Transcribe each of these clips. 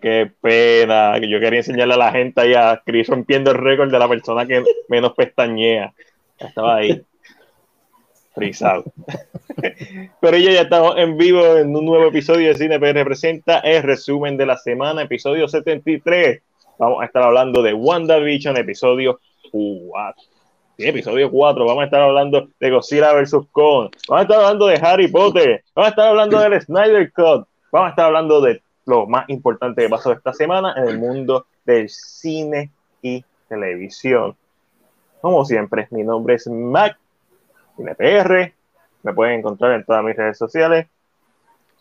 qué pena. Yo quería enseñarle a la gente ahí a Chris rompiendo el récord de la persona que menos pestañea. Estaba ahí. Frisado. Pero ya, ya estamos en vivo en un nuevo episodio de Cine PR Presenta, el resumen de la semana, episodio 73. Vamos a estar hablando de WandaVision, episodio 4. Sí, episodio 4. Vamos a estar hablando de Godzilla vs. Kong. Vamos a estar hablando de Harry Potter. Vamos a estar hablando del Snyder Cut. Vamos a estar hablando de lo más importante que pasó esta semana en el mundo del cine y televisión. Como siempre, mi nombre es Mac, CinePR. Me pueden encontrar en todas mis redes sociales,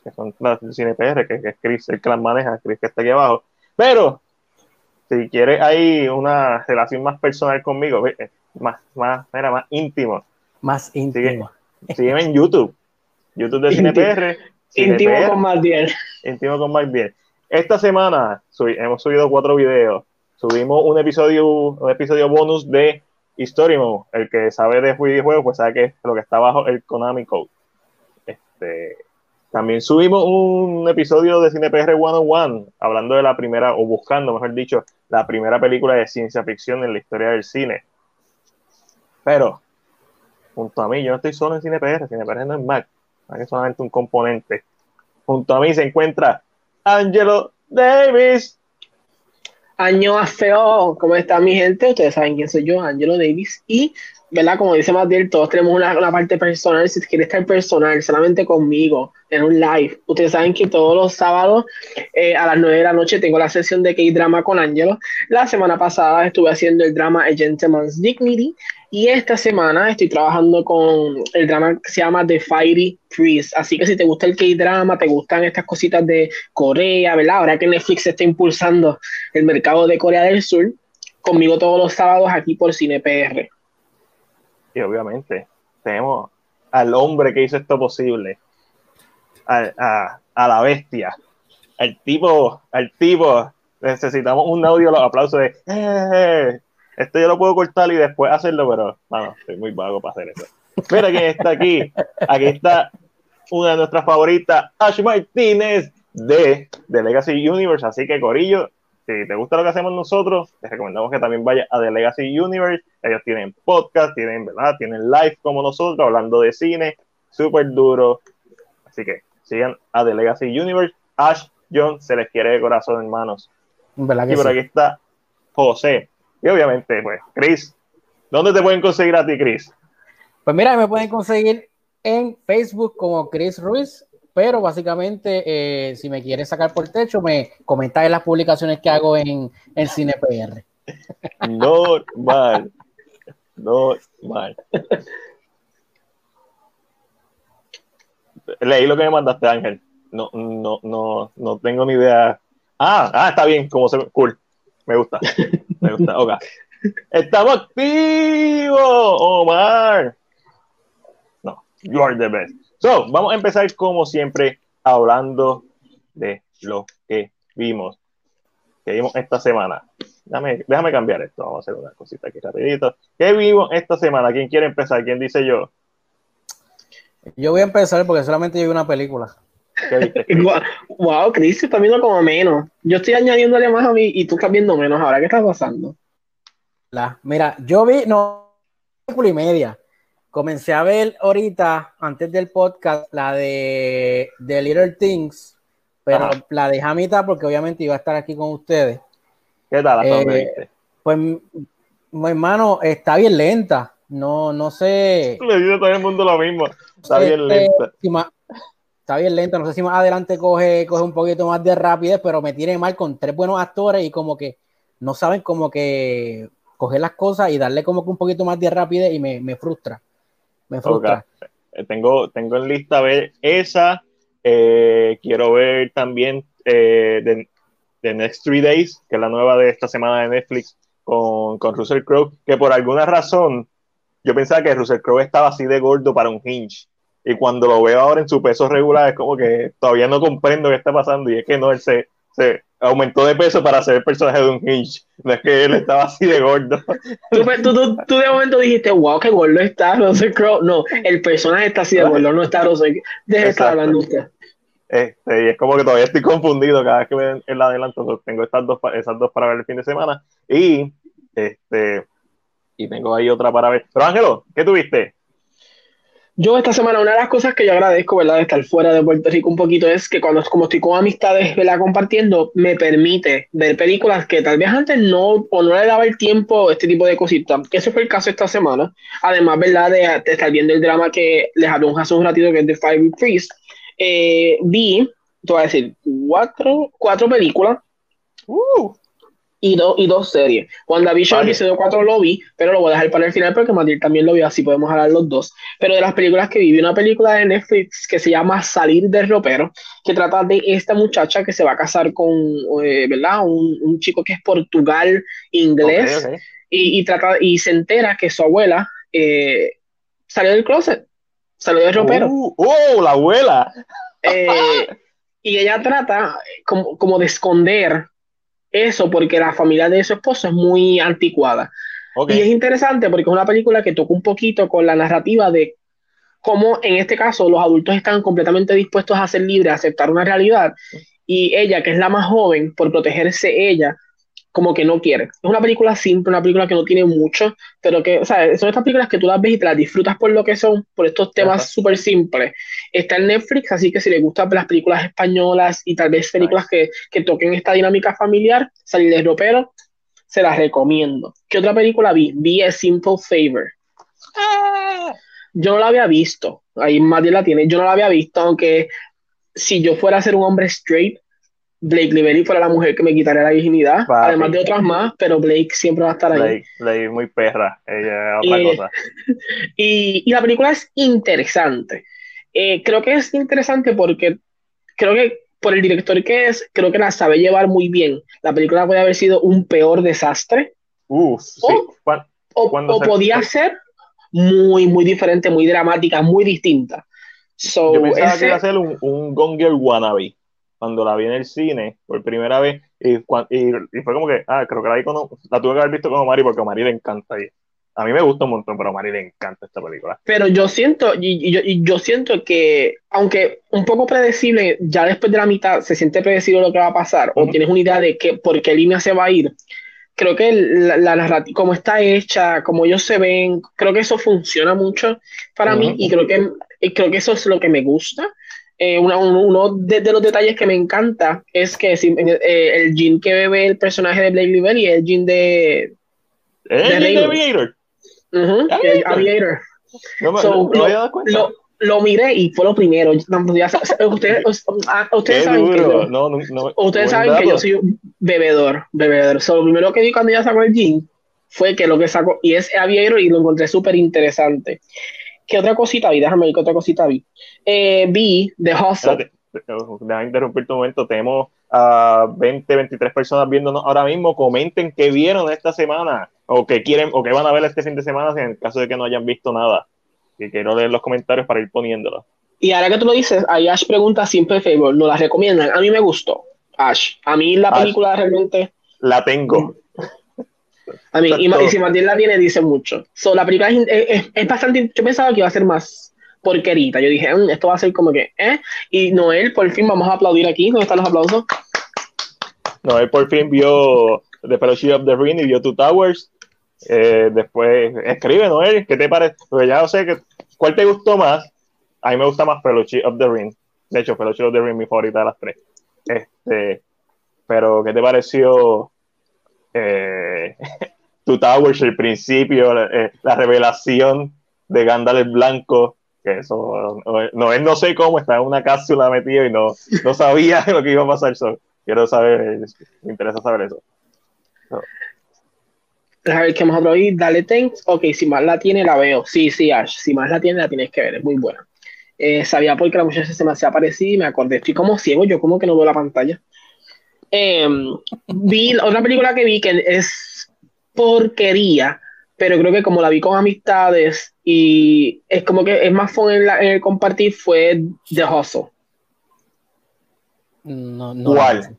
que son las CinePR, que, que es Chris, el que las maneja, Chris que está aquí abajo. Pero, si quieres hay una relación más personal conmigo, más, más, era más íntimo. Más íntimo. Sígueme en YouTube. YouTube de CinePR Íntimo con más bien. Íntimo con más bien. Esta semana hemos subido cuatro videos. Subimos un episodio, un episodio bonus de History Mode. El que sabe de videojuegos, pues sabe que es lo que está bajo el Konami Code. Este, también subimos un episodio de CinePR 101, hablando de la primera, o buscando, mejor dicho, la primera película de ciencia ficción en la historia del cine. Pero, junto a mí, yo no estoy solo en CinePR, CinePR no es Mac es solamente un componente. Junto a mí se encuentra Angelo Davis. Año feo, ¿cómo está mi gente? Ustedes saben quién soy yo, Angelo Davis. Y, ¿verdad? Como dice Matiel, todos tenemos una, una, parte personal. Si quiere estar personal, solamente conmigo, en un live. Ustedes saben que todos los sábados eh, a las 9 de la noche tengo la sesión de K-Drama con Angelo. La semana pasada estuve haciendo el drama A Gentleman's Dignity. Y esta semana estoy trabajando con el drama que se llama The Fiery Priest. Así que si te gusta el K-drama, te gustan estas cositas de Corea, ¿verdad? Ahora que Netflix está impulsando el mercado de Corea del Sur, conmigo todos los sábados aquí por Cine PR. Y obviamente tenemos al hombre que hizo esto posible, a, la bestia, al tipo, al tipo, necesitamos un audio, los aplausos de... ¡Eh! Eh, eh" esto yo lo puedo cortar y después hacerlo, pero, bueno, estoy muy vago para hacer eso. Mira quién está aquí. Aquí está una de nuestras favoritas, Ash Martínez de, de Legacy Universe. Así que, Corillo, si te gusta lo que hacemos nosotros, te recomendamos que también vayas a The Legacy Universe. Ellos tienen podcast, tienen, ¿verdad? Tienen live como nosotros, hablando de cine, súper duro. Así que sigan a The Legacy Universe. Ash, John, se les quiere de corazón, hermanos. y por aquí está José. Y obviamente, pues, Chris, ¿dónde te pueden conseguir a ti, Chris? Pues mira, me pueden conseguir en Facebook como Chris Ruiz, pero básicamente, eh, si me quieres sacar por techo, me comentas en las publicaciones que hago en, en CinePR. Normal. Normal. Leí lo que me mandaste, Ángel. No, no, no, no tengo ni idea. Ah, ah, está bien, como se cool. Me gusta. Me gusta. Ok. Estamos activos, Omar. No, you are the best. So, vamos a empezar como siempre hablando de lo que vimos. Que vimos esta semana. Déjame, déjame cambiar esto. Vamos a hacer una cosita aquí rapidito. ¿Qué vimos esta semana? ¿Quién quiere empezar? ¿Quién dice yo? Yo voy a empezar porque solamente yo vi una película. Wow, Chris, está viendo como menos. Yo estoy añadiéndole más a mí y tú estás viendo menos ahora. ¿Qué está pasando? La, mira, yo vi, no, y media. Comencé a ver ahorita, antes del podcast, la de, de Little Things, pero la dejé a mitad porque obviamente iba a estar aquí con ustedes. ¿Qué tal? Eh, pues, mi hermano, está bien lenta. No, no sé. Le digo a todo el mundo lo mismo. Está bien este, lenta está bien lento. No sé si más adelante coge, coge un poquito más de rapidez, pero me tiene mal con tres buenos actores y como que no saben como que coger las cosas y darle como que un poquito más de rapidez y me, me frustra. Me frustra. Eh, tengo, tengo en lista ver esa. Eh, quiero ver también eh, The, Next Three Days, que es la nueva de esta semana de Netflix con, con Russell Crowe, que por alguna razón yo pensaba que Russell Crowe estaba así de gordo para un hinge y cuando lo veo ahora en su peso regular es como que todavía no comprendo qué está pasando y es que no, él se, se aumentó de peso para ser el personaje de un Hinch, no es que él estaba así de gordo. Tú, tú, tú, de momento dijiste, wow, qué gordo está Russell Crowe. No, el personaje está así de gordo, no está Russell. Deje de estar hablando usted. Este, y es como que todavía estoy confundido cada vez que ven el adelanto. Tengo estas dos, esas dos para ver el fin de semana. Y este y tengo ahí otra para ver. Pero Ángelo, ¿qué tuviste? Yo esta semana, una de las cosas que yo agradezco, ¿verdad? De estar fuera de Puerto Rico un poquito es que cuando como estoy con amistades, ¿verdad? Compartiendo, me permite ver películas que tal vez antes no, o no le daba el tiempo, este tipo de cositas. Ese fue el caso esta semana. Además, ¿verdad? De, estar viendo el drama que les habló un, hace un ratito, que es The Fire Priest. Eh, vi, te voy a decir, cuatro, cuatro películas. Uh y, y dos series. WandaVision vale. episodio 4 lo vi, pero lo voy a dejar para el final porque Matil también lo vio, así podemos hablar los dos. Pero de las películas que vi, vi una película de Netflix que se llama Salir del ropero, que trata de esta muchacha que se va a casar con, eh, ¿verdad? Un, un, chico que es portugal, inglés, okay, okay. Y, y, trata, y se entera que su abuela eh, salió del closet, salió del ropero. ¡Oh, oh, la abuela! Eh, y ella trata como, como de esconder eso porque la familia de su esposo es muy anticuada. Okay. Y es interesante porque es una película que toca un poquito con la narrativa de cómo en este caso los adultos están completamente dispuestos a ser libres, a aceptar una realidad y ella, que es la más joven, por protegerse ella, como que no quiere. Es una película simple, una película que no tiene mucho, pero que, o sea, son estas películas que tú las ves y te las disfrutas por lo que son, por estos temas súper simples. Está en Netflix, así que si les gustan las películas españolas y tal vez películas que, que, toquen esta dinámica familiar, salir de ropero, se las recomiendo. ¿Qué otra película vi? Vi A Simple Favor. Ah. Yo no la había visto, ahí Matías la tiene, yo no la había visto, aunque si yo fuera a ser un hombre straight, Blake Lively fuera la mujer que me quitaría la virginidad, Papi. además de otras más, pero Blake siempre va a estar Blake, ahí. Blake muy perra, ella es otra eh, cosa. Y, y, la película es interesante. Eh, creo que es interesante porque creo que por el director que es, creo que la sabe llevar muy bien. La película puede haber sido un peor desastre. Uh, sí. O, o, o podía ser muy, muy diferente, muy dramática, muy distinta. So, Yo pensaba ese... que iba a ser un, un Gone Girl wannabe cuando la vi en el cine por primera vez y, y, y, fue como que, ah, creo que la vi con, la tuve que haber visto con Mari porque a Mari le encanta y a mí me gusta un montón, pero a Mari le encanta esta película. Pero yo siento, y, y yo siento que, aunque un poco predecible, ya después de la mitad se siente predecible lo que va a pasar, uh -huh. o tienes una idea de que, por qué línea se va a ir, creo que la, la narrativa, como está hecha, como ellos se ven, creo que eso funciona mucho para uh -huh. mí y creo que, y creo que eso es lo que me gusta. Eh, una, uno, de, de, los detalles que me encanta es que si, eh, el jean que bebe el personaje de Blake Lively es el jean de. ¿Eh? ¿El de Aviator? Uh -huh, el Aviator. No, me, so, no, no lo, lo, lo, miré y fue lo primero. Ustedes, ustedes saben que yo, no, no, ustedes saben que yo soy un bebedor, bebedor. So, lo primero que vi cuando ella sacó el jean fue que lo que sacó, y es Aviator, y lo encontré súper interesante. ¿Qué otra cosita vi? Déjame ver qué otra cosita vi. Eh, vi The Hustle. Déjame interrumpir tu momento. Tenemos a uh, 20, 23 personas viéndonos ahora mismo. Comenten qué vieron esta semana o qué quieren o qué van a ver este fin de semana en el caso de que no hayan visto nada. Y quiero leer los comentarios para ir poniéndolo. Y ahora que tú lo dices, ahí Ash pregunta siempre favor, ¿no la recomiendan? A mí me gustó, Ash. A mí la película Ash, realmente... La tengo. A mí, y, y, si Martín la tiene, dice mucho. So, la película es, es, es, bastante. Yo pensaba que iba a ser más porquerita. Yo dije, mmm, esto va a ser como que, ¿eh? Y Noel, por fin, vamos a aplaudir aquí. ¿Dónde están los aplausos? Noel por fin vio The Fellowship of the Ring y vio Two Towers. Eh, después, escribe, Noel, ¿qué te parece? Porque ya no sé que, cuál te gustó más. A mí me gusta más Fellowship of the Ring. De hecho, Fellowship of the Ring es mi favorita de las tres. Este, pero, ¿qué te pareció? Eh, Two Towers, el principio, eh, la revelación de Gandalf Blanco, que eso no, no, él no sé cómo, está en una cápsula metido y no, no sabía lo que iba a pasar. So, quiero saber, me interesa saber eso. So. A ver, ¿qué más otro ahí? Dale thanks. Ok, si más la tiene, la veo. Sí, sí, Ash. Si más la tiene, la tienes que ver. Es muy buena. Eh, sabía porque la muchacha se me hacía parecida y me acordé. Estoy como ciego, yo como que no veo la pantalla. Eh, vi otra película que vi que es porquería, pero creo que como la vi con amistades y es como que es más fun en, la, en el compartir fue The Hustle. No, no. ¿Cuál?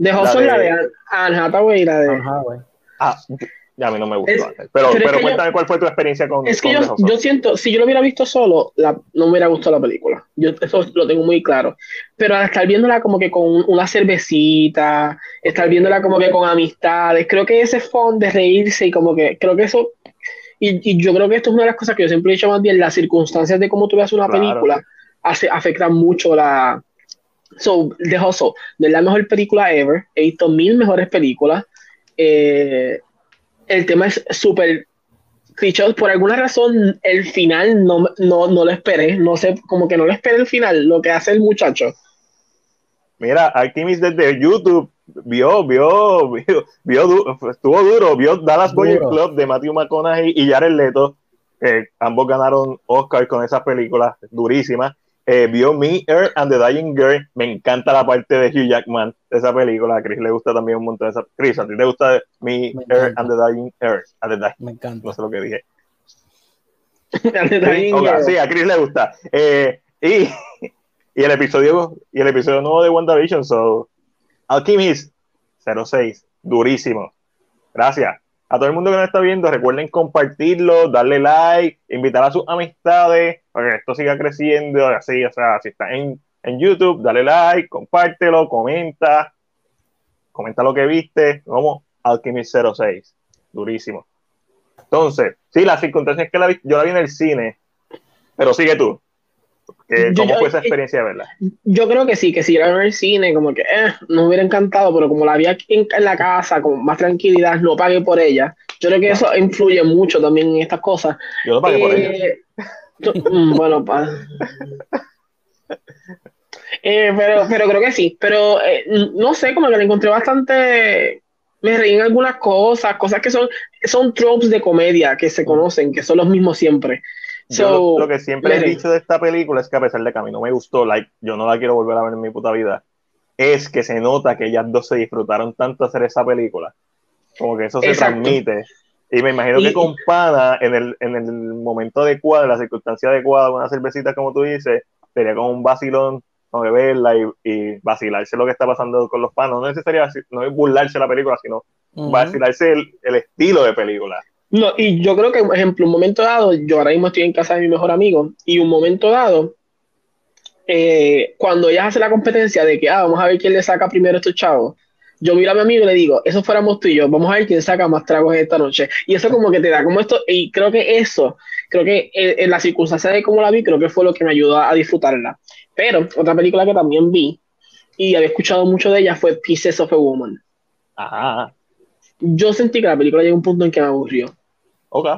The Hustle la de, la de Anne Hathaway, la de Anne Hathaway. Ah, Ya a mí no me gustó. pero, pero, cuéntame cuál fue tu experiencia con. Es que yo, yo, siento, si yo lo hubiera visto solo, la, no me hubiera gustado la película. Yo eso lo tengo muy claro. Pero al estar viéndola como que con una cervecita, estar viéndola como que con amistades, creo que ese fondo de reírse y como que creo que eso. Y, y, yo creo que esto es una de las cosas que yo siempre he dicho más bien, las circunstancias de cómo tú ves una película hace, afectan mucho la. So, The Hustle, no es la mejor película ever. He visto mil mejores películas. Eh, el tema es súper cliché. Por alguna razón, el final no, no, no, lo esperé. No sé, como que no lo esperé el final, lo que hace el muchacho. Mira, Alchemist desde YouTube vio, vio, vio, vio estuvo duro, vio Dallas Boy Club de Matthew McConaughey y Jared Leto. ambos ganaron Oscar con esas películas durísimas eh, vio Me, Earth and the Dying Girl. Me encanta la parte de Hugh Jackman de esa película. A Chris le gusta también un montón de esa. Chris, ¿a ti te gusta Me, Earth and the Dying Earth? Me encanta. No sé lo que dije. sí, a Chris le gusta. Eh, y, y, el episodio y el episodio nuevo de WandaVision, so Alchemist 06, durísimo. Gracias a todo el mundo que nos está viendo, recuerden compartirlo, darle like, invitar a sus amistades para que esto siga creciendo. Así, o sea, si estás en, en YouTube, dale like, compártelo, comenta, comenta lo que viste. Vamos, Alchemist 06, durísimo. Entonces, sí, las circunstancias que la vi, yo la vi en el cine, pero sigue tú. ¿Cómo fue esa experiencia de verla? Yo creo que sí, que si iba a ver el cine, como que eh, nos hubiera encantado, pero como la vi aquí en, la casa, con más tranquilidad, no pagué por ella. Yo creo que eso influye mucho también en estas cosas. Yo no pagué por ella. Eh, mm, bueno, pa. Eh, pero, pero creo que sí. Pero eh, no sé, como que la encontré bastante. Me reí en algunas cosas, cosas que son, son tropes de comedia que se conocen, que son los mismos siempre. Yo lo, que siempre he dicho de esta película es que a pesar de que a mí no me gustó, like, yo no la quiero volver a ver en mi puta vida, es que se nota que ellas dos se disfrutaron tanto hacer esa película. Como que eso se transmite. Y me imagino que con Pana, en el, en el momento adecuado, en la circunstancia adecuada, una cervecita, como tú dices, sería como un vacilón, como que verla y, vacilarse lo que está pasando con los panos. No necesariamente no es burlarse la película, sino vacilarse el, el, estilo de película. No, y yo creo que, por ejemplo, un momento dado, yo ahora mismo estoy en casa de mi mejor amigo, y un momento dado, eh, cuando ella hace la competencia de que, ah, vamos a ver quién le saca primero a estos chavos, yo miro a mi amigo y le digo, eso fuéramos tú y yo, vamos a ver quién saca más tragos esta noche. Y eso como que te da como esto, y creo que eso, creo que en, la circunstancia de cómo la vi, creo que fue lo que me ayudó a disfrutarla. Pero otra película que también vi y había escuchado mucho de ella fue Pieces of a Woman. Ajá. Yo sentí que la película llegó a un punto en que me aburrió. Ok.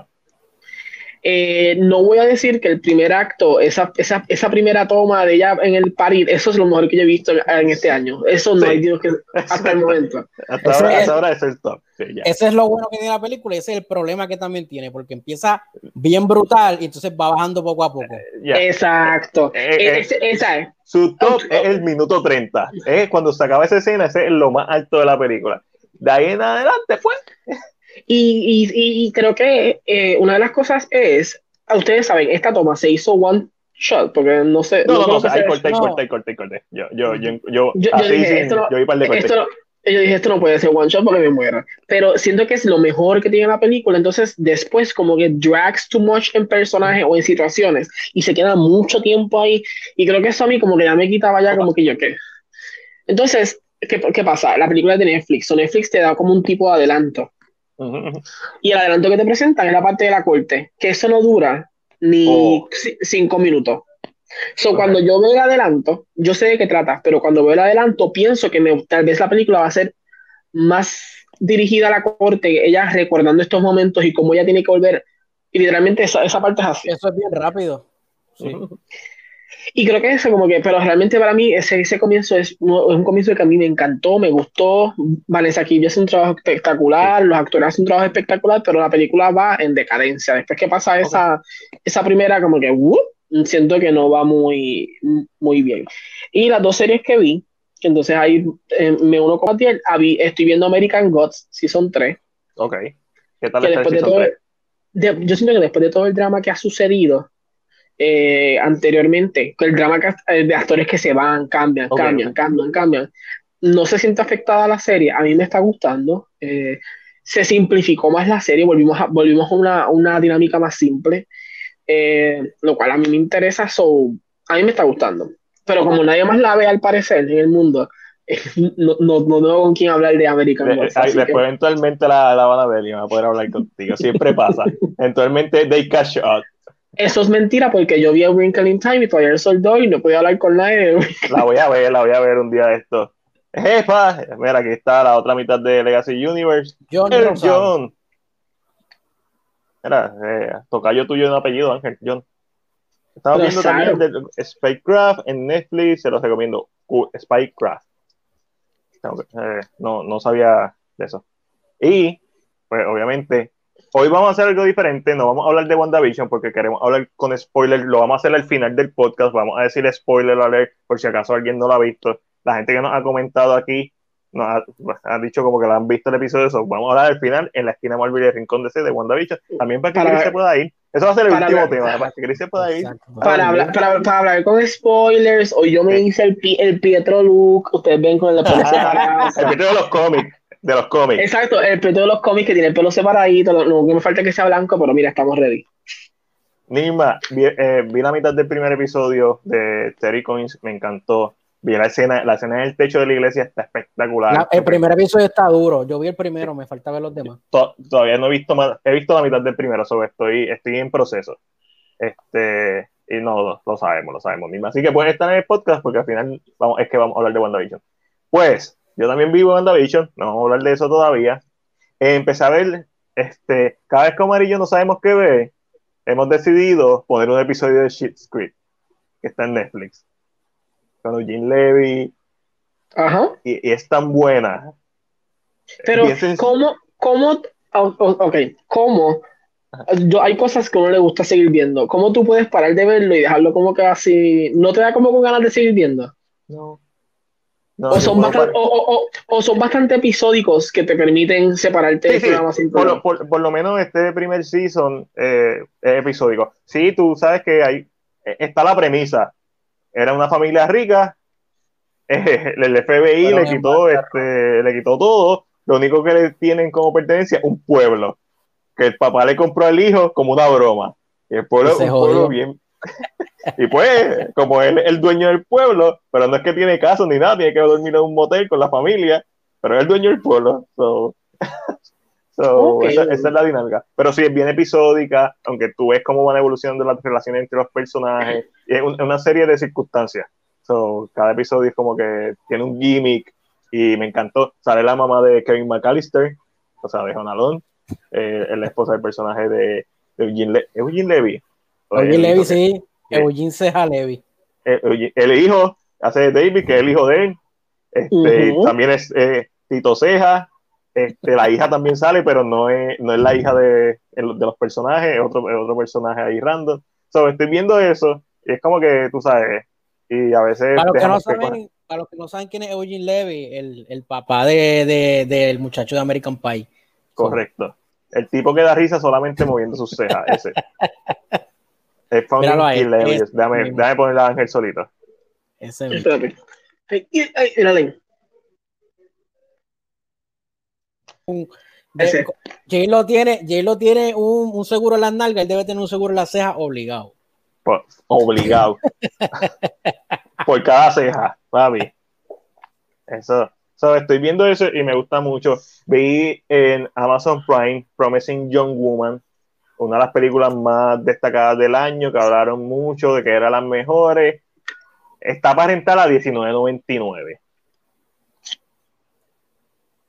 Eh, no voy a decir que el primer acto, esa, esa, esa, primera toma de ella en el parir, eso es lo mejor que yo he visto en, este año. Eso no hay Dios que hasta el momento. hasta, ahora, es el top. ese es lo bueno que tiene la película y ese es el problema que también tiene, porque empieza bien brutal y entonces va bajando poco a poco. Eh, Exacto. Eh, esa es. Su top es el minuto 30. cuando se acaba esa escena, ese es lo más alto de la película. De ahí en adelante, pues. Y, y, y creo que eh, una de las cosas es, ustedes saben, esta toma se hizo one shot, porque no sé. No, no, no, no ahí corté, no. corté, corté, corté. Yo, yo, yo, yo, yo, así, dije, esto no, yo vi par de cortes. Yo dije, esto no puede ser one shot porque me muero. Pero siento que es lo mejor que tiene la película. Entonces, después, como que drags too much en personajes o en situaciones y se queda mucho tiempo ahí. Y creo que eso a mí, como que ya me quitaba ya, como que yo, ¿qué? Entonces, ¿qué, ¿qué pasa? La película es de Netflix. O Netflix te da como un tipo de adelanto. Y el adelanto que te presentan es la parte de la corte, que eso no dura ni oh. cinco minutos. So, cuando yo veo el adelanto, yo sé de qué trata, pero cuando veo el adelanto, pienso que me, tal vez la película va a ser más dirigida a la corte, ella recordando estos momentos y cómo ella tiene que volver. Y literalmente esa, esa parte es así. Eso es bien rápido. Sí. Y creo que eso como que, pero realmente para mí ese, ese comienzo es, un comienzo que a mí me encantó, me gustó. Vanessa aquí hace un trabajo espectacular, los actores hacen un trabajo espectacular, pero la película va en decadencia. Después que pasa esa, esa primera, como que, uh, siento que no va muy, muy bien. Y las dos series que vi, entonces ahí eh, me uno con Atiel, estoy viendo American Gods, Season 3. Ok. ¿Qué tal está el season yo siento que después de todo el drama que ha sucedido, eh, anteriormente, el drama eh, de actores que se van, cambian, cambian, cambian, cambian. No se siente afectada la serie, a mí me está gustando. Eh, se simplificó más la serie, volvimos a, volvimos a una, una dinámica más simple, eh, lo cual a mí me interesa, so, a mí me está gustando. Pero como nadie más la ve al parecer en el mundo, no, no, no tengo con quién hablar de así después que- eventualmente la, la van a ver y van a poder hablar contigo. Siempre pasa. Eventualmente they catch up. Eso es mentira porque yo vi a Wrinkle in Time y todavía no soldó y no podía hablar con nadie. La voy a ver, la voy a ver un día de esto. Jefa, mira, aquí está la otra mitad de Legacy Universe. John El Rosado. John. Mira, eh, tocayo tuyo de un apellido, Ángel, John. Estaba viendo sabe. también de Spycraft en Netflix, se los recomiendo. Uh, Spycraft. Eh, no, no sabía de eso. Y, pues obviamente, hoy vamos a hacer algo diferente. No vamos a hablar de WandaVision porque queremos hablar con spoilers. Lo vamos a hacer al final del podcast. Vamos a decir spoiler alert por si acaso alguien no lo ha visto. La gente que nos ha comentado aquí nos ha, ha dicho como que lo han visto el episodio. Eso. Vamos a hablar al final en la esquina Marvel y el rincón de ese de WandaVision. También para que Para- Chris se pueda ir. Eso va a ser el para último hablar- tema. Para que Chris se pueda ir. Para, Ah, hablar, para, para hablar con spoilers, o yo me hice el, el Pietro look, ustedes ven con el sea, El primero de los cómics. De los cómics. Exacto, el Pietro de los cómics que tiene el pelo separadito, lo, lo que me falta es que sea blanco, pero mira, estamos ready. Nima, vi, eh, vi la mitad del primer episodio de Terry Coins, me encantó. Vi la escena, la escena en el techo de la iglesia está espectacular. La- el primer episodio está duro. Yo vi el primero, me falta ver los demás. To- todavía no he visto más, he visto la mitad del primero, sobre estoy, estoy en proceso. Este, y no, lo, lo sabemos, lo sabemos, Nima. Así que pueden estar en el podcast porque al final vamos, es que vamos a hablar de WandaVision. Pues, yo también vivo WandaVision, no vamos a hablar de eso todavía. Eh, empecé a ver, este, cada vez que Omar y yo no sabemos qué ver, hemos decidido poner un episodio de Shit's Creek, que está en Netflix. Con Eugene Levy, Ajá. y, y es tan buena. Pero. ¿cómo, cómo, ok, cómo? Yo, hay cosas que uno le gusta seguir viendo. ¿Cómo tú puedes parar de verlo y dejarlo como que así? ¿No te da como con ganas de seguir viendo? No. No, O son, bastante, o, o- o- o son bastante episódicos que te permiten separarte Sí, del sí, programa sin por, lo- por- por lo menos este primer season eh, es episódico. Sí, tú sabes que hay, eh, está la premisa. Era una familia rica, eh, el FBI le quitó, este, le quitó todo. Lo único que le tienen como pertenencia un pueblo. Que el papá le compró al hijo como una broma. Y el pueblo se un pueblo bien. y pues, como él es el dueño del pueblo, pero no es que tiene casa ni nada, tiene que dormir en un motel con la familia, pero es el dueño del pueblo. So, so, esa, esa es la dinámica. Pero sí, es bien episódica, aunque tú ves cómo van evolucionando las relaciones entre los personajes. Y es un- una serie de circunstancias. So, cada episodio es como que tiene un gimmick y me encantó. Sale la mamá de Kevin McAllister, o sea, de Jonalón, eh, es la esposa del personaje de, de Eugene, Le- Eugene Levy. O Eugene el Levy, hijo que- sí. Eugene Ceja Levy. eh, el hijo hace de David, que es el hijo de él. Este. También es eh, Tito Ceja. Este, la hija también sale, pero no es, no es la hija de, de los personajes, es otro, es otro personaje ahí random. So, estoy viendo eso y es como que tú sabes, y a veces Para los, que no saben, para los que no saben quién es Eugene Levy, el, el papá de, de- del muchacho de American Pie. Correcto. El tipo que da risa solamente moviendo sus cejas. Ese. Es Míralo ahí. Es- Déjame, déjame ponerle a Ángel solito. Ese mismo. Ay. De-. Jay lo tiene, Jay lo tiene un, un seguro en las nalgas, él debe tener un seguro en las cejas obligado. Pues, obligado. Por cada ceja, papi. Eso. So, estoy viendo eso y me gusta mucho. Vi en Amazon Prime Promising Young Woman, una de las películas más destacadas del año, que hablaron mucho de que eran las mejores. Está para rentar a $19.99.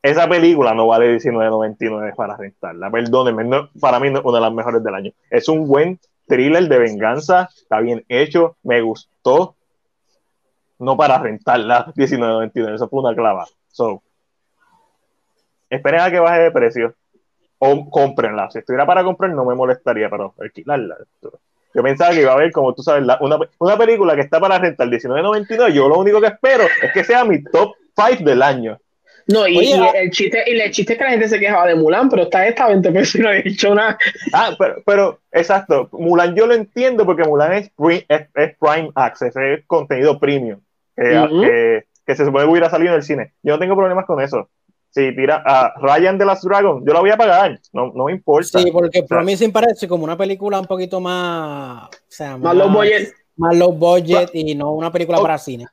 Esa película no vale $19.99 para rentarla. Perdónenme, para mí no es una de las mejores del año. Es un buen thriller de venganza, está bien hecho, me gustó. No para rentarla $19.99, eso fue una clava. So, esperen a que baje de precio o cómprenla. Si estuviera para comprar, no me molestaría, pero alquilarla. Yo pensaba que iba a haber, como tú sabes, la- una, una película que está para rentar $19.99. Yo lo único que espero es que sea mi top 5 del año. No, y, Oye, y ah- el chiste, y el chiste es que la gente se quejaba de Mulan, pero está esta a 20 pesos y no ha dicho nada. Ah, pero, pero, exacto. Mulan yo lo entiendo porque Mulan es, pri- es, es Prime Access, es contenido premium. que, que se supone que hubiera salido en el cine. Yo no tengo problemas con eso. Si tira a Ryan de las Dragon, yo la voy a pagar, no, no me importa. Sí, porque Promising parece como una película un poquito más. O sea, Más low budget. Más low budget y no una película Oh. para cine.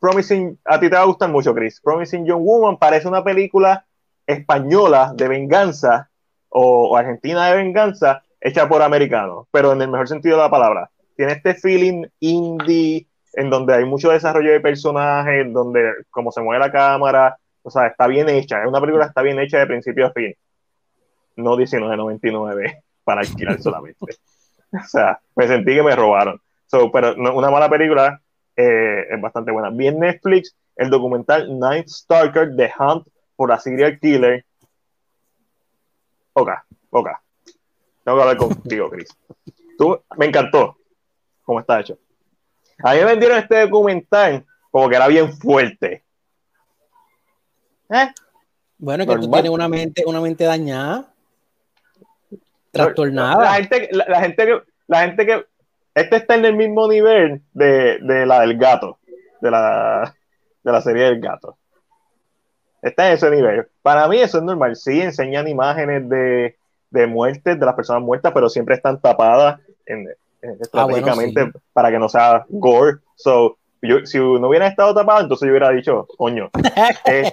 Promising, a ti te va a gustar mucho, Chris. Promising Young Woman parece una película española de venganza o, o argentina de venganza hecha por americanos, pero en el mejor sentido de la palabra. Tiene este feeling indie en donde hay mucho desarrollo de personajes, donde como se mueve la cámara, o sea, está bien hecha. Es una película que está bien hecha de principio a fin. No 19.99 para alquilar solamente. o sea, me sentí que me robaron. So, pero una mala película eh, es bastante buena. Vi en Netflix el documental Night Stalker, The Hunt for a Serial Killer. Ok, ok. Tengo que hablar contigo, Chris. Tú, me encantó cómo está hecho. A mí me vendieron este documental como que era bien fuerte. ¿Eh? Bueno, que tú tienes una mente, una mente dañada, La trastornada. gente, la, la gente que, la gente que, este está en el mismo nivel de, de la del gato, de la, de la serie del gato. Está en ese nivel. Para mí eso es normal. Sí, enseñan imágenes de, de muertes, de las personas muertas, pero siempre están tapadas en, en- Ah, bueno, estratégicamente sí. para que no sea gore. So, yo, si no hubiera estado tapado, entonces yo hubiera dicho, coño, eh,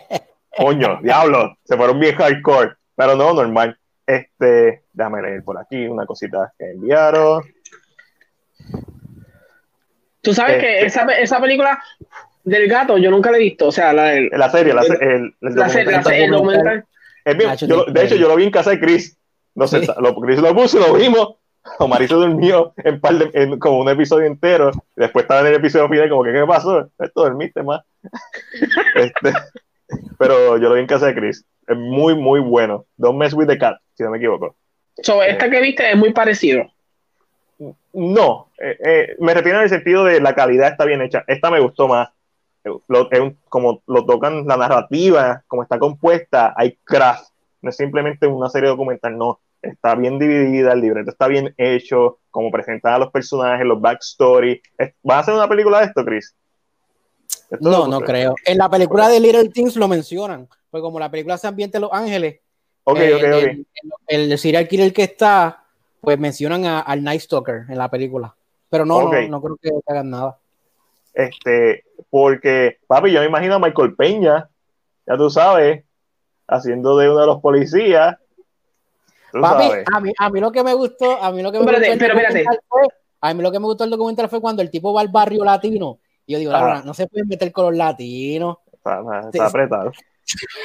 coño, diablo, se fueron bien hardcore, pero no, normal. Este, déjame leer por aquí una cosita que enviaron. Tú sabes Este- que esa, esa película del gato yo nunca la he visto. O sea, la del. La serie, la, el, el La serie, la serie, el documental. Es bien, Nacho, yo lo- sí, de hecho, yo lo vi en casa de Chris. No sé, Sí. lo, Chris lo puso, lo vimos. Omar se durmió en par de, en como un episodio entero. Después estaba en el episodio final, como que, ¿qué pasó? Esto dormiste más. Este, pero yo lo vi en casa de Chris. Es muy, muy bueno. Don't mess with the cat, si no me equivoco. So, esta que viste es muy parecido. No, eh, eh, me refiero en el sentido de la calidad está bien hecha. Esta me gustó más. Lo, es un- como lo tocan la narrativa, como está compuesta, hay craft. No es simplemente una serie documental, no. Está bien dividida, el libreto está bien hecho, como presentan a los personajes, los backstory. Es- ¿Vas a hacer una película de esto, Chris? Esto No, no creo. En la película de Little Things lo mencionan, pues como la película se ambienta en Los Ángeles, Ok, eh, ok, ok. el, el serial killer que está, pues mencionan a- al Night Stalker en la película. Pero no, no, no creo que hagan nada. Este, porque, papi, yo me imagino a Michael Peña, ya tú sabes, haciendo de uno de los policías. Papi, a mí, a mí lo que me gustó, a mí lo que me gustó pero fue, a mí lo que me gustó del documental fue cuando el tipo va al barrio latino. Y yo digo. "Laura, no se pueden meter con los latinos. Está, está apretado.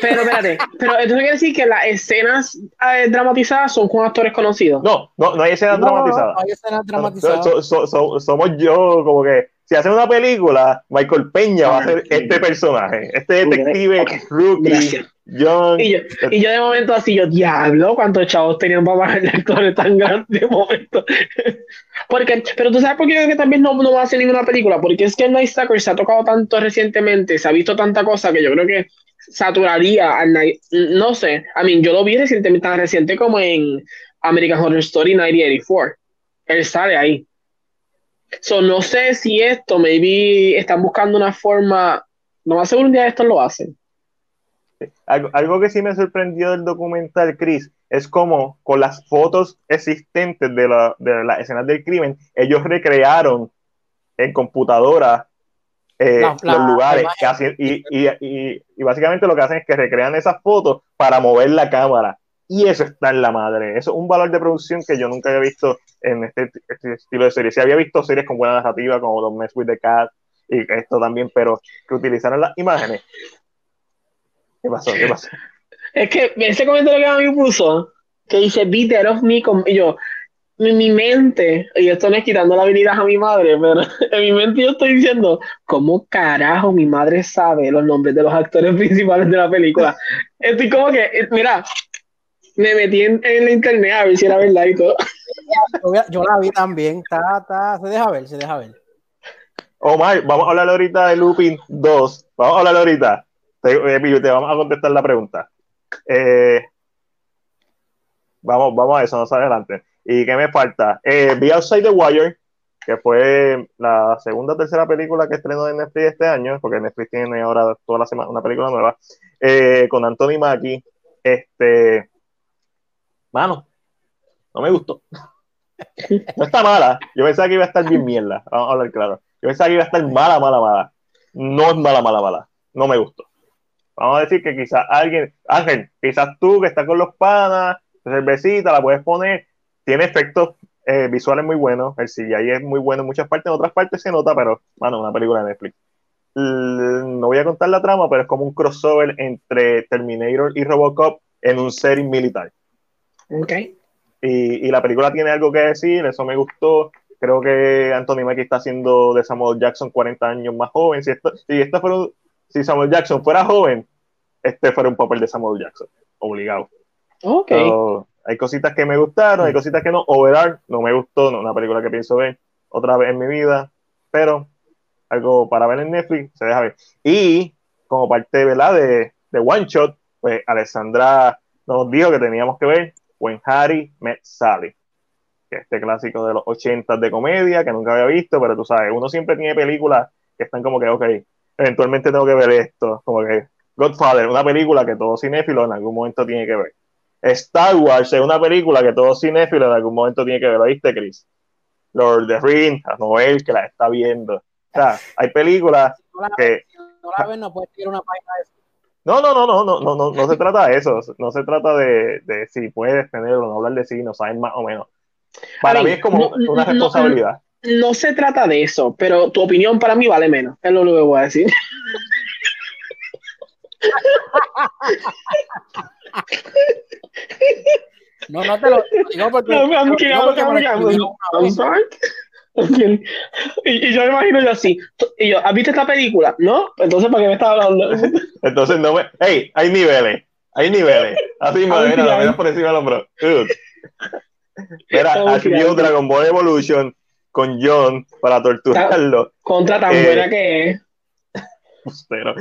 Pero espérate, pero entonces quiere decir que las escenas eh, dramatizadas son con actores conocidos. No, no, no hay escenas No, dramatizadas. no hay escenas dramatizadas. So- so- so- somos yo, como que, si hacen una película, Michael Peña va a ser este personaje, este detective Ok, rookie, gracias. John. Y yo, y yo de momento así, yo, diablo, cuántos chavos tenían para pagarle actores tan grandes de momento. Porque, pero tú sabes por qué yo creo que también no, no va a hacer ninguna película, porque es que el Night Stalker se ha tocado tanto recientemente, se ha visto tanta cosa que yo creo que saturaría al Night, no sé, a mí yo lo vi recientemente, tan reciente como en American Horror Story 1984. Él sale ahí. So, no sé si esto, maybe están buscando una forma, no más seguro un día esto lo hacen. Algo, algo que sí me sorprendió del documental, Chris, es como con las fotos existentes de, la- de las escenas del crimen, ellos recrearon en computadora eh, los lugares la que hacen- y, y- y- y básicamente lo que hacen es que recrean esas fotos para mover la cámara. Y eso está en la madre. Eso es un valor de producción que yo nunca había visto en este, este estilo de serie. Sí había visto series con buena narrativa, como Don't Mess with the Cat y esto también, pero que utilizaran las imágenes. ¿Qué pasó? ¿Qué pasó? Es que ese comentario que a mí puso, que dice beat that of me, con, y yo, mi, mi mente, y esto no es quitando la habilidad a mi madre, pero en mi mente yo estoy diciendo, ¿cómo carajo mi madre sabe los nombres de los actores principales de la película? Estoy como que, eh, mira, me metí en, en la internet a ver si era verdad y todo. Yo, yo la vi también. Está, está, se deja ver, se deja ver. Omar, vamos a hablar ahorita de Lupin 2. Vamos a hablar ahorita. Te, vamos a contestar la pregunta. Eh, vamos, vamos a eso, más adelante. ¿Y qué me falta? Eh, Outside the Wire. que fue la segunda o tercera película que estrenó en Netflix este año, porque Netflix tiene ahora toda la semana una película nueva, eh, con Anthony Mackie. Este, mano, no me gustó. No está mala. Yo pensaba que iba a estar bien mierda. Vamos a hablar claro. Yo pensaba que iba a estar mala, mala, mala. No es mala, mala, mala. No me gustó. Vamos a decir que quizás alguien, Ángel, quizás tú que estás con los panas, cervecita, la puedes poner. Tiene efectos eh, visuales muy buenos. El CGI es muy bueno en muchas partes. En otras partes se nota, pero, bueno, una película de Netflix. no voy a contar la trama, pero es como un crossover entre Terminator y Robocop en un setting militar. Ok. Y, y, la película tiene algo que decir, eso me gustó. Creo que Anthony Mackie está haciendo de Samuel Jackson 40 años más joven. Si, esto, si, esto fuera, si Samuel Jackson fuera joven, este fuera un papel de Samuel Jackson, obligado. Ok. So, hay cositas que me gustaron, hay cositas que no. Overall, no me gustó, no una película que pienso ver otra vez en mi vida, pero algo para ver en Netflix, se deja ver. Y como parte ¿verdad? De, de One Shot, pues Alessandra nos dijo que teníamos que ver When Harry Met Sally, que este clásico de los 80 de comedia que nunca había visto, pero tú sabes, uno siempre tiene películas que están como que, ok, eventualmente tengo que ver esto, como que Godfather, una película que todo cinéfilo en algún momento tiene que ver. Star Wars es una película que todo cinéfilo en algún momento tiene que ver, ¿oíste, Chris? Lord of the Rings, a Noel que la está viendo. O sea, hay películas que... No la ves, no puedes tirar una página de no, no, no, no, no, no, no, no se trata de eso. No se trata de, de si puedes tener o no hablar de sí, no saben más o menos. Para mí es como no, una responsabilidad. No, se trata de eso, pero tu opinión para mí vale menos. Es lo que voy a decir. No, no te lo digo porque. No, I'm no, porque I'm sorry. Y, y yo me imagino yo así. Y yo, ¿has visto esta película? ¿No? Entonces, ¿para qué me estás hablando? Entonces, no me. ¡Ey! Hay niveles. Hay niveles. Así me Ay, mira, la por encima del hombro. Mira, HBO. Dragon Ball Evolution con John para torturarlo. Contra tan Eh, buena que es. Pero,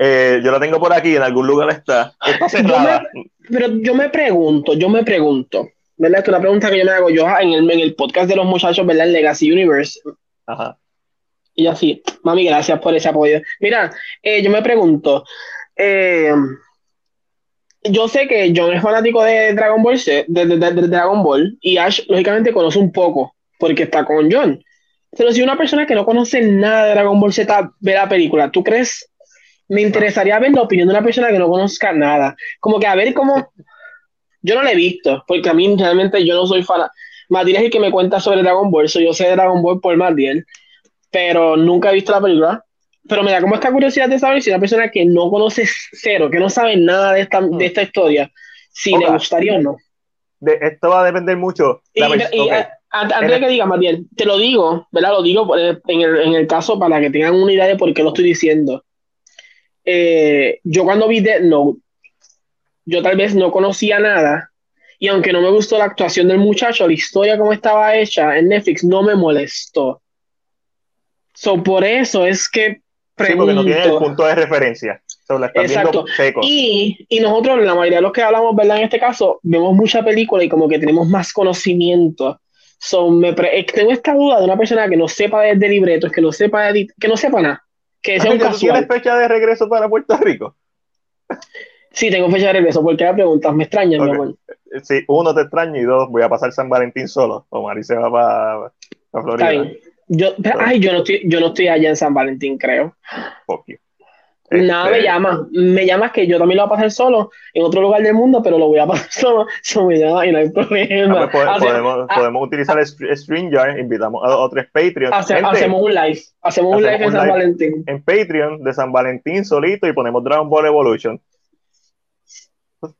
eh, yo la tengo por aquí, en algún lugar está. Está cerrada. Pero yo me pregunto, yo me pregunto, ¿verdad? Esto es una pregunta que yo me hago yo en el, en el podcast de los muchachos, ¿verdad? En Legacy Universe. Ajá. Y así, mami, gracias por ese apoyo. Mira, eh, yo me pregunto, eh, yo sé que John es fanático de Dragon Ball Z, de, de- de- de Dragon Ball, y Ash, lógicamente, conoce un poco, porque está con John. Pero si una persona que no conoce nada de Dragon Ball Z ve la película, ¿tú crees? Me interesaría ver la opinión de una persona que no conozca nada. Como que a ver cómo. Yo no la he visto, porque a mí realmente yo no soy fan. Matiel es el que me cuenta sobre Dragon Ball, so yo sé de Dragon Ball por Matiel, pero nunca he visto la película. Pero me da como esta curiosidad de saber si una persona que no conoce cero, que no sabe nada de esta, de esta historia, si le gustaría o no. De, esto va a depender mucho. Y, La y, ok. a- an- antes de que diga, Matiel, te lo digo, ¿verdad? Lo digo eh, en el, en el caso para que tengan una idea de por qué lo estoy diciendo. Eh, yo cuando vi Death Note, yo tal vez no conocía nada, y aunque no me gustó la actuación del muchacho, la historia como estaba hecha en Netflix no me molestó. So, por eso es que Sí, porque no tiene el punto de referencia. So, la Exacto. seco. Y, y nosotros, la mayoría de los que hablamos, ¿verdad? En este caso, vemos mucha película y como que tenemos más conocimiento. So, me pre- eh, tengo esta duda de una persona que no sepa de, de libretos, que no sepa de que no sepa nada, que sea un Ángel, ¿tú tienes fecha de regreso para Puerto Rico? Sí, tengo fecha de regreso, porque la preguntas me extrañan, mi Ok. amor. Sí, uno te extraño y dos, voy a pasar San Valentín solo. O Mari se va para Florida. Está bien. Yo, pero, ay, yo no estoy, yo no estoy allá en San Valentín, creo. Fuck you. Nada, Este, me llama. Me llamas que yo también lo voy a pasar solo en otro lugar del mundo, pero lo voy a pasar solo. Eso me llama y no hay ah, pues, problema. po- Hace- podemos, ah. podemos utilizar Str- StreamYard, invitamos a otros Patreon. hace- hacemos un live. Hacemos un Hacemos live en un San live. Valentín. en Patreon de San Valentín solito y ponemos Dragon Ball Evolution.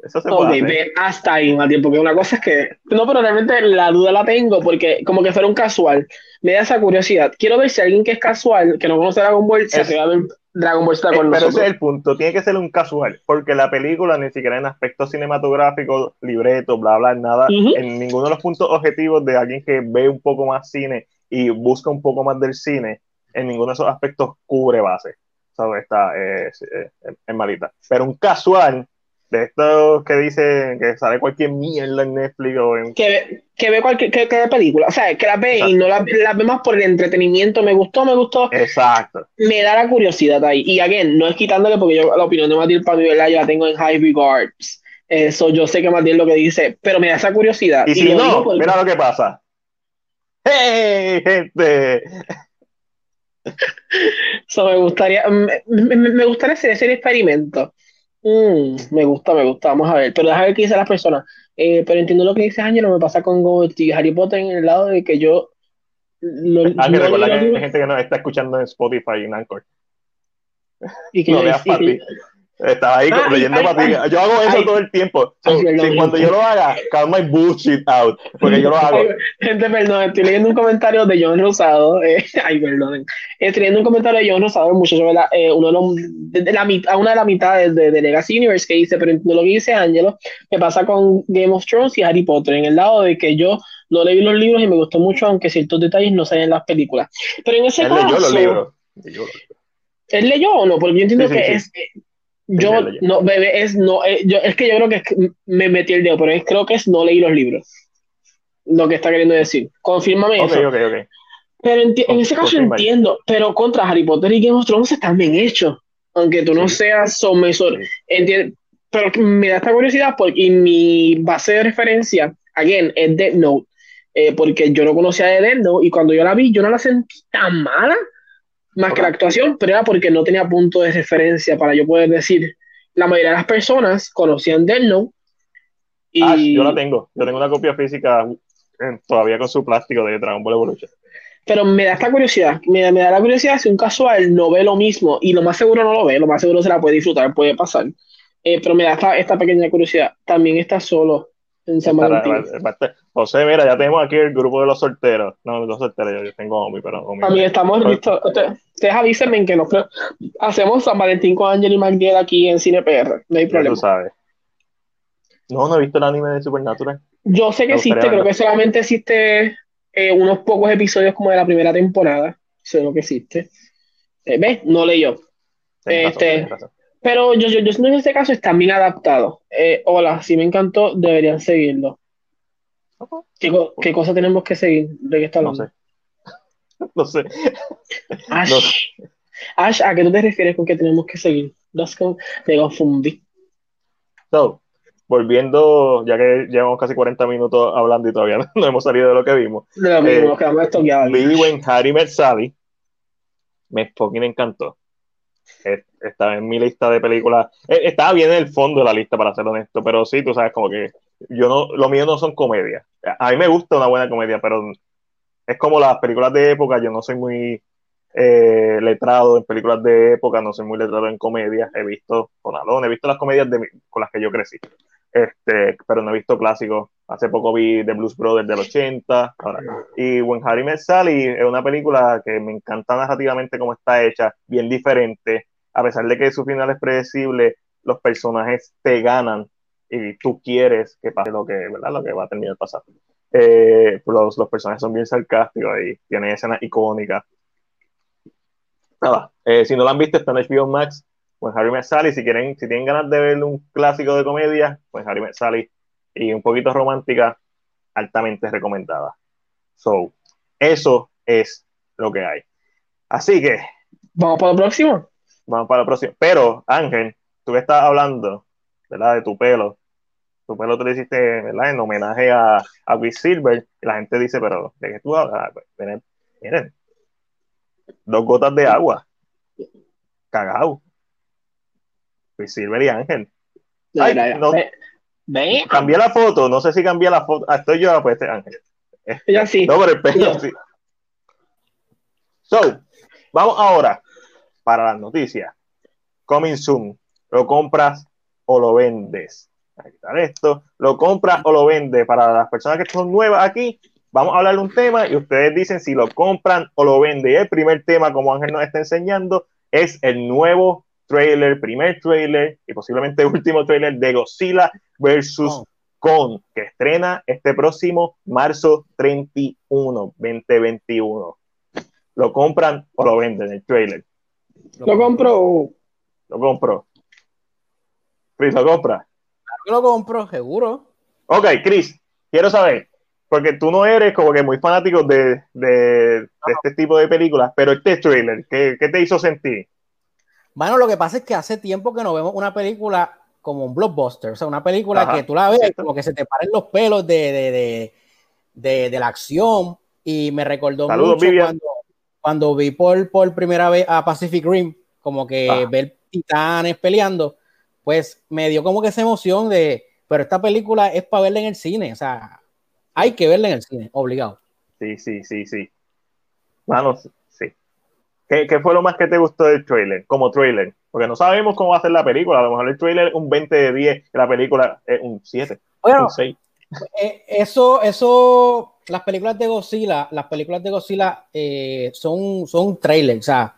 Eso se puede Ok, hacer. ve hasta ahí, Matías, porque una cosa es que. No, pero realmente la duda la tengo, porque como que fuera un casual, me da esa curiosidad. Quiero ver si alguien que es casual, que no conoce Dragon Ball, se atreve a ver Dragon Ball Z Eh, con Pero ese es el punto, tiene que ser un casual, porque la película ni siquiera en aspectos cinematográficos, libreto, bla, bla, nada, en ninguno de los puntos objetivos de alguien que ve un poco más cine y busca un poco más del cine, en ninguno de esos aspectos cubre base. ¿Sabes? Está, eh, es, es- es malita. Pero un casual, de estos que dicen que sale cualquier mierda en Netflix o en... Que, ve- que ve cualquier que, que película, o sea, que la ve y no la, la ve más por el entretenimiento, me gustó, me gustó, Exacto. me da la curiosidad ahí. Y again, no es quitándole porque yo la opinión de Matilde para mi verdad yo la tengo en high regards. Eso yo sé que Matilde lo que dice, pero me da esa curiosidad. Y si no, porque- mira lo que pasa. ¡Hey, gente! So, me gustaría, me, me- me gustaría hacer ese experimento. Mm, me gusta, me gusta, vamos a ver. Pero déjame ver qué dicen las personas. Eh, pero entiendo lo que dice Ángelo, me pasa con y Harry Potter en el lado de que yo lo- Ah, que no recuerda leí que hay gente que nos está escuchando en Spotify y en Anchor. y que No leas y que- Pati. Estaba ahí Ay, leyendo ay, para ti. ay. Yo hago eso todo el tiempo. So, perdón, si cuando yo lo haga, calm my bullshit out. Porque yo lo hago. Gente, perdón, estoy leyendo un comentario de John Rosado. eh, ay, perdonen. Estoy leyendo un comentario de John Rosado, muchacho, ¿verdad? Eh, uno de los, de, de la mitad, una de las mitades de, de Legacy Universe que dice, pero entiendo lo que dice Angelo, me pasa con Game of Thrones y Harry Potter, en el lado de que yo no leí los libros y me gustó mucho, aunque ciertos detalles no salen en las películas. Pero en ese Él caso, leyó los libros. Leyó los libros. ¿él leyó o no? Porque yo entiendo sí, que sí. es. Yo, no, bebé, es, no, eh, yo, es que yo creo que es que me metí el dedo, pero es, creo que es no leí los libros. Lo que está queriendo decir. Confírmame Ok, eso. ok, ok. Pero enti- en ese caso entiendo, pero contra Harry Potter y Game of Thrones están bien hechos. Aunque tú no Sí. seas somesor. Sí. Pero me da esta curiosidad porque y mi base de referencia, again, es Death Note. Eh, porque yo no conocía de Death Note y cuando yo la vi, yo no la sentí tan mala, más que la actuación, pero era porque no tenía punto de referencia para yo poder decir. La mayoría de las personas conocían Death Note. Y Ah, yo la tengo. Yo tengo una copia física eh, todavía con su plástico de Dragon Ball Evolution. Pero me da esta curiosidad, me, da- me da la curiosidad si un casual no ve lo mismo y lo más seguro no lo ve, lo más seguro se la puede disfrutar, puede pasar. Eh, pero me da esta, esta pequeña curiosidad. También está solo en San Valentín. a José, mira, ya tenemos aquí el grupo de los solteros. No, los solteros, yo, tengo Omi, pero Omi. También estamos Pues- listos. Ustedes, ustedes avísenme que nos hacemos San Valentín con Ángel y Magdiel aquí en Cine PR. No hay problema. tú sabes. No, no he visto el anime de Supernatural. Yo sé que existe, creo que solamente existe eh, unos pocos episodios como de la primera temporada. Sé lo que existe. Eh, ¿Ves? No leyó. Este, razón. Pero yo, yo, yo siento que en este caso están bien adaptados. Eh, hola, si me encantó, deberían seguirlo. ¿Qué, qué cosa tenemos que seguir? ¿De qué está No hablando? sé. No sé. Ash, No. Ash, ¿a qué tú te refieres con que tenemos que seguir? Los con- me confundí. So, volviendo, ya que llevamos casi 40 minutos hablando y todavía no hemos salido de lo que vimos. De lo mismo, Eh, nos quedamos estoqueados. Vi en Harry Met Sally. Me fucking encantó. Es- Estaba en mi lista de películas. eh, Estaba bien en el fondo de la lista, para ser honesto, pero sí, tú sabes, como que yo no, lo mío no son comedias. A mí me gusta una buena comedia, pero es como las películas de época. Yo no soy muy eh, letrado en películas de época, no soy muy letrado en comedias. He visto con Alone, he visto las comedias de con las que yo crecí. Este, pero no he visto clásicos. Hace poco vi The Blues Brothers del 80. ahora. Y When Harry Met Sally es una película que me encanta narrativamente cómo está hecha, bien diferente. A pesar de que su final es predecible, los personajes te ganan y tú quieres que pase lo que, ¿verdad? Lo que va a terminar pasando. Eh, los, los personajes son bien sarcásticos y tienen escenas icónicas. Nada, eh, si no la han visto, está en HBO Max. When Harry Met Sally, si quieren, si tienen ganas de ver un clásico de comedia, pues Harry Met Sally y un poquito romántica, altamente recomendada. So, eso es lo que hay. Así que Vamos para lo próximo. Vamos para la próxima. Pero, Ángel, tú que estás hablando, ¿verdad? De tu pelo. Tu pelo te lo hiciste, ¿verdad? En homenaje a, a Silver. Y la gente dice, pero, ¿de qué tú hablas? Ah, pues, miren, miren. Dos gotas de agua. Cagao. Silver y Ángel. Ay, no. Ve- Ve, Cambié la foto, no sé si cambié la foto. Ah, estoy yo, pues este Ángel. ella sí. No, pero el pelo sí. So, vamos ahora para las noticias. Coming soon. ¿Lo compras o lo vendes? Voy a quitar esto. ¿Lo compras o lo vendes? Para las personas que son nuevas aquí, vamos a hablar de un tema y ustedes dicen si lo compran o lo venden. Y el primer tema, como Ángel nos está enseñando, es el nuevo trailer, primer trailer y posiblemente último trailer de Godzilla versus Oh. Kong, que estrena este próximo marzo 31, 2021. ¿Lo compran o lo venden el trailer? Lo compro. Lo compro. Chris, ¿lo compra? que lo compro, seguro. Ok, Chris, quiero saber, porque tú no eres como que muy fanático de, de, de este tipo de películas, pero este trailer, ¿qué, ¿qué, te hizo sentir? Bueno, lo que pasa es que hace tiempo que no vemos una película como un blockbuster, o sea, una película Ajá, que tú la ves ¿cierto? como que se te paren los pelos de, de, de, de, de la acción y me recordó Saludos, mucho cuando, cuando, vi por, por primera vez a Pacific Rim, como que ah. ver titanes peleando, pues me dio como que esa emoción de, pero esta película es para verla en el cine, o sea, hay que verla en el cine, obligado. Sí, sí, sí, sí. Bueno, sí. ¿Qué, ¿Qué, fue lo más que te gustó del trailer? Como trailer. Porque no sabemos cómo va a ser la película. A lo mejor el trailer es un 20 de 10 y la película es un 7. Bueno, un 6. Eh, eso, eso, las películas de Godzilla, las películas de Godzilla eh, son, son trailers. O sea,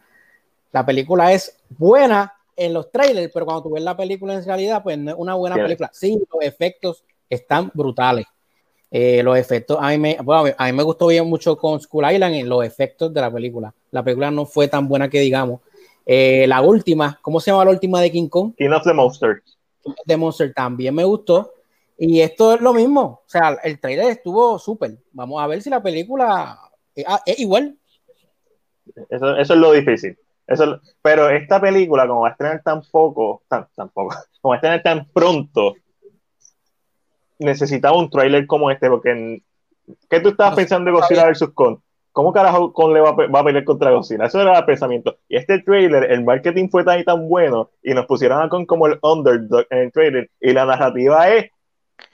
la película es buena en los trailers, pero cuando tú ves la película en realidad, pues no es una buena película. Sí, los efectos están brutales. Eh, los efectos, a mí, me, bueno, a mí me gustó bien mucho con School Island en los efectos de la película. La película no fue tan buena que digamos. Eh, la última, ¿cómo se llama la última de King Kong? King of the Monster. The Monster también me gustó. Y esto es lo mismo. O sea, el trailer estuvo súper. Vamos a ver si la película es, ah, es igual. Eso, eso, es lo difícil. Eso, pero esta película, como va a estrenar tan poco, tan, tan poco, como va a estrenar tan pronto, necesitaba un trailer como este, porque ¿qué tú estabas no, pensando de Godzilla vs. Kong? ¿Cómo carajo Kong le va a, va a, pelear contra Godzilla? Eso era el pensamiento. Y este trailer, el marketing fue tan y tan bueno, y nos pusieron a Kong como el underdog en el trailer, y la narrativa es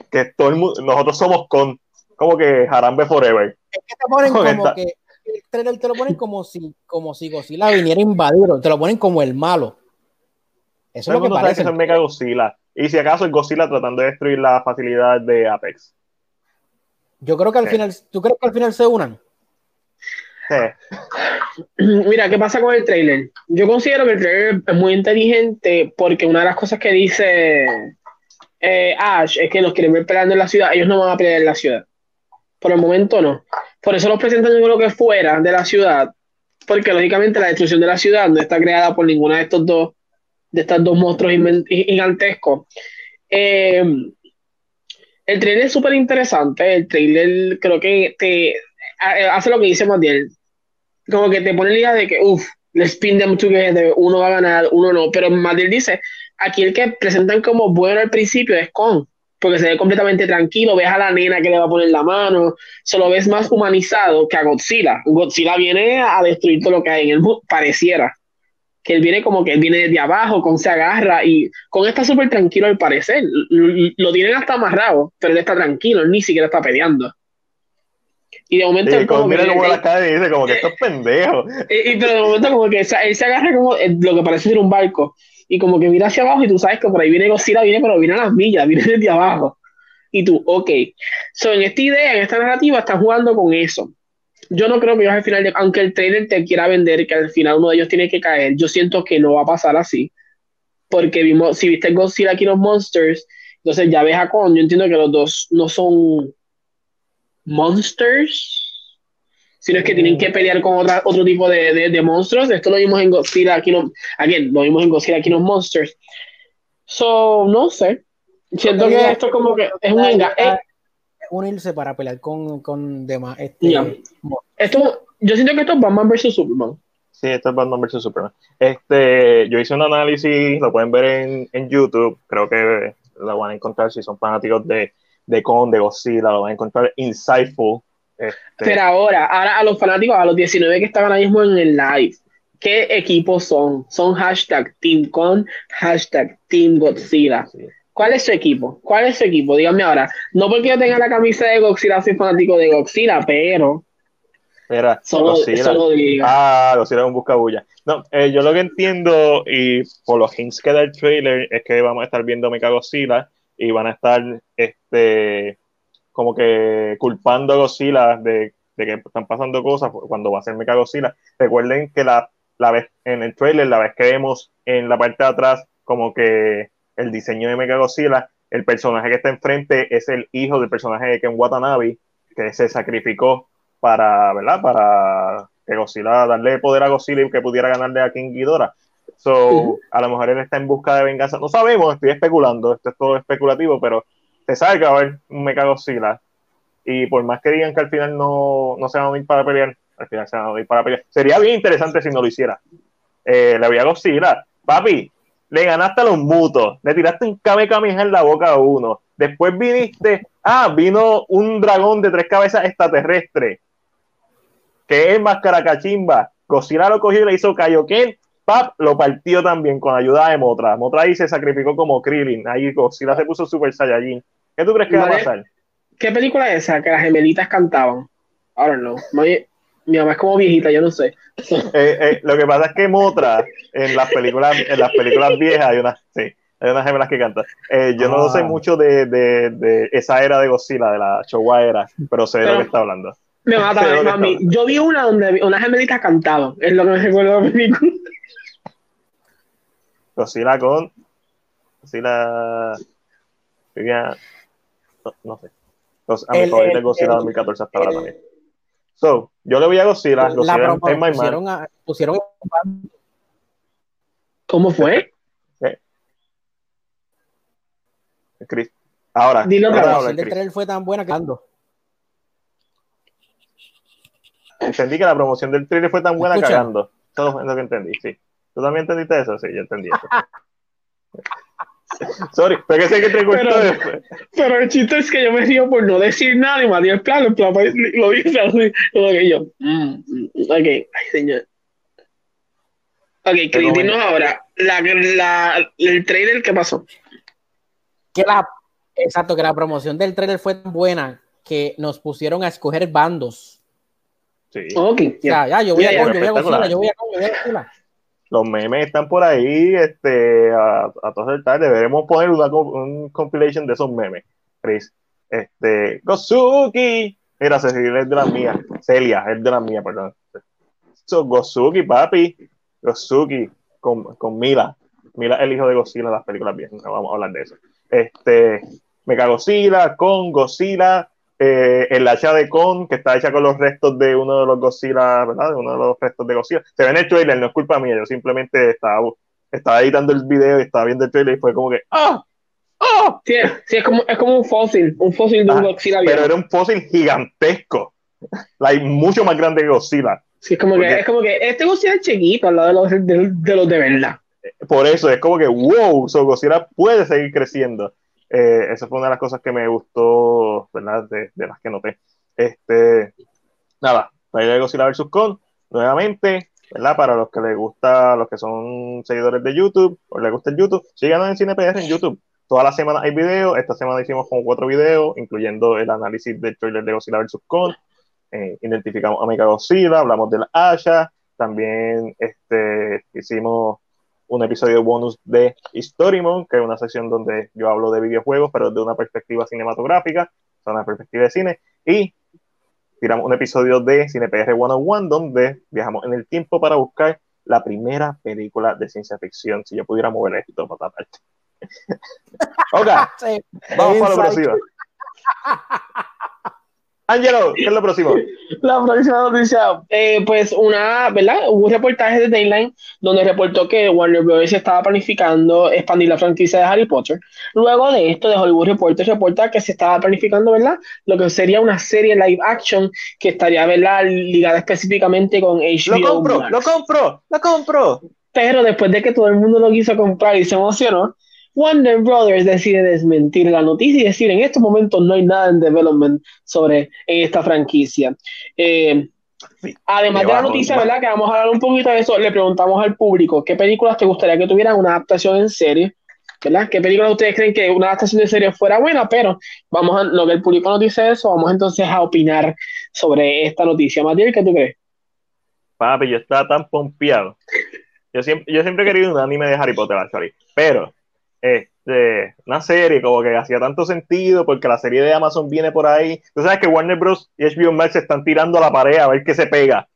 que todo el mundo, nosotros somos Kong, como que Harambe Forever. Es que te ponen como, como que el trailer te lo ponen como si, como si Godzilla viniera a invadir, te lo ponen como el malo. Eso es lo que parece. Que es Mega Godzilla. Y si acaso es Godzilla tratando de destruir la facilidad de Apex. Yo creo que al sí. final, ¿tú crees que al final se unan? Sí. Mira, ¿qué pasa con el trailer? Yo considero que el trailer es muy inteligente porque una de las cosas que dice eh, Ash es que los quieren ver peleando en la ciudad. Ellos no van a pelear en la ciudad. Por el momento no. Por eso los presentan yo creo que fuera de la ciudad. Porque lógicamente la destrucción de la ciudad no está creada por ninguna de estos dos de estos dos monstruos gigantescos. Eh, el trailer es súper interesante. El trailer creo que te hace lo que dice Matiel. Como que te pone la idea de que, uff, let's spin them together. Uno va a ganar, uno no. Pero Matiel dice: aquí el que presentan como bueno al principio es Kong. Porque se ve completamente tranquilo. Ves a la nena que le va a poner la mano. Se lo ves más humanizado que a Godzilla. Godzilla viene a destruir todo lo que hay en el mundo. Pareciera que él viene como que él viene desde abajo, con se agarra y con está súper tranquilo al parecer. Lo, lo, tienen hasta amarrado, pero él está tranquilo, él ni siquiera está peleando. Y de momento como mira como la cara y dice como que esto es pendejo. Y, y, pero de momento como que él se agarra como lo que parece ser un barco y como que mira hacia abajo y tú sabes que por ahí viene Godzilla, viene pero viene a las millas, viene desde abajo. Y tú, ok. So, en esta idea, en esta narrativa, estás jugando con eso yo no creo que ellos al final, de, aunque el trailer te quiera vender que al final uno de ellos tiene que caer, yo siento que no va a pasar así. Porque vimos, si viste Godzilla King of Monsters, entonces ya ves a Kong, yo entiendo que los dos no son monsters, sino es que tienen que pelear con otra, otro tipo de, de, de, monstruos. Esto lo vimos en Godzilla King of, again, lo vimos en Godzilla King of Monsters. So, no sé. Siento que esto como que es un engaño unirse para pelear con, con demás. Este, yeah. Esto, yo siento que esto es Batman vs Superman. Sí, esto es Batman vs Superman. Este, yo hice un análisis, lo pueden ver en, en YouTube, creo que lo van a encontrar si son fanáticos de, de Con, de Godzilla, lo van a encontrar insightful. Este. Pero ahora, ahora a los fanáticos, a los 19 que estaban ahí mismo en el live, ¿qué equipos son? Son hashtag Team Con, hashtag Team Godzilla. Sí. ¿Cuál es su equipo? ¿Cuál es su equipo? Dígame ahora. No porque yo tenga la camisa de Godzilla, soy fanático de Godzilla, pero. Espera, solo, Godzilla. solo. Ah, Godzilla es un buscabulla. No, eh, yo lo que entiendo, y por los hints que da el trailer, es que vamos a estar viendo Mecha Godzilla y van a estar este como que culpando a Godzilla de, de que están pasando cosas cuando va a ser Mecha Godzilla. Recuerden que la, la vez en el trailer, la vez que vemos en la parte de atrás, como que el diseño de Mechagodzilla, el personaje que está enfrente es el hijo del personaje de Ken Watanabe, que se sacrificó para, ¿verdad? Para que Godzilla, darle poder a Godzilla y que pudiera ganarle a King Ghidorah. So, a lo mejor él está en busca de venganza. No sabemos, estoy especulando, esto es todo especulativo, pero se sabe que va a haber un Mechagodzilla. Y por más que digan que al final no, no se van a ir para pelear, al final se van a ir para pelear. Sería bien interesante si no lo hiciera. Eh, le voy a Godzilla. Papi, le ganaste a los mutos, le tiraste un Kame en la boca a uno. Después viniste, ah, vino un dragón de tres cabezas extraterrestre, que es más caracachimba. Godzilla lo cogió y le hizo Kaioken, pap, lo partió también con ayuda de Motra. Motra ahí se sacrificó como Krillin, ahí Godzilla se puso Super Saiyajin. ¿Qué tú crees que va a pasar? ¿Qué película es esa? Que las gemelitas cantaban. I don't know. Mi mamá es como viejita, yo no sé. Eh, eh, lo que pasa es que Motra, en las películas, en las películas viejas, hay unas, sí, hay unas gemelas que cantan. Eh, yo no sé ah. mucho de, de, de, esa era de Godzilla, de la Showa era, pero sé de lo que está hablando. Me mata, mami. Yo vi una donde unas gemelitas cantaban, es lo que me recuerdo de la película. Godzilla con. Godzilla. No, no sé. a mi favorita Godzilla 2014 hasta ahora también. So, yo le voy a Godzilla. Godzilla en My pusieron, a, pusieron ¿Cómo fue? Chris. Ahora, Dilo ahora, el trailer fue tan buena que ando. Entendí que la promoción del trailer fue tan buena cagando. Todo es lo que entendí, sí. ¿Tú también entendiste eso? Sí, yo entendí eso. Sorry, pero que sé que te gustó pero, pero el chiste es que yo me río por no decir nada y me dio el el plano lo dije así, lo que yo. Mm, ok, ay señor. Ok, Chris, dinos ahora, la, la, el trailer, ¿qué pasó? Que la, exacto, que la promoción del trailer fue tan buena que nos pusieron a escoger bandos. Sí. Ok, ya, ya, yo voy a, con, yo voy a yo voy a con, yo voy a los memes están por ahí este, a, a todo el tarde. Deberemos poner una un compilation de esos memes, Chris. Este, Gozuki. Mira, Cecilia es de la mía. Celia es de la mía, perdón. So, Gozuki, papi. Gozuki con, con Mila. Mila el hijo de Godzilla en las películas. No vamos a hablar de eso. Este, Mega Godzilla con Godzilla eh, el hacha de Con, que está hecha con los restos de uno de los Godzilla, ¿verdad? De uno de los restos de Godzilla. Se ve en el trailer, no es culpa mía, yo simplemente estaba, estaba editando el video y estaba viendo el trailer y fue como que, ¡ah! ¡ah! Sí, sí es, como, es como un fósil, un fósil de un ah, Godzilla. Pero era un fósil gigantesco, like, mucho más grande que Godzilla. Sí, es como, que, es como que este Godzilla es chiquito al lado de los de, de, los de verdad. Por eso, es como que, wow, so Godzilla puede seguir creciendo. Eh, esa fue una de las cosas que me gustó, ¿verdad? De, de las que noté. Este, nada, la de Godzilla vs. Con, nuevamente, ¿verdad? Para los que les gusta, los que son seguidores de YouTube, o les gusta el YouTube, síganos en CinePR en YouTube. Toda la semana hay videos, esta semana hicimos como cuatro videos, incluyendo el análisis del trailer de Godzilla vs. Con, eh, identificamos a Mega Godzilla, hablamos de la Asha, también este, hicimos un episodio bonus de Storymon, que es una sección donde yo hablo de videojuegos, pero de una perspectiva cinematográfica, de una perspectiva de cine, y tiramos un episodio de CinePR 101, donde viajamos en el tiempo para buscar la primera película de ciencia ficción, si yo pudiera mover esto para otra parte. ok, vamos para lo próximo. Angelo, ¿qué es lo próximo? La próxima noticia, eh, pues una, ¿verdad? Hubo un reportaje de Dayline donde reportó que Warner Bros. estaba planificando expandir la franquicia de Harry Potter. Luego de esto, de Hollywood Reporter reporta que se estaba planificando, ¿verdad? Lo que sería una serie live action que estaría, ¿verdad? Ligada específicamente con HBO. Lo compro, lo compro, lo compro. Pero después de que todo el mundo lo quiso comprar y se emocionó, Warner Brothers decide desmentir la noticia y decir en estos momentos no hay nada en development sobre esta franquicia. Eh, además de la noticia, ¿verdad? Que vamos a hablar un poquito de eso, le preguntamos al público qué películas te gustaría que tuvieran una adaptación en serie, ¿verdad? ¿Qué películas ustedes creen que una adaptación de serie fuera buena? Pero vamos a, lo que el público nos dice eso, vamos entonces a opinar sobre esta noticia. Matías, ¿qué tú crees? Papi, yo estaba tan pompeado. Yo siempre, yo siempre he querido un anime de Harry Potter, actually, pero este, una serie como que hacía tanto sentido porque la serie de Amazon viene por ahí. Tú sabes que Warner Bros. y HBO Max se están tirando a la pared a ver qué se pega.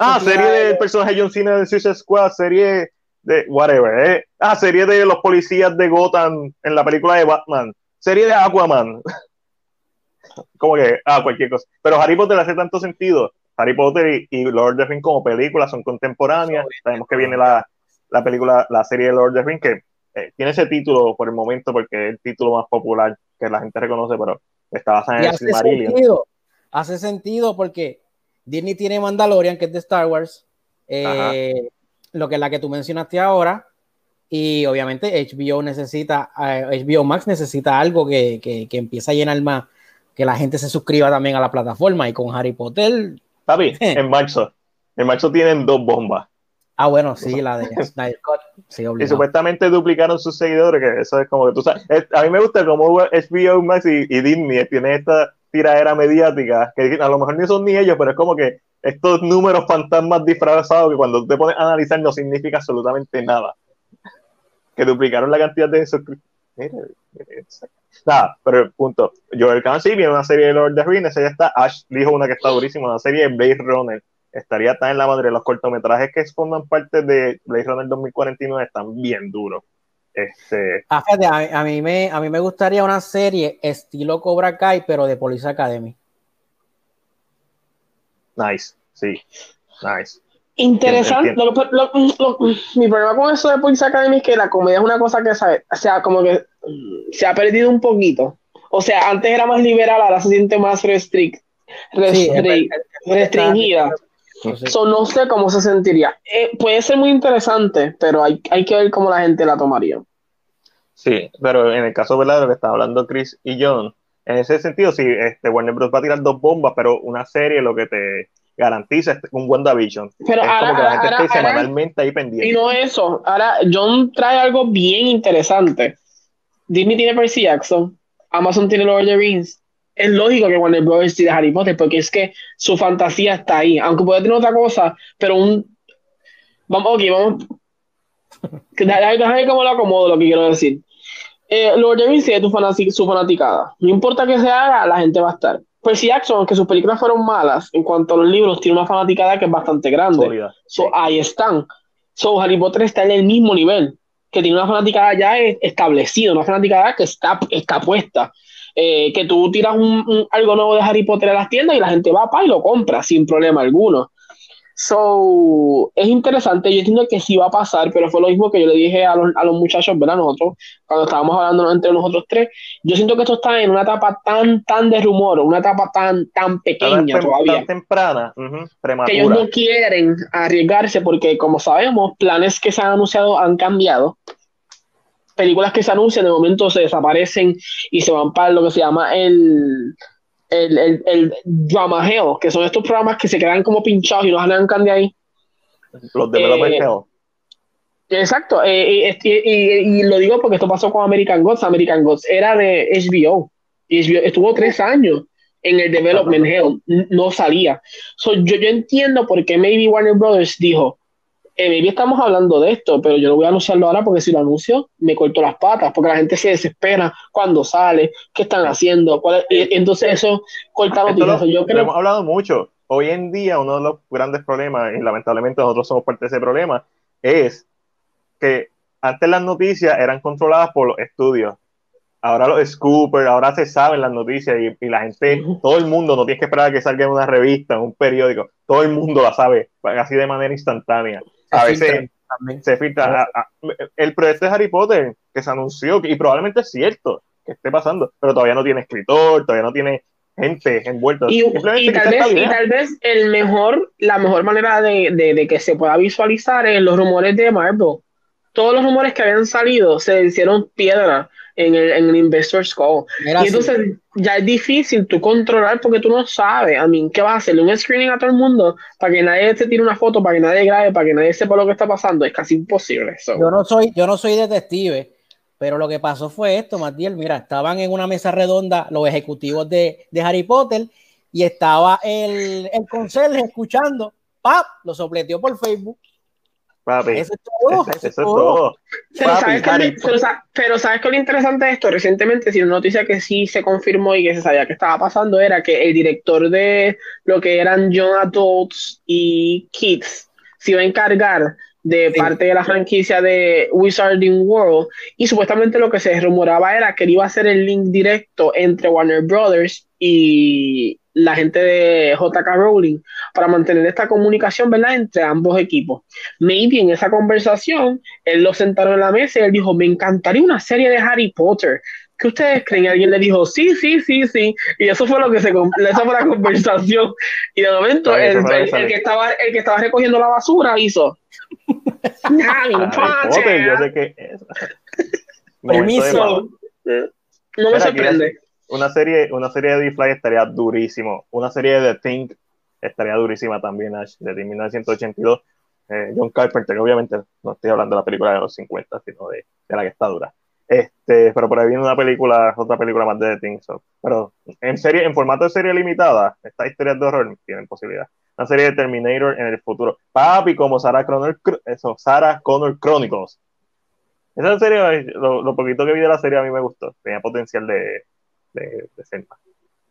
Ah, serie del personaje John Cena de Suicide Squad, serie de whatever, ¿eh? Ah, serie de los policías de Gotham en la película de Batman, serie de Aquaman. como que, ah, cualquier cosa. Pero Harry Potter hace tanto sentido. Harry Potter y, Lord of the Rings como películas son contemporáneas. Sabemos que viene la, la película, la serie de Lord of the Rings, que eh, tiene ese título por el momento porque es el título más popular que la gente reconoce, pero está basada en Y el hace Silmarillion. sentido, hace sentido porque Disney tiene Mandalorian, que es de Star Wars, eh, lo que es la que tú mencionaste ahora, y obviamente HBO necesita, eh, HBO Max necesita algo que, que, que empiece a llenar más, que la gente se suscriba también a la plataforma, y con Harry Potter, Papi, en marzo. En marzo tienen dos bombas. Ah bueno, sí, la de Snyder Cut, sí, Y supuestamente duplicaron sus seguidores, que eso es como que tú sabes. es- A mí me gusta como HBO Max y, y Disney tienen esta tiradera mediática, que a lo mejor ni son ni ellos, pero es como que estos números fantasmas disfrazados que cuando te pones a analizar no significa absolutamente nada. Que duplicaron la cantidad de suscriptores. Nada, pero el punto. Joel Kahn sí viene una serie de Lord of the Rings, esa ya está. Ash dijo una que está durísima, una serie de Blade Runner. Estaría tan en la madre. Los cortometrajes que forman parte de Blade Runner 2049 están bien duros. Este, Ah, fíjate, a, a mí me, a mí me gustaría una serie estilo Cobra Kai, pero de Police Academy. nice, sí, nice. Interesante. Entiendo. Lo que- lo- lo- mi problema con eso de Police Academy es que la comedia es una cosa que, ¿sabes? O sea, como que mm, se ha perdido un poquito. O sea, antes era más liberal, ahora se siente más restrict, Sí, restri- restringida. So, no sé cómo se sentiría. Eh, puede ser muy interesante, pero hay, hay que ver cómo la gente la tomaría. Sí, pero en el caso ¿verdad? de lo que está hablando Chris y John, en ese sentido, sí, este, Warner Bros. va a tirar dos bombas, pero una serie lo que te garantiza es un WandaVision. Pero es ahora- como que la gente ahora- esté ahora- semanalmente ahí Y pendiente. no eso. Ahora, John trae algo bien interesante. Disney tiene Percy Jackson, Amazon tiene Lord of the Rings. Es lógico que Warner Bros. tire Harry Potter, porque es que su fantasía está ahí. Aunque puede tener otra cosa, pero un. Vamos, ok, vamos. Déjame déjame cómo lo acomodo lo que quiero decir. Eh, Lord of the tu fanasi- su fanaticada. No importa que se haga, la gente va a estar. Percy Jackson, aunque sus películas fueron malas, en cuanto a los libros, tiene una fanaticada que es bastante grande. So, ahí están. So, Harry Potter está en el mismo nivel, que tiene una fanaticada ya e- establecida, una fanaticada que está, está puesta. Eh, que tú tiras un, un- algo nuevo de Harry Potter a las tiendas y la gente va pa, y lo compra sin problema alguno. So, es interesante, yo entiendo que sí va a pasar, pero fue lo mismo que yo le dije a los, a los muchachos, ¿verdad? Nosotros, cuando estábamos hablando entre nosotros tres, yo siento que esto está en una etapa tan, tan de rumor, una etapa tan, tan pequeña todavía tan temprana, ujú, que ellos no quieren arriesgarse porque, como sabemos, planes que se han anunciado han cambiado. Películas que se anuncian de momento se desaparecen y se van para lo que se llama el, el, el, el drama hell, que son estos programas que se quedan como pinchados y no arrancan de ahí. Los developers eh. Exacto, eh, y, y- y- y lo digo porque esto pasó con American Gods. American Gods era de HBO. Y HBO estuvo tres años en el development hell, no salía. So, yo, yo entiendo por qué maybe Warner Brothers dijo, eh, estamos hablando de esto, pero yo no voy a anunciarlo ahora porque si lo anuncio me corto las patas, porque la gente se desespera cuando sale, qué están haciendo, cuál es- y- entonces eso corta noticias. Yo creo hemos hablado mucho. Hoy en día, uno de los grandes problemas, y lamentablemente nosotros somos parte de ese problema, es que antes las noticias eran controladas por los estudios. Ahora los scoopers, ahora se saben las noticias y, y la gente, todo el mundo, no tienes que esperar a que salga en una revista, en un periódico, todo el mundo la sabe, así de manera instantánea. A veces filtran también. se filtra. a- a- el proyecto de Harry Potter que se anunció, y probablemente es cierto que esté pasando, pero todavía no tiene escritor, todavía no tiene gente envuelta. Y, tal vez, y tal vez el mejor, la mejor manera de, de- de que se pueda visualizar es los rumores de Marvel. Todos los rumores que habían salido se hicieron piedra en el, en el Investor's Call. Y entonces ya es difícil tú controlar porque tú no sabes, a mí, ¿qué vas a hacerle? Un screening a todo el mundo para que nadie te tire una foto, para que nadie grabe, para que nadie sepa lo que está pasando. Es casi imposible. So, Yo no soy, yo no soy detective, pero lo que pasó fue esto, Matiel. Mira, estaban en una mesa redonda los ejecutivos de, de Harry Potter y estaba el, el conserje escuchando. ¡Pap! Lo sopleteó por Facebook. Papi, Eso es todo. eso, es todo. todo. Pero Papi, ¿sabes, qué, Harry pero, sa- pero ¿sabes qué es lo interesante de esto? Recientemente, si una noticia que sí se confirmó y que se sabía que estaba pasando era que el director de lo que eran Young Adults y Kids se iba a encargar de Sí. parte de la franquicia de Wizarding World y supuestamente lo que se rumoraba era que él iba a hacer el link directo entre Warner Brothers y, la gente de JK Rowling para mantener esta comunicación, ¿verdad? Entre ambos equipos. Maybe en esa conversación, él lo sentaron en la mesa y él dijo, me encantaría una serie de Harry Potter. ¿Qué ustedes creen? Y alguien le dijo, sí, sí, sí, sí. Y eso fue lo que se, esa fue la conversación. Y de momento, el, el, que estaba, el que estaba recogiendo la basura hizo. Harry Potter, yo sé que Permiso. No me sorprende una serie, una serie de D-Fly estaría durísimo. Una serie de Think estaría durísima también, Ash, de 1982. Eh, John Carpenter, obviamente no estoy hablando de la película de los 50, sino de, de la que está dura. Este, pero por ahí viene una película, otra película más de The Thing. pero en serie, en formato de serie limitada, estas historias de horror tienen posibilidad. Una serie de Terminator en el futuro. Papi, como Sarah Connor, eso, Sarah Connor Chronicles. Esa serie, lo, lo, poquito que vi de la serie a mí me gustó. Tenía potencial de, de, de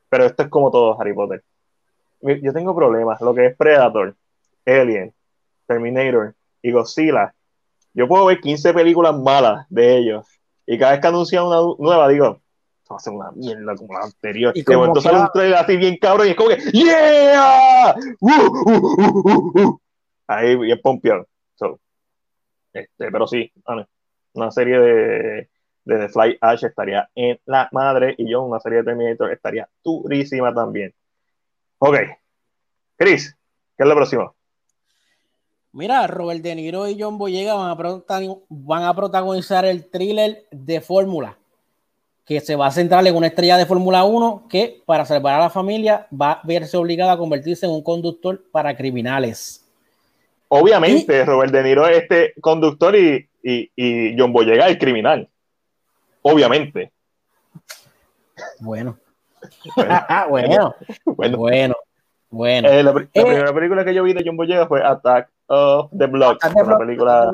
Pero esto es como todo Harry Potter. Yo tengo problemas. Lo que es Predator, Alien, Terminator y Godzilla. Yo puedo ver 15 películas malas de ellos. Y cada vez que anuncian una nueva, digo, va a ser una mierda como la anterior. Y de momento sale un trailer así bien cabrón y es como que, ¡Yeah! Uh, uh, uh, Ahí bien pompeado. este, pero sí, una serie de de The Fly Ash estaría en la madre y yo una serie de Terminator estaría durísima también. Ok. Chris, ¿qué es lo próximo? Mira, Robert De Niro y John Boyega van a, van a protagonizar el thriller de Fórmula, que se va a centrar en una estrella de Fórmula 1 que, para salvar a la familia, va a verse obligada a convertirse en un conductor para criminales. Obviamente, Robert De Niro es este conductor y, y, y John Boyega es criminal. Obviamente. Bueno. Bueno. bueno. Bueno. bueno. Eh, la, eh, primera película que yo vi de John Boyega fue Attack of the Block. Una película.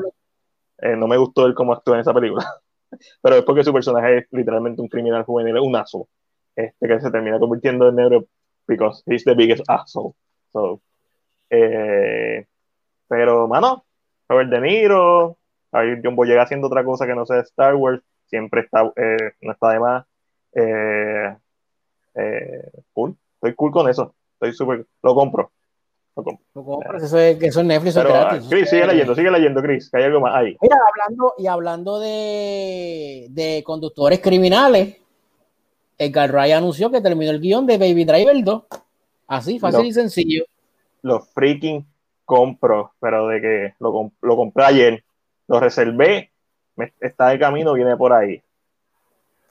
Eh, no me gustó el cómo actuó en esa película. Pero es porque su personaje es literalmente un criminal juvenil, un aso. Este que se termina convirtiendo en negro because he's the biggest asshole. So, pero, mano, Robert De Niro, John Boyega haciendo otra cosa que no sea Star Wars siempre está, eh, no está de más. Eh, eh, cool, estoy cool con eso, estoy súper, lo compro. Lo compro. eso, es, eso es Netflix. Pero, gratis. Chris, sigue leyendo, sigue leyendo, Chris, que hay algo más ahí. Mira, hablando, y hablando de, de conductores criminales, Edgar Wright anunció que terminó el guion de Baby Driver 2. Así, fácil y sencillo. Lo freaking compro, pero de que lo, lo compré ayer, lo reservé está de camino, viene por ahí.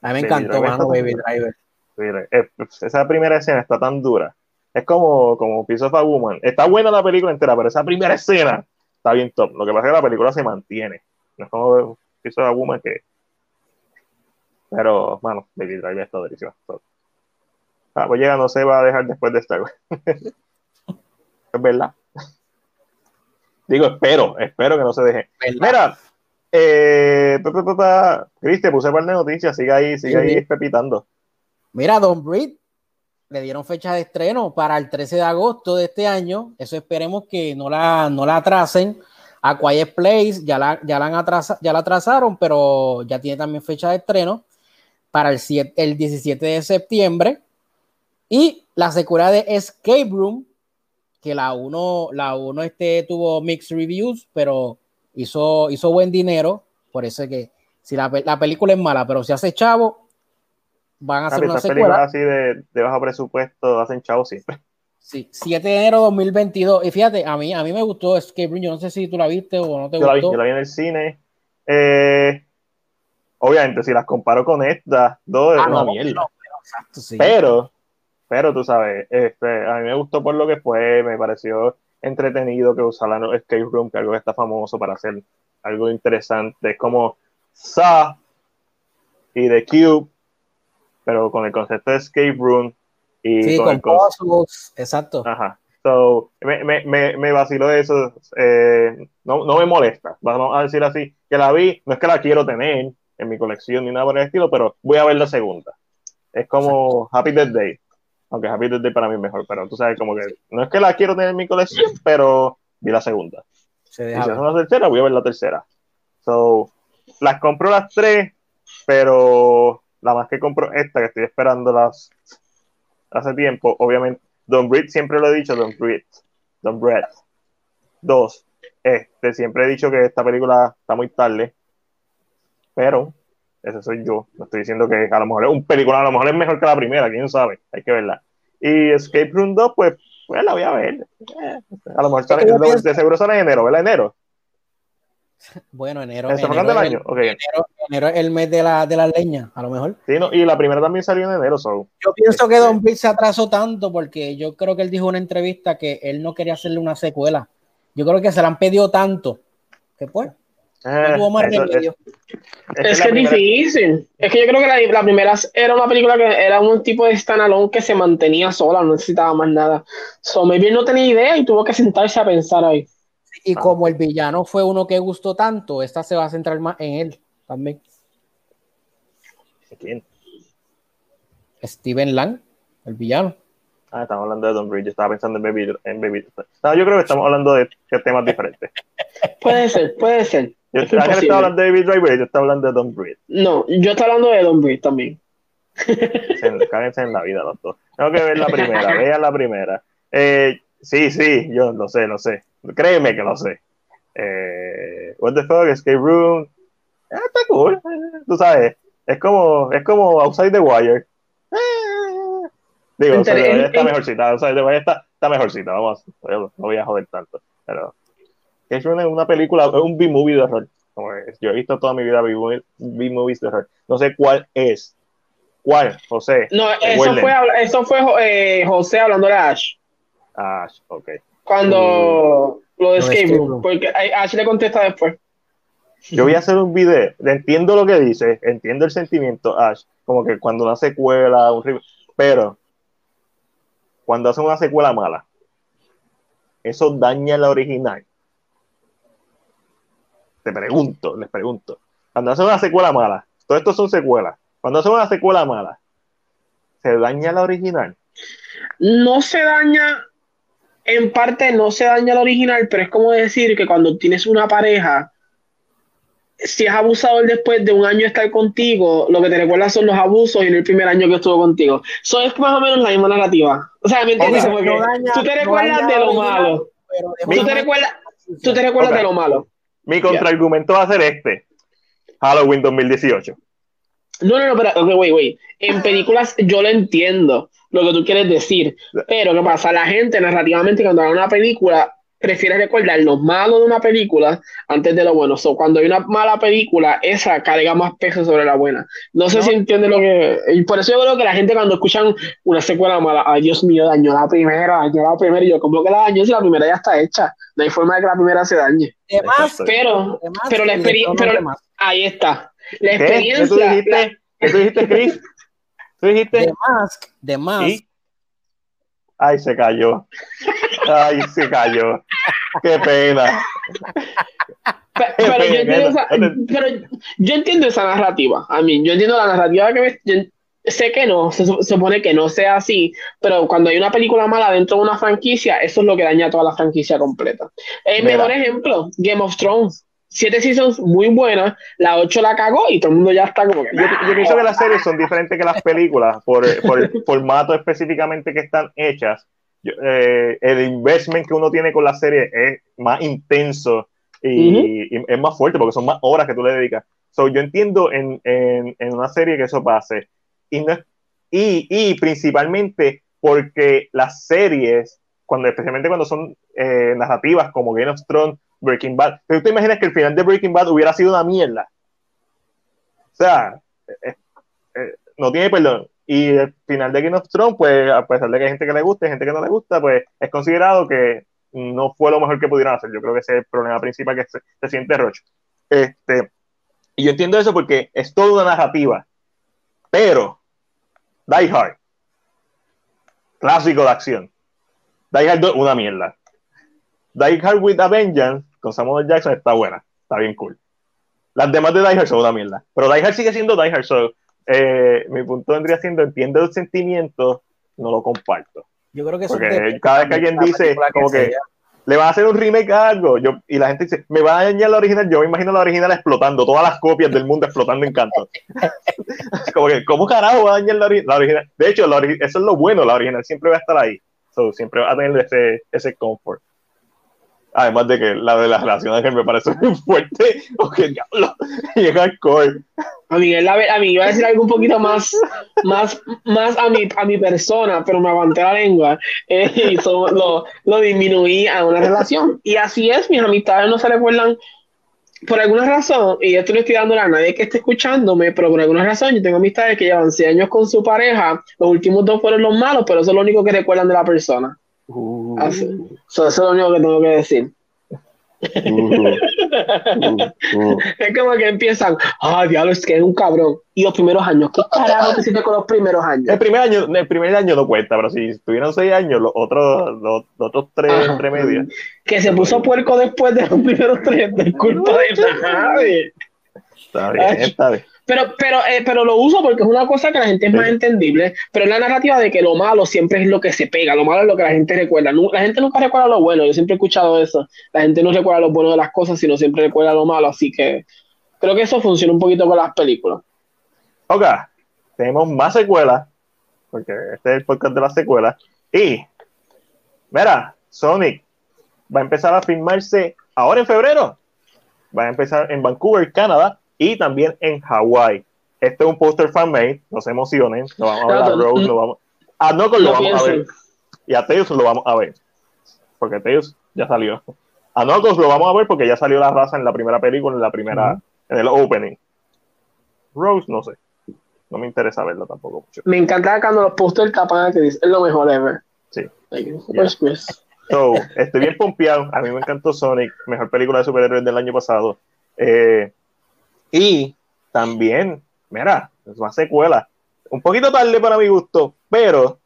A mí me encantó, Baby Driver. Eh, pues, esa primera escena está tan dura. Es como, como Piece of a Woman. Está buena la película entera, pero esa primera escena está bien top. Lo que pasa es que la película se mantiene. No es como Piece of a Woman que. Pero, bueno, Baby Driver está deliciosa. Ah, pues llega, no se va a dejar después de Wars. es verdad. Digo, espero, espero que no se deje. Mira, eh, Cris, te puse par de noticias, sigue ahí, sigue ahí pepitando. Mira, Don Breed le dieron fecha de estreno para el 13 de agosto de este año. Eso esperemos que no la, no la atrasen. A Quiet Place ya la, ya la, atrasa, ya la atrasaron, pero ya tiene también fecha de estreno para el, el 17 de septiembre. Y la secuela de Escape Room, que la 1 la uno este, tuvo mixed reviews, pero hizo, hizo buen dinero, por eso es que si la, la película es mala, pero si hace chavo, van a hacer una secuela. así de, de, bajo presupuesto hacen chavo siempre. Sí, 7 de enero de 2022. Y fíjate, a mí, a mí me gustó Escape Room. Yo no sé si tú la viste o no te yo gustó. La vi, yo la vi en el cine. Eh, obviamente, si las comparo con esta, dos es ah, una mierda. pero, pero, tú sabes, este, a mí me gustó por lo que fue, me pareció entretenido que usaran la Escape Room, que algo que está famoso para hacer algo interesante. Es como Saw y The Cube, pero con el concepto de Escape Room. Y sí, con, con exacto. Ajá. So, me, me, me, me vaciló eso. Eh, no, no me molesta, vamos a decir así. Que la vi, no es que la quiero tener en mi colección ni nada por el estilo, pero voy a ver la segunda. Es como Happy Death Day aunque Happy Day para mí es mejor, pero tú sabes, como que no es que la quiero tener en mi colección, pero vi la segunda. Se y si es una tercera, voy a ver la tercera. So, las compro las tres, pero la más que compro esta, que estoy esperando las hace tiempo, obviamente, Don Breed siempre lo he dicho, Don Breed. Don Breed. Dos, este, siempre he dicho que esta película está muy tarde, pero ese soy yo. No estoy diciendo que a lo mejor es un película, a lo mejor es mejor que la primera, quién sabe, hay que verla. Y Escape Room 2, pues, pues la voy a ver. Eh, a lo mejor sale, de seguro sale en enero, ¿verdad? Enero. Bueno, enero. ¿Está enero, del año? Okay. Enero, enero, es el mes de la, de la leña, a lo mejor. Sí, no, y la primera también salió en enero. So. Yo pienso que Don Bill se atrasó tanto porque yo creo que él dijo en una entrevista que él no quería hacerle una secuela. Yo creo que se la han pedido tanto que pues. Eh, no más eso, es, es, que es difícil. Es que yo creo que la, la, primera era una película que era un tipo de standalone que se mantenía sola, no necesitaba más nada. So, maybe no tenía idea y tuvo que sentarse a pensar ahí. Y como el villano fue uno que gustó tanto, esta se va a centrar más en él también. ¿Quién? Steven Lang, el villano. Ah, estamos hablando de Don Bridge. Estaba pensando en Baby. En Baby. No, yo creo que estamos hablando de temas diferentes. Puede ser, puede ser. Yo estaba hablando de Baby Driver y yo estaba hablando de Don Bridge. No, yo estaba hablando de Don Bridge también. Cáguense en la vida los dos. Tengo que ver la primera, vean la primera. Eh, sí, sí, yo lo sé, lo sé. Créeme que lo sé. Eh, what the fuck, Escape Room. Eh, está cool. Tú sabes, es como, es como Outside the Wire. Eh, digo, Outside the Wire está mejorcita. Outside the Wire está, está mejorcita. Vamos, no voy a joder tanto. Pero es una película, es un B-movie de horror. Yo he visto toda mi vida B-movies de horror. No sé cuál es. ¿Cuál, José? No, eso fue, eso fue eh, José hablando de Ash. Ash, ok. Cuando mm. lo de Escape Room, porque Ash le contesta después. Yo voy a hacer un video, entiendo lo que dice, entiendo el sentimiento, Ash, como que cuando una secuela, un pero cuando hacen una secuela mala, eso daña la original. Te pregunto, les pregunto. Cuando hacen una secuela mala, todo esto son secuelas. Cuando hacen una secuela mala, ¿se daña la original? No se daña en parte no se daña el original, pero es como decir que cuando tienes una pareja, si es abusador después de un año estar contigo, lo que te recuerda son los abusos y no el primer año que estuvo contigo. Eso es más o menos la misma narrativa. O sea, ¿me entiendes? tú te recuerdas de lo malo. Tú te recuerdas, tú te recuerdas de lo malo. Mi contraargumento va a ser este. Halloween 2018. No, no, no, pero, ok, wait, wait. En películas yo lo entiendo lo que tú quieres decir. Pero, ¿qué pasa? La gente narrativamente cuando ve una película prefiere recordar lo malo de una película antes de lo bueno. O cuando hay una mala película, esa carga más peso sobre la buena. No sé si entiende lo que... Y por eso yo creo que la gente cuando escuchan una secuela mala, ay Dios mío, dañó la primera, dañó la primera. Y yo, ¿cómo que la dañó si la primera ya está hecha? No hay forma de que la primera se dañe. Además, pero, pero la experiencia... Ahí está. La experiencia... ¿Qué tú dijiste, Chris? ¿Tú dijiste? The Mask. The Mask. Ay, se cayó. Ay, se cayó. Qué pena. Pero, yo entiendo esa, pero, yo entiendo esa, narrativa. A mí, yo entiendo la narrativa que me, sé que no, se, supone que no sea así, pero cuando hay una película mala dentro de una franquicia, eso es lo que daña toda la franquicia completa. El mejor ejemplo, Game of Thrones siete seasons muy buenas, la ocho la cagó y todo el mundo ya está como que. Yo, pienso que las series son diferentes que las películas por, por el formato específicamente que están hechas. Eh, el investment que uno tiene con la serie es más intenso y, es más fuerte porque son más horas que tú le dedicas. So, yo entiendo en, en, en una serie que eso pase. Y, no, y, y principalmente porque las series, cuando, especialmente cuando son eh, narrativas como Game of Thrones, Breaking Bad. ¿Tú te imaginas que el final de Breaking Bad hubiera sido una mierda? O sea, eh, eh, no tiene perdón. Y el final de Game of Thrones, pues, a pesar de que hay gente que le gusta y gente que no le gusta, pues es considerado que no fue lo mejor que pudieron hacer. Yo creo que ese es el problema principal que se, siente Roche. Este, y yo entiendo eso porque es toda una narrativa. Pero, Die Hard, clásico de acción. Die Hard, una mierda. Die Hard with a Vengeance con Samuel Jackson está buena, está bien cool. Las demás de Die Hard son una mierda, pero Die Hard sigue siendo Die Hard, so, eh, mi punto vendría siendo, entiendo el sentimiento, no lo comparto. Yo creo que Porque cada vez que alguien dice, como que, le va a hacer un remake a algo, yo, y la gente dice, me va a dañar la original, yo me imagino la original explotando, todas las copias del mundo explotando en canto. como que, ¿cómo carajo va a dañar la, original? De hecho, eso es lo bueno, la original siempre va a estar ahí. So, siempre va a tener ese, ese comfort. Además de que la de las relaciones me parece muy fuerte. O que diablo, llega al core. A mí, a mí iba a decir algo un poquito más, más, más a, mi, a mi persona, pero me aguanté la lengua eh, y lo, lo disminuí a una relación. Y así es, mis amistades no se recuerdan por alguna razón, y esto no estoy dándole a nadie que esté escuchándome, pero por alguna razón yo tengo amistades que llevan 6 años con su pareja, los últimos dos fueron los malos, pero eso es lo único que recuerdan de la persona. Uh. eso es lo único que tengo que decir. es como que empiezan, ah, diablo, es que es un cabrón. Y los primeros años, ¿qué carajo te hiciste con los primeros años? El primer año, el primer año no cuenta, pero si tuvieron seis años, los otros, los, otros tres entre medias. Que se puso puerco después de los primeros tres, de culpa de nadie. Está bien, está bien. Pero, pero, eh, pero lo uso porque es una cosa que la gente es más entendible, pero es la narrativa de que lo malo siempre es lo que se pega, lo malo es lo que la gente recuerda. La gente nunca recuerda lo bueno, yo siempre he escuchado eso. La gente no recuerda lo bueno de las cosas, sino siempre recuerda lo malo, así que creo que eso funciona un poquito con las películas. Ok, tenemos más secuelas, porque este es el podcast de las secuelas, y, mira, Sonic va a empezar a filmarse ahora en febrero, va a empezar en Vancouver, Canadá, y también en Hawái. Este es un póster fan-made, no se emocionen, no vamos a ver a Rose, no vamos a Knuckles lo vamos a ver y a Tails lo vamos a ver, porque Tails ya salió. A Knuckles lo vamos a ver porque ya salió la raza en la primera película, en la primera, en el opening. Rose, no sé. No me interesa verlo tampoco mucho. Me encanta cuando los pósters tapan que dice, es lo mejor ever. Sí. so, estoy bien pompeado. A mí me encantó Sonic, mejor película de superhéroes del año pasado. Eh, y también, mira, es una secuela. Un poquito tarde para mi gusto, pero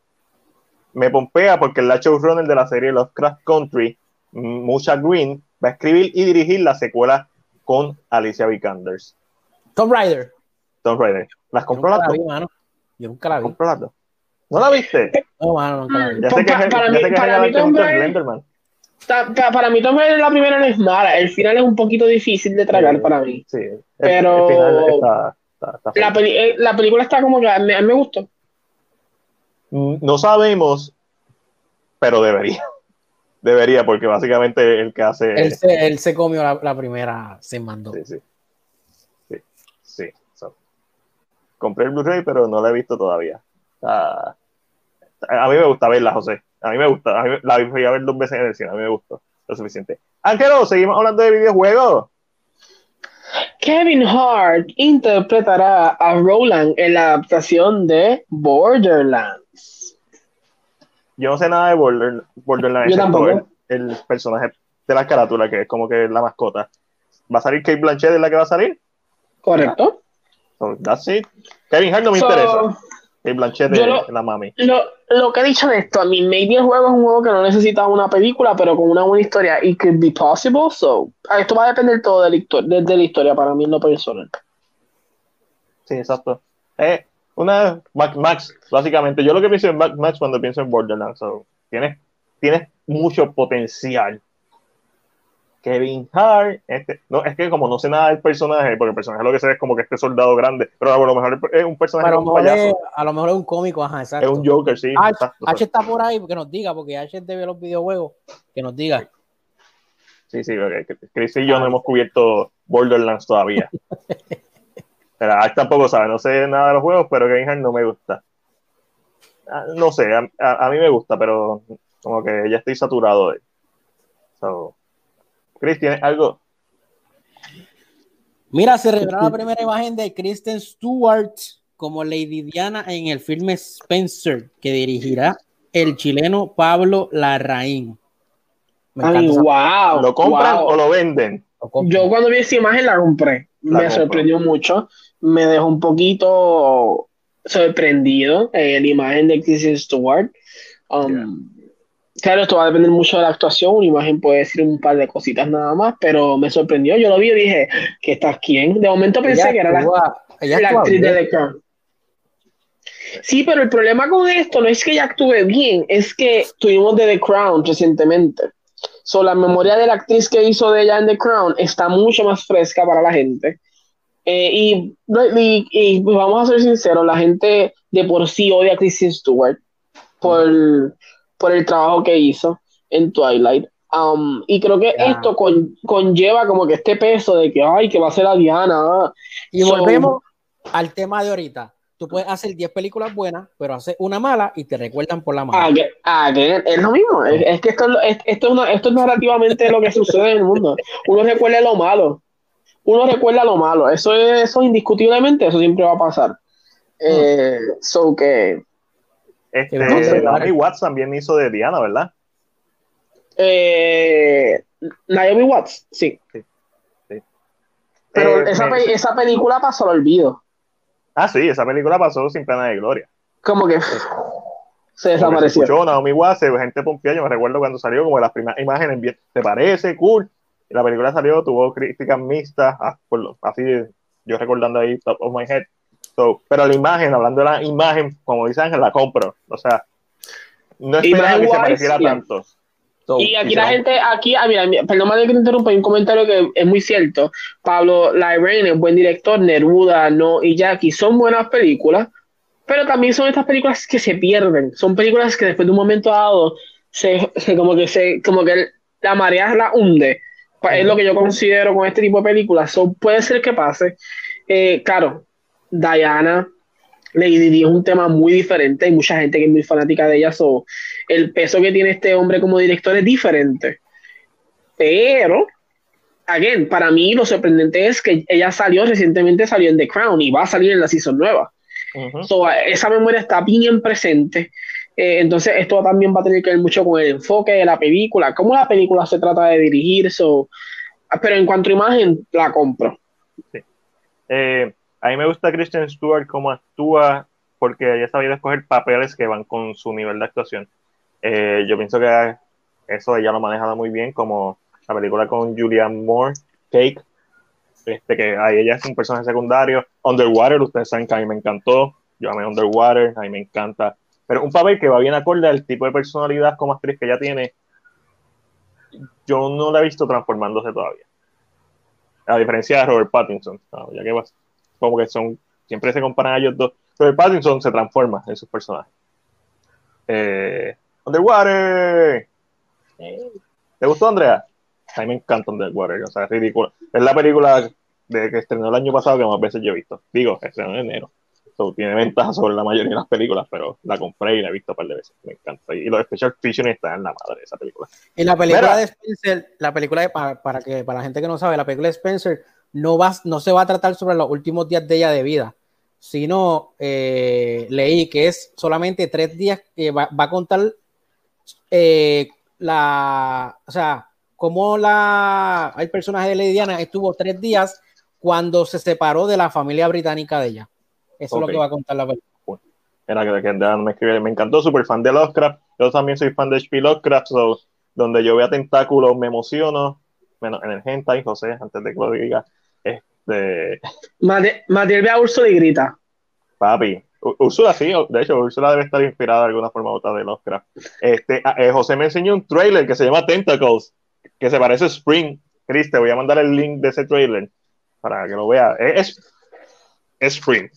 me pompea porque la showrunner de la serie Lovecraft Country, Mucha Green, va a escribir y dirigir la secuela con Alicia Vikanders. Tom Rider. Tom Rider. ¿Las compró las dos? Yo nunca la vi. ¿Compró las dos? ¿No la viste? No, mano, nunca la vi. Ya sé que, para, ya sé que para mí, Tom Rider, para mí también la primera no es mala, el final es un poquito difícil de tragar para mí. Sí, pero la, eh, la, película está como que a mí, me gustó. Mm, no sabemos, pero debería. Debería, porque básicamente el que hace. Él se, él se comió la, primera, se mandó. Sí, sí. Sí, sí. compré el Blu-ray, pero no la he visto todavía. a mí me gusta verla, José. A mí me gusta. A mí, la voy a ver dos veces en el cine. A mí me gustó lo suficiente. Ángelo, seguimos hablando de videojuegos. Kevin Hart interpretará a Roland en la adaptación de Borderlands. Yo no sé nada de Borderlands. Yo tampoco. El, personaje de la carátula, que es como que la mascota. ¿Va a salir Kate Blanchett es la que va a salir? Correcto. that's it. Kevin Hart no me interesa. El Blanchett de la mami. Lo, lo, que he dicho de esto, a mí, maybe el juego es un juego que no necesita una película, pero con una buena historia. It could be possible, so. Esto va a depender todo de la, historia, de, la historia para mí, no personal. Sí, exacto. Eh, una Max, básicamente. Yo lo que pienso en Max cuando pienso en Borderlands, so, tienes, tienes mucho potencial Kevin Hart, este, no, es que como no sé nada del personaje, porque el personaje lo que sé es como que este soldado grande, pero a lo mejor es un personaje a lo, mejor es, a lo mejor es un cómico, ajá, exacto. Es un Joker, sí. H, está por ahí, que nos diga, porque H debe los videojuegos, que nos diga. Sí, sí, okay. Chris y yo no hemos cubierto Borderlands todavía. pero H tampoco sabe, no sé nada de los juegos, pero Kevin Hart no me gusta. Ah, no sé, a, mí me gusta, pero como que ya estoy saturado de él. So, Chris, ¿tienes algo? Mira, se reveló la primera imagen de Kristen Stewart como Lady Diana en el filme Spencer, que dirigirá el chileno Pablo Larraín. Ay, wow. ¿Lo compran o lo venden? Yo cuando vi esa imagen la compré. me sorprendió mucho. Me dejó un poquito sorprendido eh, la imagen de Kristen Stewart. Um, Claro, esto va a depender mucho de la actuación. Una imagen puede decir un par de cositas nada más, pero me sorprendió. Yo lo vi y dije, ¿qué estás quién? De momento pensé que era la, actriz de The Crown. Sí, pero el problema con esto no es que ella actúe bien, es que tuvimos de The Crown recientemente. So, la memoria de la actriz que hizo de ella en The Crown está mucho más fresca para la gente. Eh, y, y, vamos a ser sinceros, la gente de por sí odia a Kristen Stewart por por el trabajo que hizo en Twilight. Um, y creo que esto conlleva como que este peso de que, ay, que va a ser a Diana. Y volvemos al tema de ahorita. Tú puedes hacer 10 películas buenas, pero haces una mala y te recuerdan por la mala. Ah, es lo mismo. Es, que esto, es, esto, es esto es narrativamente lo que sucede en el mundo. Uno recuerda lo malo. Uno recuerda lo malo. Eso es eso indiscutiblemente, eso siempre va a pasar. Eh, so que. Este, Naomi Watts también hizo de Diana, ¿verdad? Eh, Naomi Watts, sí. Pero eh, esa, película pasó al olvido. Ah, sí, esa película pasó sin pena de gloria. Como que se desapareció. Naomi Watts, gente pompeada. Yo me recuerdo cuando salió, como las primeras imágenes, bien, ¿te parece? Cool. Y la película salió, tuvo críticas mixtas, ah, así yo recordando ahí, top of my head pero la imagen, hablando de la imagen, como dice Ángel, la compro. O sea, no esperaba que se pareciera tanto. y aquí la gente, aquí, ah, mira, perdón, que te interrumpa, hay un comentario que es muy cierto. Pablo Lyrain es buen director, Neruda, No y Jackie son buenas películas, pero también son estas películas que se pierden. Son películas que después de un momento dado, se, como que se, como que la marea la hunde. Es lo que yo considero con este tipo de películas. puede ser que pase. Eh, claro, Diana, Lady Di es un tema muy diferente. Hay mucha gente que es muy fanática de ella. So, el peso que tiene este hombre como director es diferente. Pero, again, para mí lo sorprendente es que ella salió recientemente, salió en The Crown y va a salir en la season nueva. esa memoria está bien presente. Eh, entonces, esto también va a tener que ver mucho con el enfoque de la película, cómo la película se trata de dirigir. So, pero en cuanto a imagen, la compro. Sí. Eh, a mí me gusta Christian Stewart como actúa porque ella sabía escoger papeles que van con su nivel de actuación. Eh, yo pienso que eso ella lo ha manejado muy bien, como la película con Julianne Moore, Cake, este, que ahí ella es un personaje secundario. Underwater, ustedes saben que a mí me encantó. Yo amé Underwater, a mí me encanta. Pero un papel que va bien acorde al tipo de personalidad como actriz que ella tiene, yo no la he visto transformándose todavía. A diferencia de Robert Pattinson, ya que como que son, siempre se comparan a ellos dos. Pero Pattinson se transforma en sus personajes. Eh, Underwater. ¿Te gustó, Andrea? A mí me encanta Underwater, o sea, es ridículo. Es la película de que estrenó el año pasado que más veces yo he visto. Digo, estrenó en enero. tiene ventaja sobre la mayoría de las películas, pero la compré y la he visto un par de veces. Me encanta. Y los special features están en la madre de esa película. Y la película de Spencer, la película de, para, para, que para la gente que no sabe, la película de Spencer no, va, no se va a tratar sobre los últimos días de ella de vida, sino eh, leí que es solamente tres días que va, a contar eh, la, o sea, cómo la, el personaje de Lady Diana estuvo tres días cuando se separó de la familia británica de ella. Eso es lo que va a contar la película. Era que, que me, escribe, me encantó, súper fan de Lovecraft. Yo también soy fan de H.P. Lovecraft, donde yo vea tentáculos me emociono, menos en el hentai, José, antes de que lo diga. Este... Matiel ve a Úrsula y grita. Papi, Úrsula sí, de hecho, Úrsula debe estar inspirada de alguna forma u otra de Oscar. Este, ah, eh, José me enseñó un trailer que se llama Tentacles, que se parece a Spring. Chris, te voy a mandar el link de ese trailer para que lo veas. Es, es Spring.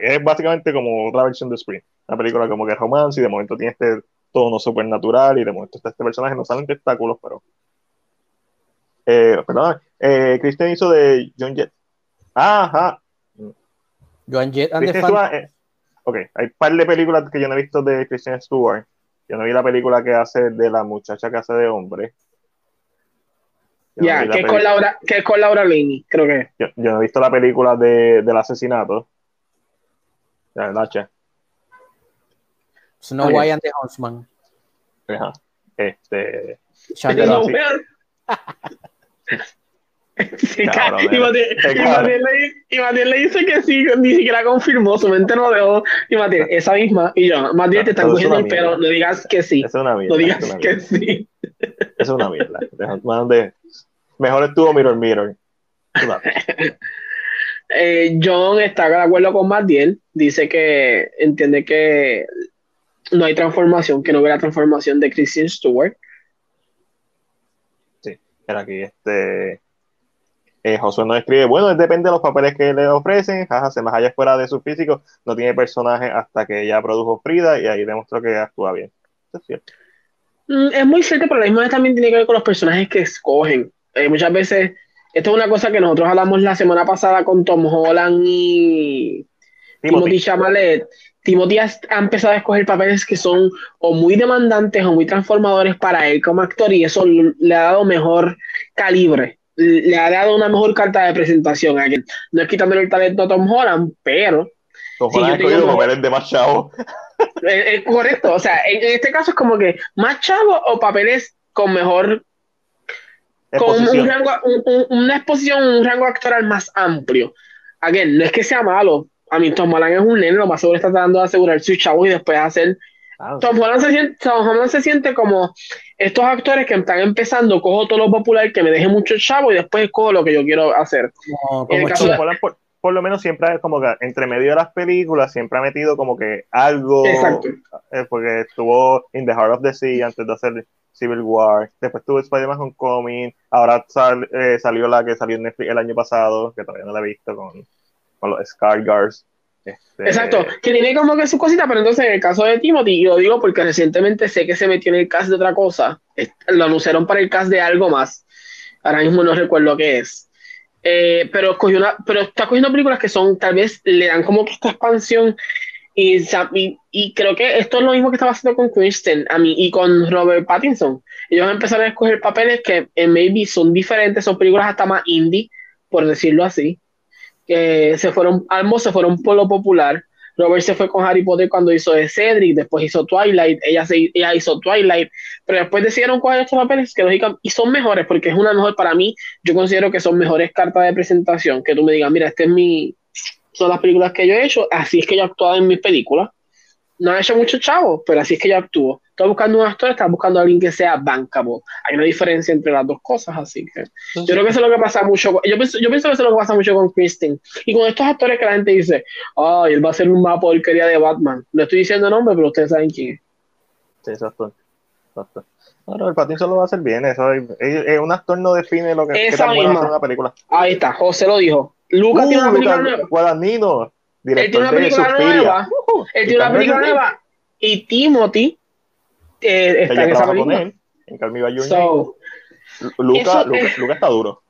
Es básicamente como otra versión de Spring. Una película como que romance y de momento tiene este tono supernatural y de momento está este personaje, no salen tentáculos, pero eh, perdón, eh, Christian hizo de John Jett. Ajá. John Jett and eh, ok, hay un par de películas que yo no he visto de Christian Stewart. Yo no vi la película que hace de la muchacha que hace de hombre. Ya, que, es con Laura, que es con Laura Linney, creo que. Yo, yo, no he visto la película de, del asesinato. Ya, che. Snow White and the Huntsman. Ajá. Este. y, Matías, le, dice que sí, ni siquiera confirmó, su mente no dejó. Y Matías, esa misma. Y yo, Matías, te están cogiendo el pelo, no digas que sí. Es una mierda. No digas que sí. Es una mierda. Mejor estuvo Mirror Mirror. eh, John está de acuerdo con Matiel. Dice que entiende que no hay transformación, que no la transformación de Christian Stewart. Era aquí este eh, Josué nos escribe, bueno, depende de los papeles que le ofrecen, jaja, se más allá fuera de su físico, no tiene personaje hasta que ya produjo Frida y ahí demostró que actúa bien. es cierto. Mm, Es muy cierto, pero la misma vez también tiene que ver con los personajes que escogen. Eh, muchas veces, esto es una cosa que nosotros hablamos la semana pasada con Tom Holland y Timothy Timothy. Timothy ha, ha empezado a escoger papeles que son o muy demandantes o muy transformadores para él como actor y eso le ha dado mejor calibre, le ha dado una mejor carta de presentación. a quien- No es quitándole el talento a Tom Holland, pero Tom Sí, Holland yo papeles de más chavo. es, es correcto. O sea, en, en este caso es como que más chavo o papeles con mejor con un Exposición. rango, un- un- una exposición, un rango actoral más amplio. Again, no es que sea malo. A mí Tom Holland es un nene, lo más seguro está tratando de asegurar su chavo y después hacer. Ah, Tom Holland se siente, Tom Holland se siente como estos actores que están empezando, cojo todo lo popular, que me deje mucho chavo y después cojo lo que yo quiero hacer. El como Tom de- Holland, por, por lo menos siempre es como que entre medio de las películas siempre ha metido como que algo Exacto. eh, porque estuvo in the heart of the sea antes de hacer Civil War después tuvo Spider-Man Homecoming ahora sal- eh, salió la que salió en Netflix el año pasado que todavía no la he visto con, con los Scargars Este, Exacto, que tiene como que su cosita, pero entonces en el caso de Timothy, y lo digo porque recientemente sé que se metió en el cast de otra cosa, lo anunciaron para el cast de algo más, ahora mismo no recuerdo qué es, Eh, pero, escogió una, pero está cogiendo películas que son, tal vez le dan como que esta expansión, y, y, y creo que esto es lo mismo que estaba haciendo con Kristen a mí, y con Robert Pattinson, ellos empezaron a escoger papeles que en maybe son diferentes, son películas hasta más indie, por decirlo así, que se fueron, ambos se fueron por popular. Robert se fue con Harry Potter cuando hizo de Cedric, después hizo Twilight, ella, se, hizo Twilight, pero después decidieron coger estos papeles que lógica, y son mejores, porque es una mejor para mí, yo considero que son mejores cartas de presentación, que tú me digas, mira, este es mi, son las películas que yo he hecho, así es que yo he actuado en mis películas. No he hecho mucho chavo, pero así es que yo actúo. Estoy buscando un actor, estás buscando a alguien que sea bankable. Hay una diferencia entre las dos cosas, así que yo creo que eso es lo que pasa mucho. con- Yo pienso, yo pienso que eso es lo que pasa mucho con Kristen. Y con estos actores que la gente dice, ay, él va a ser una porquería de Batman. No estoy diciendo nombre, pero ustedes saben quién es. Sí, exacto. exacto. No, no, el Pattinson lo va a hacer bien. Eso es, es- es un actor no define lo que, hacer una película. Ahí está, José lo dijo. Lucas Uh, tiene una película Lucas nueva. Guadagnino, Él tiene director una de película Suspiria. nueva. Él tiene una película nueva. Y Timothy eh, está en esa trabaja con película. él en Your So. Luca, eso Luca, Luca está duro.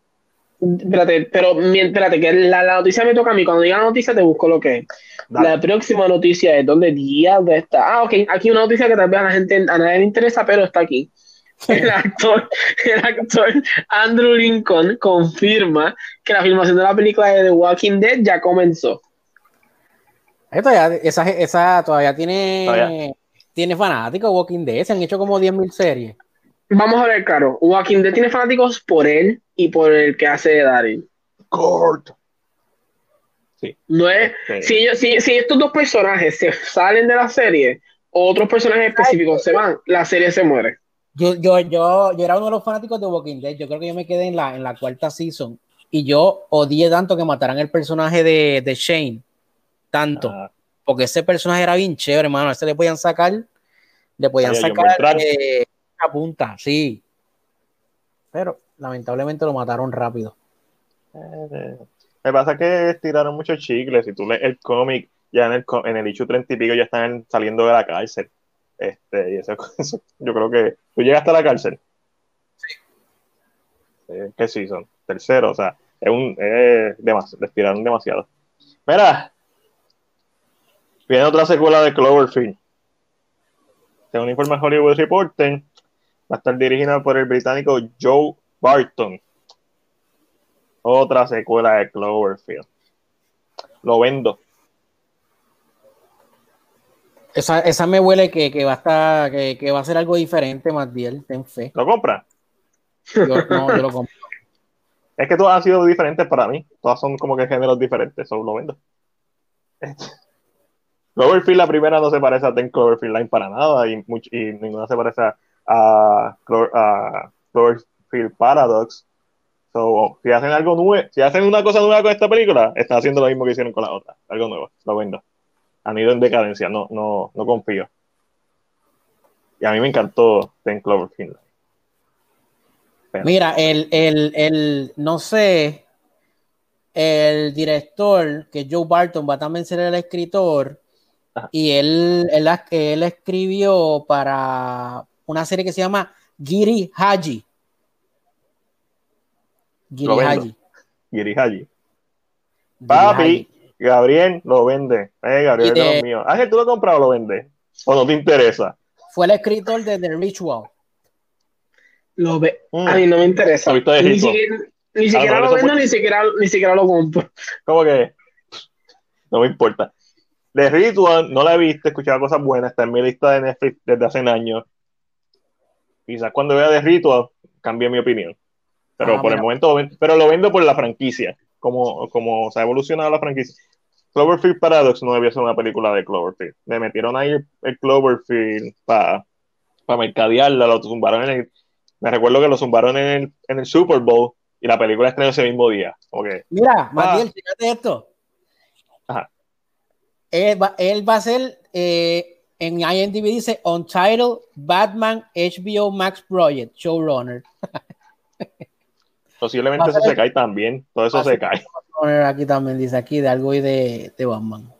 espérate, pero espérate, que la, la noticia me toca a mí. Cuando diga la noticia, te busco lo que es. Dale. La próxima noticia es donde diablo está. Ah, ok. Aquí una noticia que tal vez a la gente a nadie le interesa, pero está aquí. El actor, el actor Andrew Lincoln confirma que la filmación de la película de The Walking Dead ya comenzó. Todavía, esa, esa todavía tiene, Todavía. Tiene fanáticos Walking Dead. Se han hecho como 10.000 series. Vamos a ver, claro. Walking Dead tiene fanáticos por él y por el que hace de Daryl. Kurt. No es, si, si, si estos dos personajes se salen de la serie, otros personajes específicos se van, la serie se muere. Yo, yo, yo, yo era uno de los fanáticos de Walking Dead. Yo creo que yo me quedé en la, en la cuarta season. Y yo odié tanto que mataran el personaje de, de Shane. Tanto. ah, Porque ese personaje era bien chévere, hermano. A ese le podían sacar. Le podían Ay, sacar eh, una punta, sí. Pero lamentablemente lo mataron rápido. eh, me pasa que estiraron muchos chicles. Si tú lees el cómic, ya en el, en el issue 30 y pico ya están saliendo de la cárcel. Este, y eso, eso- yo creo que tú llegaste a la cárcel. Sí. ¿Qué season? Tercero, o sea, es un, es demasiado, le estiraron demasiado. Mira, viene otra secuela de Cloverfield. Según informa Hollywood Reporter, va a estar dirigida por el británico Joe Barton. Otra secuela de Cloverfield. Lo vendo. Esa, esa me huele que, que va a estar, que, que va a ser algo diferente, bien, ten fe. ¿Lo compras? Yo, no, yo lo compro. Es que todas han sido diferentes para mí. Todas son como que géneros diferentes. Solo lo vendo. Cloverfield, la primera, no se parece a Ten Cloverfield Line para nada. Y, much- y ninguna se parece a, a, Clo- a Cloverfield Paradox. So, si hacen algo nuevo, si hacen una cosa nueva con esta película, están haciendo lo mismo que hicieron con la otra. Algo nuevo. Lo vendo. Han ido en decadencia. No, no, no confío. Y a mí me encantó Ten Cloverfield. Pero- Mira, el, el, el, no sé, el director, que Joe Barton, va a también ser el escritor, Ajá. y él, él, él escribió para, una serie que se llama Giri Haji. Giri. Haji. Giri Haji. Giri Papi, Haji. Gabriel lo vende. Eh, Gabriel es de los míos. Ángel, ¿tú lo compras o lo vendes? ¿O no te interesa? Fue el escritor de The Ritual. Lo ve. Mm. A mí no me interesa. ¿Has Ni siquiera, ni siquiera mejor lo vendo, ni siquiera, ni siquiera lo compro. ¿Cómo que? No me importa. De Ritual no la he visto, he escuchado cosas buenas, está en mi lista de Netflix desde hace años. Quizás cuando vea de Ritual cambie mi opinión. Pero Ah, por mira. el momento, pero lo vendo por la franquicia, como, como se ha evolucionado la franquicia. Cloverfield Paradox no debía ser una película de Cloverfield. Le metieron ahí el, el Cloverfield para mercadearla, lo zumbaron en el, me recuerdo que lo zumbaron en el, en el Super Bowl y la película estrenó ese mismo día. Ok. Mira, Matiel, fíjate esto. Él va, él va a ser, eh, en IMDb dice Untitled Batman HBO Max Project, showrunner. Posiblemente eso se cae también, todo eso se cae. Aquí también dice aquí de algo y de, de Batman.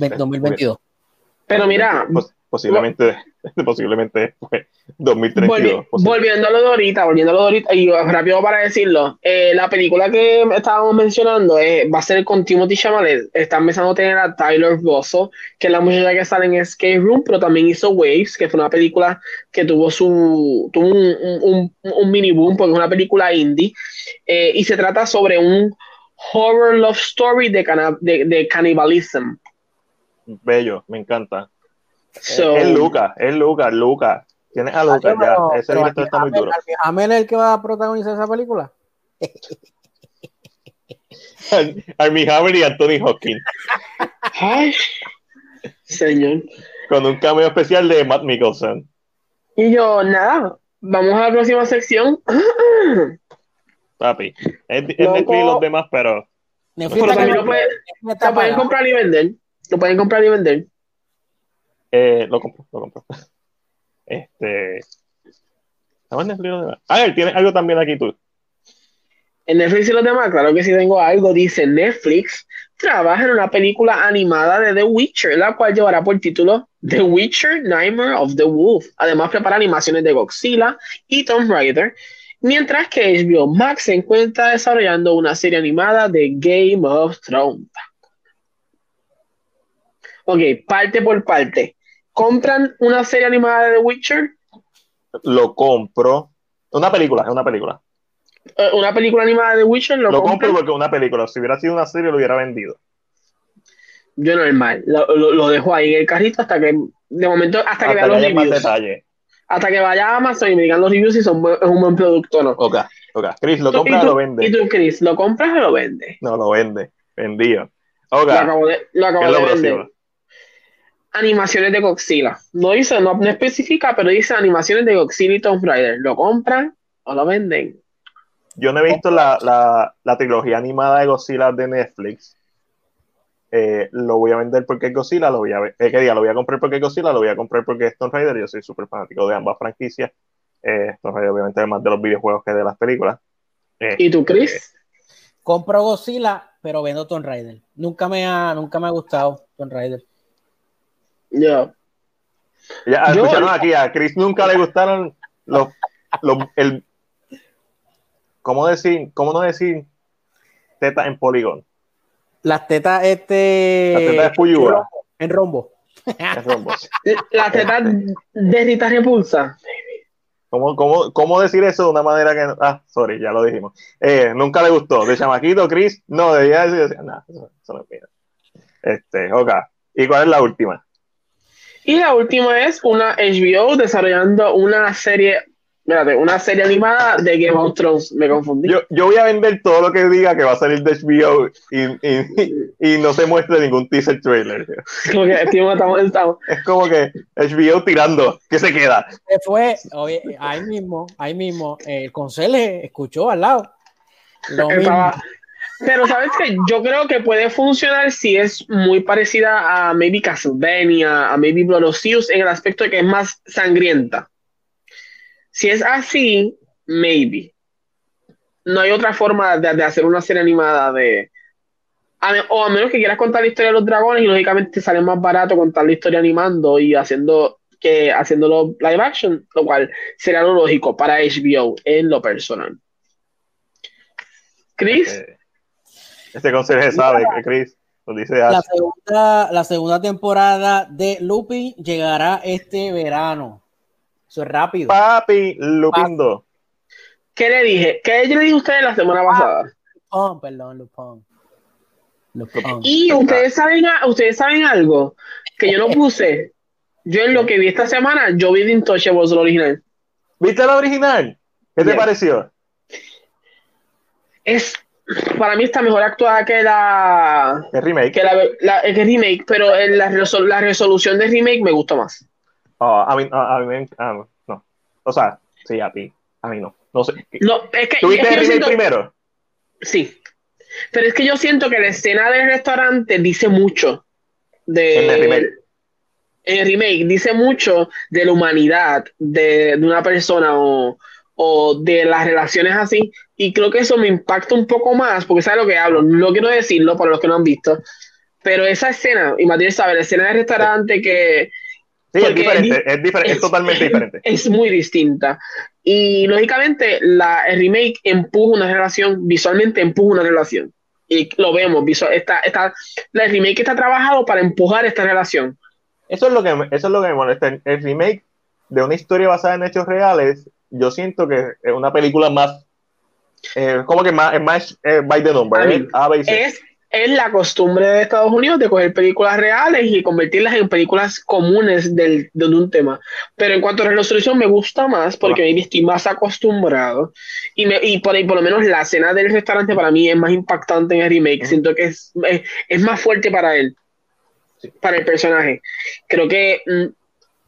Ve- 2022. Pero mira, Pos- posiblemente, posiblemente fue 2032. Volvi- posible. volviendo a lo de ahorita, volviendo a lo de ahorita, y rápido para decirlo, eh, la película que estábamos mencionando eh, va a ser con Timothy Chalamet. Está empezando a tener a Tyler Bosso, que es la muchacha que sale en Escape Room, pero también hizo Waves, que fue una película que tuvo su tuvo un, un- un- un mini boom, porque es una película indie, eh, y se trata sobre un horror love story de, de, de cannibalism. Bello, me encanta. So- es Lucas, es Lucas, Lucas. Tienes a Lucas, ya. Pero- Ese pero director está muy duro. Hammer es el que va a protagonizar esa película. Armie Hammer y Anthony Hopkins. Ay, señor. Con un cameo especial de Matt Mikkelsen. Y yo, nada, vamos a la próxima sección. Papi. Es, es. Netflix y los demás, pero Netflix Pero también lo puede- Lo pueden comprar y vender. Lo pueden comprar y vender. Eh, lo compro, lo compro. Este. ¿Estamos en Netflix y los demás? A ver, tienes algo también aquí tú. En Netflix y los demás, claro que sí tengo algo. Dice Netflix trabaja en una película animada de The Witcher, la cual llevará por título The Witcher Nightmare of the Wolf. Además, prepara animaciones de Godzilla y Tomb Raider. Mientras que HBO Max se encuentra desarrollando una serie animada de Game of Thrones. Ok, parte por parte. ¿Compran una serie animada de The Witcher? Lo compro. Una película, es una película. Eh, ¿Una película animada de The Witcher? ¿Lo, Lo compro porque es una película. Si hubiera sido una serie, lo hubiera vendido. Yo normal, lo, lo, lo dejo ahí en el carrito hasta que, de momento, hasta que vea los reviews. detalles. Hasta que vaya a Amazon y me digan los reviews si son es un buen producto o no. Ok, ok. Chris, ¿lo Tú- compra y o lo ¿Y vende? tú, Chris, lo compras o lo vendes? No, lo vende. Vendido. Ok. Lo acabo de, lo ¿Qué acabo de vender. próximo? Animaciones de Godzilla. No dice, no, no especifica, pero dice animaciones de Godzilla y Tomb Raider. ¿Lo compran o lo venden? Yo no he visto la, la, la trilogía animada de Godzilla de Netflix. Eh, lo voy a vender porque es Godzilla, lo voy a ver. Eh, ¿qué día? Lo voy a comprar porque es Godzilla, lo voy a comprar porque es Tomb Raider. Yo soy súper fanático de ambas franquicias. Eh, Tomb Raider, obviamente, es más de los videojuegos que de las películas. Eh, ¿Y tú, Chris? Compro Godzilla, pero vendo Tomb Raider. Nunca me ha, nunca me ha gustado Tomb Raider. Ya yo- escucharon aquí, a Chris nunca le gustaron los, los el, ¿cómo decir? ¿Cómo no decir teta en polígono? Las tetas, este. Las tetas de. En rombo. Es rombos. La teta de Rita Repulsa. ¿Cómo, cómo, cómo decir eso de una manera que no- Ah, sorry, ya lo dijimos. Eh, nunca le gustó. De chamaquito, Chris, no, debía decir, decía, nah, eso, eso no es mío. Este, ok. ¿Y cuál es la última? Y la última es una HBO desarrollando una serie, espérate, una serie animada de Game of Thrones. Me confundí. Yo, yo voy a vender todo lo que diga que va a salir de HBO y, y, y no se muestre ningún teaser trailer. Como que tío, estamos, estamos. Es como que HBO tirando, ¿qué se queda? Se fue, oye, ahí mismo, ahí mismo, el conserje escuchó al lado. Lo mismo. Estaba- Pero sabes que yo creo que puede funcionar si es muy parecida a maybe Castlevania, a maybe Blood en el aspecto de que es más sangrienta. Si es así, maybe. No hay otra forma de, de hacer una serie animada de. o a menos que quieras contar la historia de los dragones y lógicamente te sale más barato contar la historia animando y haciendo que haciéndolo live action, lo cual será lo lógico para HBO en lo personal. Chris. Este consejo sabe, Chris. Lo dice La segunda, la segunda temporada de Lupin llegará este verano. Eso es rápido. Papi Lupindo. ¿Qué le dije? ¿Qué yo le dije a ustedes la semana pasada? Lupin, perdón. Lupin. Y ustedes saben, a- ustedes saben algo que yo no puse. Yo en lo que vi esta semana, yo vi The Intouchables, el original. ¿Viste la original? ¿Qué te Yeah. pareció? Es, para mí está mejor actuada que la, El remake. que la, la- el remake, pero en la, resol- la resolución del remake me gusta más. Oh, a mí, a, a mí ah, no. O sea, sí, a ti. A mí no. No sé. No, es que, ¿Tú es viste que el remake siento- primero? Sí. Pero es que yo siento que la escena del restaurante dice mucho de. En el remake. En el remake dice mucho de la humanidad de, de una persona o, o de las relaciones así. Y creo que eso me impacta un poco más, porque sabe lo que hablo. No quiero decirlo para los que no han visto. Pero esa escena, y Matías sabe, la escena del restaurante que Sí, es diferente. es Es, diferente, es totalmente diferente. es muy distinta. Y lógicamente la, el remake empuja una relación, visualmente empuja una relación. Y lo vemos, visual, está, está, el remake está trabajado para empujar esta relación. Eso es lo que eso es lo que me molesta. El remake de una historia basada en hechos reales, yo siento que es una película más, eh, como que más, es más eh, by the number, mí, A. Es, es la costumbre de Estados Unidos de coger películas reales y convertirlas en películas comunes del, de un tema. Pero en cuanto a resolución me gusta más porque maybe estoy más acostumbrado y, me, y por, ahí, por lo menos la escena del restaurante para mí es más impactante en el remake. Siento que es, es, es más fuerte para él, Sí. para el personaje. Creo que... mm,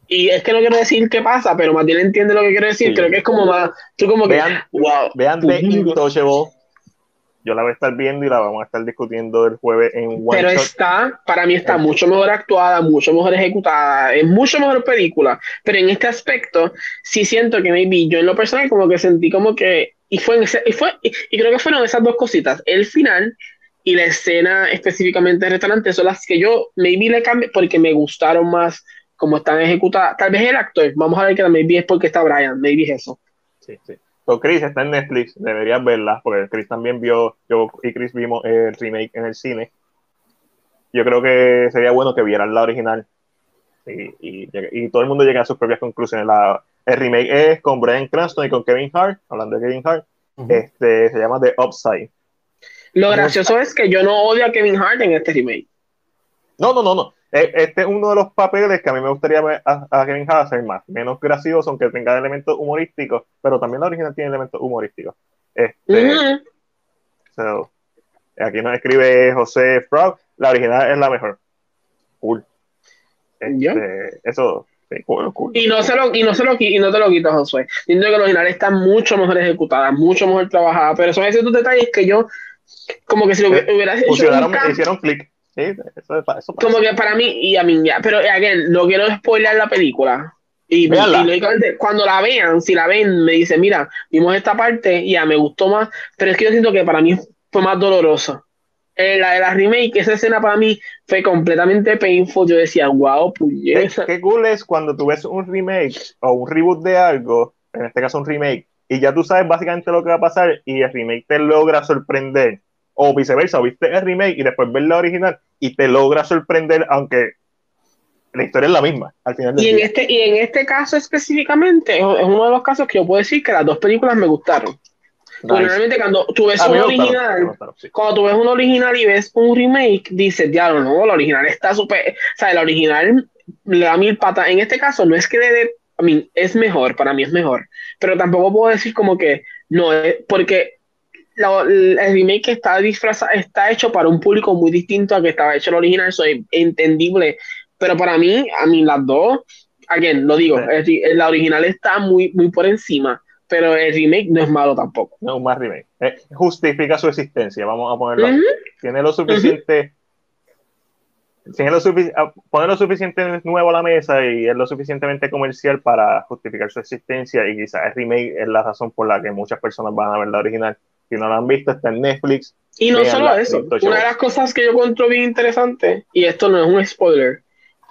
y es que no quiero decir qué pasa, pero Matilde entiende lo que quiero decir. Sí. Creo que es como más... Tú como que... Vean, wow. vean Puñeta. Intouchable. Yo la voy a estar viendo y la vamos a estar discutiendo el jueves en One Pero Shot. está, para mí está mucho mejor actuada, mucho mejor ejecutada, es mucho mejor película. Pero en este aspecto, sí siento que maybe yo en lo personal como que sentí como que, y fue, en ese- y fue, y, y creo que fueron esas dos cositas, el final y la escena específicamente del restaurante son las que yo maybe le cambié porque me gustaron más como están ejecutadas. Tal vez el actor, vamos a ver que maybe es porque está Brian, maybe es eso. Sí, sí. So, Chris está en Netflix, deberías verla, porque Chris también vio, yo y Chris vimos el remake en el cine. Yo creo que sería bueno que vieran la original y, y, y todo el mundo llegue a sus propias conclusiones. La, el remake es con Brian Cranston y con Kevin Hart, hablando de Kevin Hart, Ujú. este, se llama The Upside. Lo gracioso es que yo no odio a Kevin Hart en este remake. No, no, no, no. E- Este es uno de los papeles que a mí me gustaría ver a, a Kevin Hart hacer más, menos gracioso, aunque tenga elementos humorísticos, pero también la original tiene elementos humorísticos. Este. So, aquí nos escribe José Frog. La original es la mejor. Cool. Este. Eso, sí, cool, cool. Y no se lo, y no se lo y no te lo quitas, Josué. Siento que la original está mucho mejor ejecutada, mucho mejor trabajada, pero son esos detalles que yo, como que si lo Eh, hubieras hecho hicieron clic. Sí, eso, como que para mí, y a mí ya, pero again, no quiero spoiler la película. Y, y lógicamente, cuando la vean, si la ven, me dicen, mira, vimos esta parte, y ya me gustó más, pero es que yo siento que para mí fue más doloroso. Eh, la de la remake, esa escena para mí fue completamente painful. Yo decía, wow, Qué, puñeta. qué cool es cuando tú ves un remake o un reboot de algo, en este caso un remake, y ya tú sabes básicamente lo que va a pasar y el remake te logra sorprender. O viceversa, o viste el remake y después ves la original y te logra sorprender, aunque la historia es la misma al final del Y en, día. este, y en este caso específicamente, es uno de los casos que yo puedo decir que las dos películas me gustaron. Porque Nice. Normalmente cuando tú ves un original, gustaron, sí. cuando tú ves un original y ves un remake, dices, ya no, no, la original está súper, o sea, la original le da mil patas. En este caso no es que le dé, a mí es mejor, para mí es mejor, pero tampoco puedo decir como que no, es porque la- el remake está disfrazado, está hecho para un público muy distinto a que estaba hecho el original, eso es entendible, pero para mí, a mí las dos, again, lo digo, Sí. el- la original está muy, muy por encima, pero el remake no es malo tampoco. No, un más remake. Eh, justifica su existencia, vamos a ponerlo. así. Ujú. Tiene lo suficiente. Tiene lo ah, pone lo suficiente nuevo a la mesa y es lo suficientemente comercial para justificar su existencia. Y quizás el remake es la razón por la que muchas personas van a ver la original. Si no la han visto, está en Netflix. Y no solo eso, una de las cosas que yo encuentro bien interesante, y esto no es un spoiler,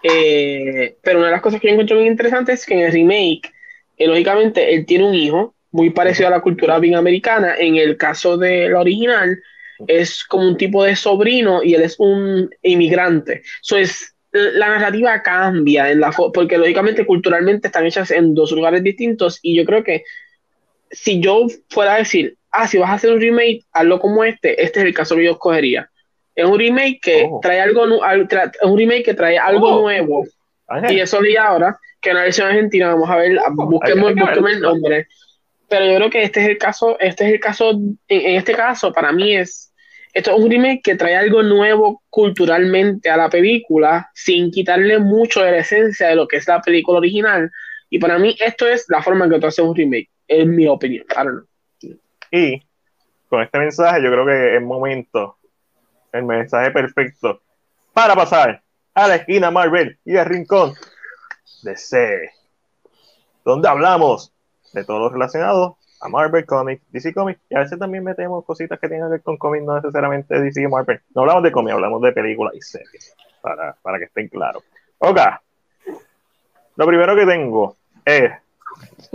Eh, pero una de las cosas que yo encuentro muy interesante es que en el remake, eh, lógicamente, él tiene un hijo muy parecido a la cultura bien americana. En el caso del original, es como un tipo de sobrino y él es un inmigrante. Eso es la narrativa cambia en la porque lógicamente culturalmente están hechas en dos lugares distintos y yo creo que si yo fuera a decir, ah, si vas a hacer un remake, hazlo como este, este es el caso que yo escogería. Es un remake que Oh. trae algo es un remake que trae algo Oh. nuevo Ángel, y eso diga ahora que en la versión argentina vamos a ver, busquemos, hay que busquemos el nombre. Pero yo creo que este es el caso, este es el caso, en, en este caso, para mí es, esto es un remake que trae algo nuevo culturalmente a la película, sin quitarle mucho de la esencia de lo que es la película original. Y para mí esto es la forma en que tú haces un remake, en mi opinión. I don't know. Y con este mensaje yo creo que es momento, el mensaje perfecto para pasar a la esquina Marvel y el rincón de C, donde hablamos de todo lo relacionado a Marvel Comics, DC Comics, y a veces también metemos cositas que tengan que ver con cómics, no necesariamente DC y Marvel. No hablamos de cómics, hablamos de películas y series, para, para que estén claros. Ok, lo primero que tengo es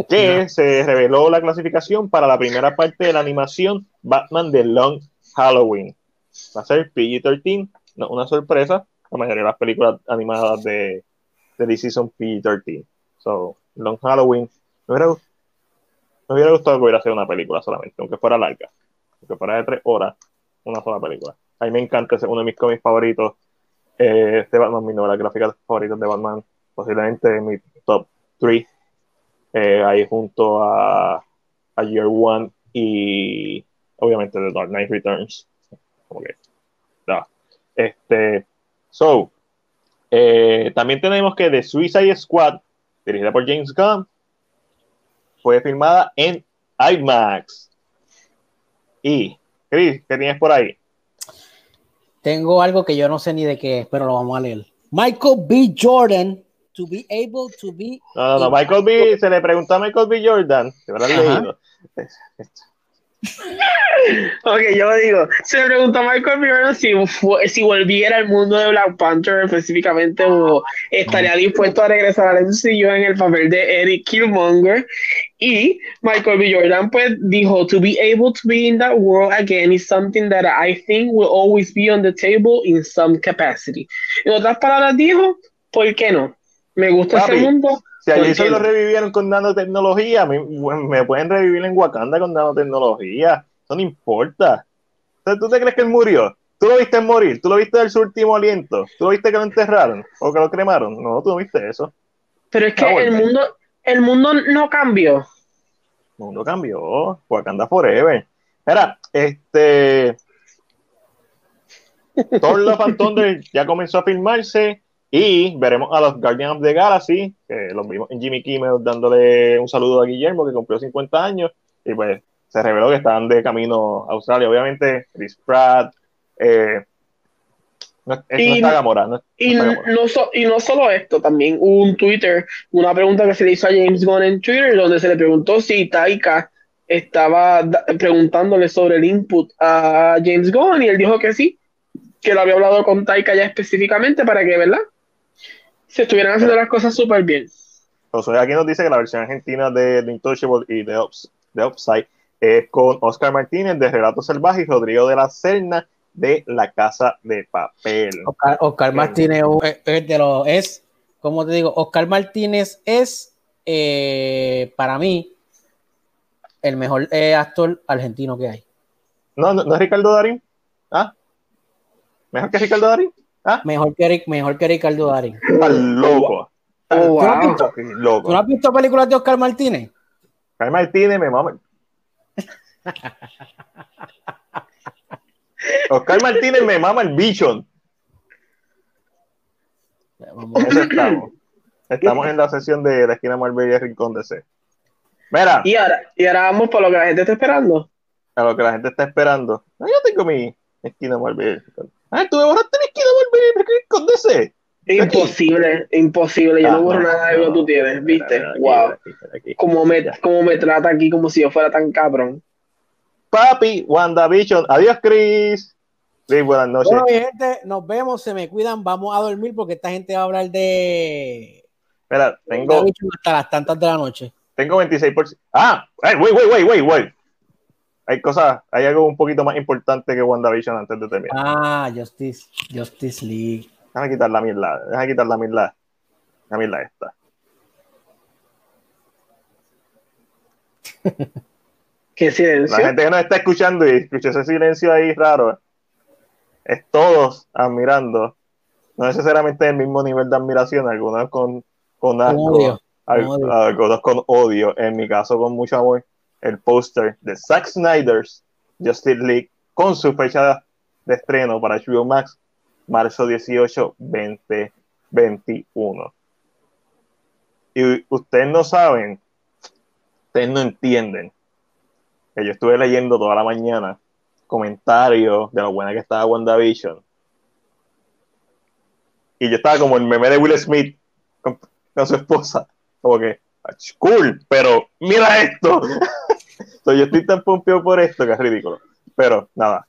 que se reveló la clasificación para la primera parte de la animación Batman The Long Halloween. Va a ser PG-13, no una sorpresa. La mayoría de las películas animadas de, de DC son PG-13. So, Long Halloween. Me hubiera, me hubiera gustado que hubiera sido una película solamente, aunque fuera larga. Aunque fuera de tres horas, una sola película. A mí me encanta, es uno de mis cómics favoritos. Eh, este Batman, mi novela gráfica favorita de Batman, posiblemente mi top 3 eh, ahí junto a, Year One y obviamente The Dark Knight Returns. Como que, no. Este, so, eh, también tenemos que The Suicide Squad, dirigida por James Gunn, fue filmada en IMAX. Y, Chris, ¿qué tienes por ahí? Tengo algo que yo no sé ni de qué es, pero lo vamos a leer. Michael B. Jordan to be able to be. No, no, no, Michael B. Se le preguntó a Michael B. Jordan, te habrás Ajá. leído. Ok, yo digo, se me preguntó a Michael B. Jordan si, fue- si volviera al mundo de Black Panther específicamente o estaría dispuesto a regresar al MCU en el papel de Eric Killmonger. Y Michael B. Jordan pues dijo, to be able to be in that world again is something that I think will always be on the table in some capacity. En otras palabras dijo, ¿por qué no? Me gusta Papi, ese mundo. Si a ¿por Jason lo revivieron con nanotecnología, me, me pueden revivir en Wakanda con nanotecnología. Eso no importa. O sea, ¿Tú te crees que él murió? ¿Tú lo viste morir? ¿Tú lo viste dar su último aliento? ¿Tú lo viste que lo enterraron? ¿O que lo cremaron? No, tú no viste eso. Pero es que Ah, el mundo, el mundo no cambió. El mundo cambió. Wakanda Forever. Mira, este. Thor Love and Thunder ya comenzó a filmarse y veremos a los Guardians of the Galaxy, que los vimos en Jimmy Kimmel dándole un saludo a Guillermo, que cumplió 50 años, y pues se reveló que estaban de camino a Australia. Obviamente, Chris Pratt, eh, no, no está Gamora, no, Y no, so- y no solo esto, también un Twitter, una pregunta que se le hizo a James Gunn en Twitter, donde se le preguntó si Taika estaba preguntándole sobre el input a James Gunn, y él dijo que sí, que lo había hablado con Taika ya específicamente para que, ¿verdad? Se estuvieran haciendo las cosas súper bien. Josué aquí nos dice que la versión argentina de The Intouchable y The, Ups- The Upside es con Oscar Martínez de Relato Salvaje y Rodrigo de la Serna de La Casa de Papel. Oscar, Oscar Martínez es, es de los. Es, como te digo, Oscar Martínez es eh, para mí el mejor eh, actor argentino que hay. ¿No, no, no es Ricardo Darín? ¿Ah? ¿Mejor que Ricardo Darín? ¿Ah? Mejor que, mejor que Ricardo Darín. Loco. Oh, ¿Tú no has wow. visto- loco. ¿Tú no has visto películas de Oscar Martínez? Oscar Martínez me mama. Oscar Martínez me mama el bichon. Estamos. Estamos en la sesión de la esquina Marvel y el Rincón de C. Mira, Y ahora, y ahora vamos por lo que la gente está esperando. a lo que la gente está esperando. Ah, yo tengo mi esquina Rincón. Ah, tú me borraste mi esquina Marvel y el Rincón de C. Imposible, imposible. Yo Ah, no borro no, nada de lo que no. tú tienes, ¿viste? Aquí, Wow. aquí. Como me, como me trata aquí como si yo fuera tan cabrón. Papi, WandaVision. Adiós, Chris. Sí, buenas noches. Bueno, mi gente, nos vemos, se me cuidan, vamos a dormir porque esta gente va a hablar de. Mira, tengo, hasta las tantas de la noche. tengo 26%. Ah, hey, wait, wait, wait, wait, wait. Hay cosas, hay algo un poquito más importante que WandaVision antes de terminar. Ah, Justice, Justice League. Déjame quitar la mierda, déjame quitar la mierda. La mierda esta. Qué silencio. La gente que nos está escuchando y escucha ese silencio ahí raro, es todos admirando, no necesariamente el mismo nivel de admiración, algunos con, con asco, odio, al- con odio. algunos con odio, en mi caso con mucho amor, el póster de Zack Snyder's Justice League con su fecha de estreno para HBO Max, marzo 18, 2021. Y ustedes no saben, ustedes no entienden que yo estuve leyendo toda la mañana comentarios de lo buena que estaba WandaVision. Y yo estaba como el meme de Will Smith con, con su esposa. Como que, "Ach, cool, pero mira esto. Yo estoy tan pompeado por esto que es ridículo. Pero nada,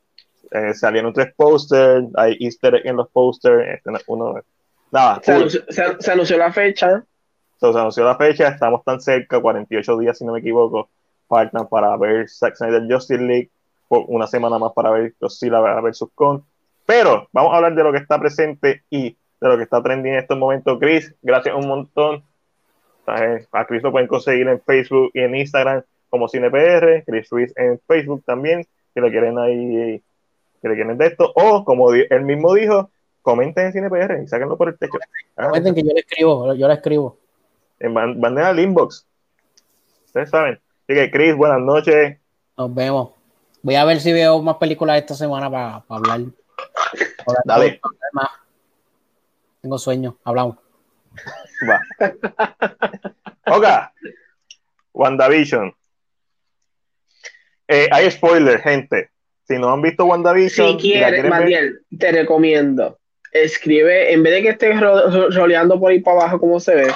eh, salieron tres posters, hay easter egg en los posters. Este, no- uno, nada, Se cool. anunció, se- se anunció la fecha. So, se anunció la fecha, estamos tan cerca, 48 días si no me equivoco, faltan para ver Zack Snyder Justice League, por una semana más para ver Godzilla versus Kong. Pero vamos a hablar de lo que está presente y de lo que está trending en estos momentos. Chris, gracias un montón. A Chris lo pueden conseguir en Facebook y en Instagram como CinePR, Chris Ruiz en Facebook también, si le quieren ahí, si le quieren de esto, o como él mismo dijo, comenten en CinePR y sáquenlo por el techo. Ah, Comenten que yo le escribo, yo le escribo. manden al inbox. Ustedes saben. Así que, Chris, buenas noches. Nos vemos. Voy a ver si veo más películas esta semana para hablar. Dale. Tengo sueño, hablamos. Va. Ok. WandaVision. Eh, hay spoiler, gente. Si no han visto WandaVision, Si quieres, quieren ver, Matiel, te recomiendo. Escribe, en vez de que estés ro- ro- roleando por ahí para abajo como se ve,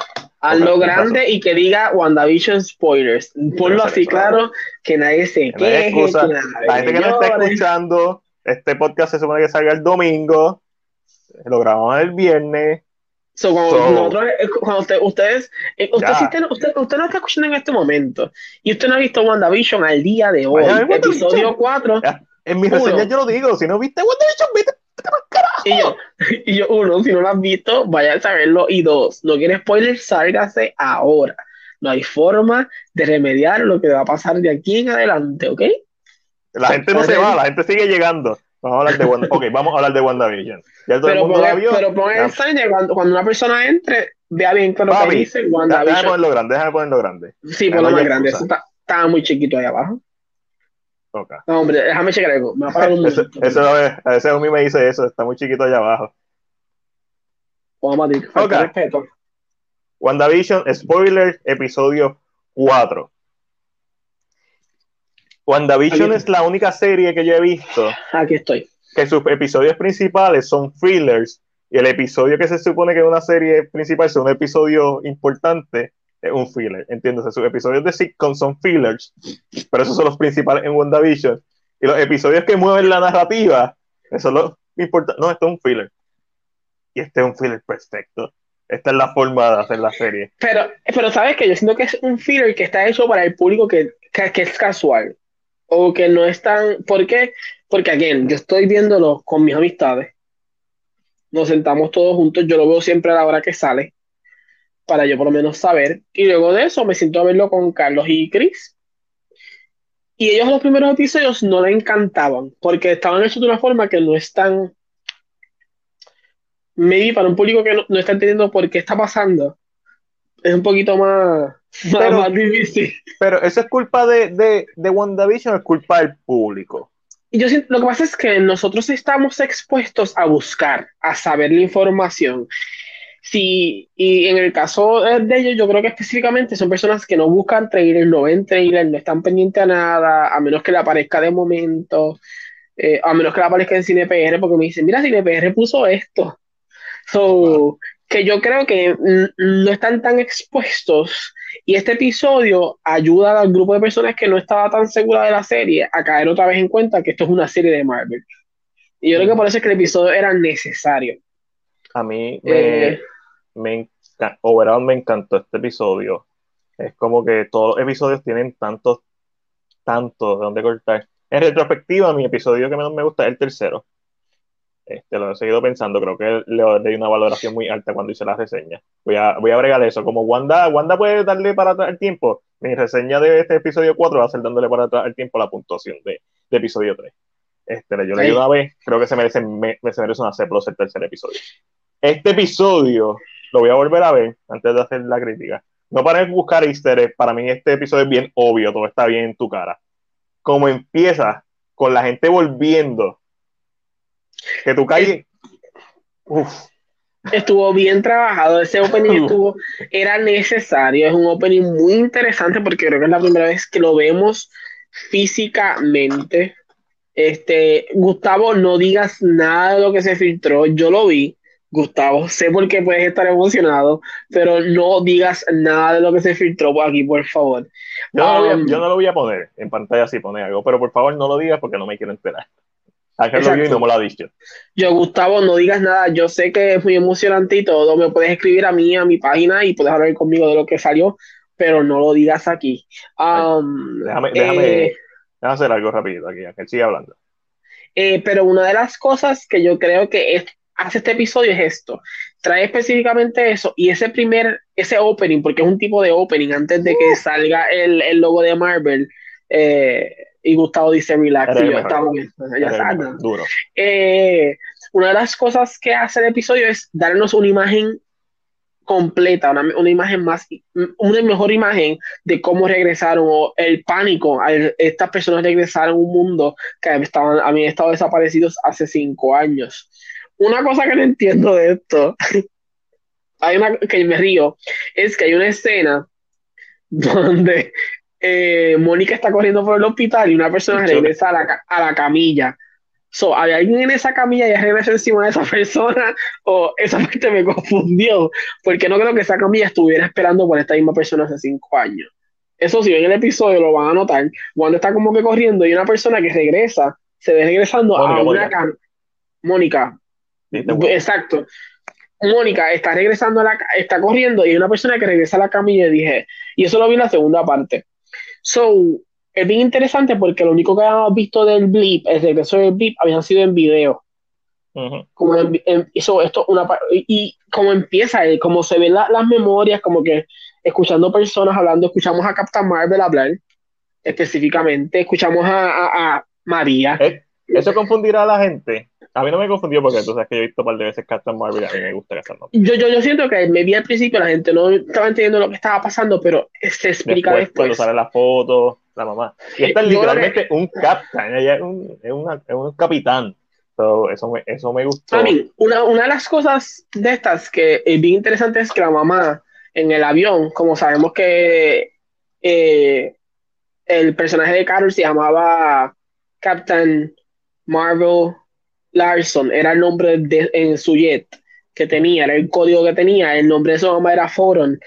hazlo Ok, grande y que diga WandaVision spoilers. Ponlo así claro, que nadie se queje. que nadie la gente que nos está escuchando, este podcast se supone que salga el domingo. Lo grabamos el viernes. So, cuando So- nosotros, eh, cuando usted- ustedes, eh, usted, no está escuchando en este momento y usted no ha visto WandaVision al día de hoy, episodio 4, Ya, En mi reseña yo lo digo. Si no viste WandaVision, vete. y yo, y yo, uno, si no lo has visto, vaya a saberlo, y dos, no quiere spoilers, sálgase ahora. No hay forma de remediar lo que va a pasar de aquí en adelante, ¿ok? La gente no se va, la gente sigue llegando. Vamos a hablar de Wanda- Ok, vamos a hablar de WandaVision. Ya todo el Pero mundo la vio. pero pon el sign cuando, cuando una persona entre, vea bien claro que Papi, dice Ya, Déjame WandaVision. ponerlo grande, déjame ponerlo grande. Sí, por no lo hay más grande, eso está, estaba muy chiquito ahí abajo. Ok. No, hombre, déjame checar algo. Me va a parar un Eso, momento. eso es- a veces mí me dice eso, está muy chiquito allá abajo. Vamos a decir, falta Ok. respeto. WandaVision, spoiler, episodio 4. WandaVision es la única serie que yo he visto Aquí estoy. que sus episodios principales son fillers y el episodio que se supone que es una serie principal es un episodio importante es un filler, entiendes? Sus episodios de sitcom son fillers, pero esos son los principales en WandaVision y los episodios que mueven la narrativa, eso es lo importante. No, esto es un filler y este es un filler perfecto. Esta es la forma de hacer la serie. Pero, pero sabes que yo siento que es un filler que está hecho para el público que, que, que es casual. O que no es tan. ¿Por qué? Porque, again, yo estoy viéndolo con mis amistades. Nos sentamos todos juntos. Yo lo veo siempre a la hora que sale. Para yo por lo menos saber. Y luego de eso me siento a verlo con Carlos y Chris. Y ellos los primeros episodios no le encantaban. Porque estaban hechos de una forma que no es tan. Maybe para un público que no, no está entendiendo por qué está pasando. Es un poquito más, Pero- más difícil. Pero eso es culpa de, de, de WandaVision, es culpa del público. Y yo siento, lo que pasa es que nosotros estamos expuestos a buscar, a saber la información. Sí, y en el caso de ellos, yo creo que específicamente son personas que no buscan trailers, no ven trailers, no están pendientes a nada, a menos que le aparezca de momento, eh, a menos que le aparezca en CinePR, porque me dicen, mira, CinePR puso esto. So, que yo creo que no están tan expuestos y este episodio ayuda al grupo de personas que no estaba tan segura de la serie a caer otra vez en cuenta que esto es una serie de Marvel. Y yo creo que por eso es que el episodio era necesario. A mí me, Eh. me overall me encantó este episodio. Es como que todos los episodios tienen tantos, tantos de donde cortar. En retrospectiva, mi episodio que menos me gusta es el tercero. Este, lo he seguido pensando, creo que le di una valoración muy alta cuando hice la reseña. Voy a, voy a bregar eso. Como Wanda, Wanda puede darle para atrás el tiempo, mi reseña de este episodio 4 va a ser dándole para atrás el tiempo la puntuación de, de episodio 3. Este, yo leí Ahí. una vez, creo que se merece, me, se merece una C plus el tercer episodio. Este episodio lo voy a volver a ver antes de hacer la crítica. No para buscar easter eggs, para mí este episodio es bien obvio, todo está bien en tu cara. Como empieza con la gente volviendo, que tú calles. Uf, Estuvo bien trabajado, ese opening estuvo, era necesario, es un opening muy interesante porque creo que es la primera vez que lo vemos físicamente. Este, Gustavo, no digas nada de lo que se filtró, yo lo vi. Gustavo, sé por qué puedes estar emocionado, pero no digas nada de lo que se filtró por aquí, por favor. yo, no lo voy a- Um, yo no lo voy a poner en pantalla si pone algo, pero por favor no lo digas porque no me quiero enterar. Ángel lo vio y Exacto. no me lo ha dicho. Yo, Gustavo, no digas nada. Yo sé que es muy emocionante y todo. Me puedes escribir a mí, a mi página y puedes hablar conmigo de lo que salió, pero no lo digas aquí. Um, Déjame, eh, déjame, déjame hacer algo rápido aquí, Ángel, sigue hablando. eh, pero una de las cosas que yo creo que es- hace este episodio es esto. Trae específicamente eso y ese primer, ese opening, porque es un tipo de opening antes de Uh. que salga el, el logo de Marvel. eh, y Gustavo dice relax. Eres y el yo. "Está bien". Ya sabes, Duro. eh, una de las cosas que hace el episodio es darnos una imagen completa, una, una imagen más, una mejor imagen de cómo regresaron o el pánico. Estas personas regresaron a un mundo que estaban, habían estado desaparecidos hace cinco años. Una cosa que no entiendo de esto, hay una que me río, es que hay una escena donde eh, Mónica está corriendo por el hospital y una persona regresa a la, a la camilla. So, ¿había alguien en esa camilla y regresa encima de esa persona? O esa parte me confundió, porque no creo que esa camilla estuviera esperando por esta misma persona hace cinco años. Eso si ven el episodio lo van a notar. Cuando está como que corriendo y una persona que regresa, se ve regresando Mónica, a una camilla. Mónica. Exacto. Mónica está regresando a la, está corriendo y hay una persona que regresa a la camilla y dije, y eso lo vi en la segunda parte. So, es bien interesante porque lo único que habíamos visto del blip, el regreso del blip, habían sido en video. Como en- en- eso, esto, una, y, y como empieza, eh, como se ven la- las memorias, como que escuchando personas hablando, escuchamos a Captain Marvel hablar específicamente, escuchamos a, a- a María. Eh, Eso confundirá a la gente. A mí no me confundió porque tú sabes que yo he visto un par de veces Captain Marvel y a mí me gusta Captain Marvel. Yo, yo, yo siento que me vi al principio, la gente no estaba entendiendo lo que estaba pasando, pero se explica Después, cuando sale la foto, la mamá. Y esta es literalmente un captain, ella es un, es una- es un capitán. So, eso, me, eso me gustó. A mí, una, una de las cosas de estas que es bien interesante es que la mamá en el avión, como sabemos que eh, el personaje de Carol se llamaba Captain Marvel Larson, era el nombre de, en su jet que tenía, era el código que tenía, el nombre de su mamá era Foron.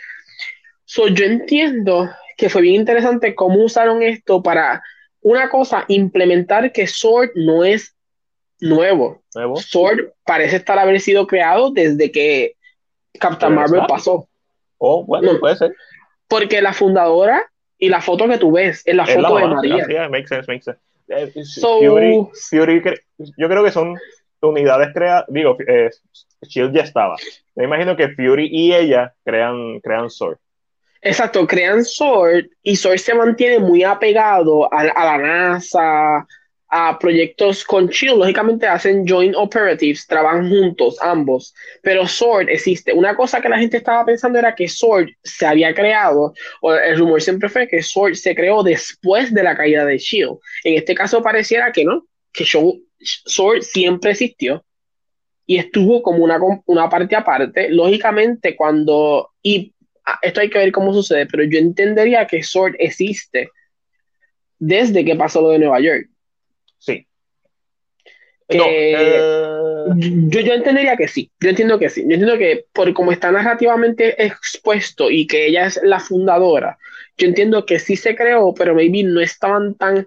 So, yo entiendo que fue bien interesante cómo usaron esto para, una cosa, implementar que Sword no es nuevo. Nuevo. Sword parece estar haber sido creado desde que Captain Marvel está. pasó. Oh, bueno, No. puede ser. Porque la fundadora y la foto que tú ves es la Es la foto de. María. Sí, makes sense, makes sense. Eh, So- Fury, Fury yo creo que son unidades creadas. Digo, eh, Shield ya estaba. Me imagino que Fury y ella crean, crean Sword. Exacto, crean Sword y Sword se mantiene muy apegado a, a la NASA, a proyectos con Shield. Lógicamente hacen joint operatives, trabajan juntos ambos, pero Sword existe. Una cosa que la gente estaba pensando era que Sword se había creado, o el rumor siempre fue que Sword se creó después de la caída de Shield. En este caso pareciera que no, que Sword siempre existió y estuvo como una, una parte aparte. Lógicamente, cuando. Y ah, esto hay que ver cómo sucede, pero yo entendería que Sword existe desde que pasó lo de Nueva York. No, eh, Yo, yo entendería que sí, yo entiendo que sí. Yo entiendo que por como está narrativamente expuesto y que ella es la fundadora, yo entiendo que sí se creó, pero maybe no estaban tan.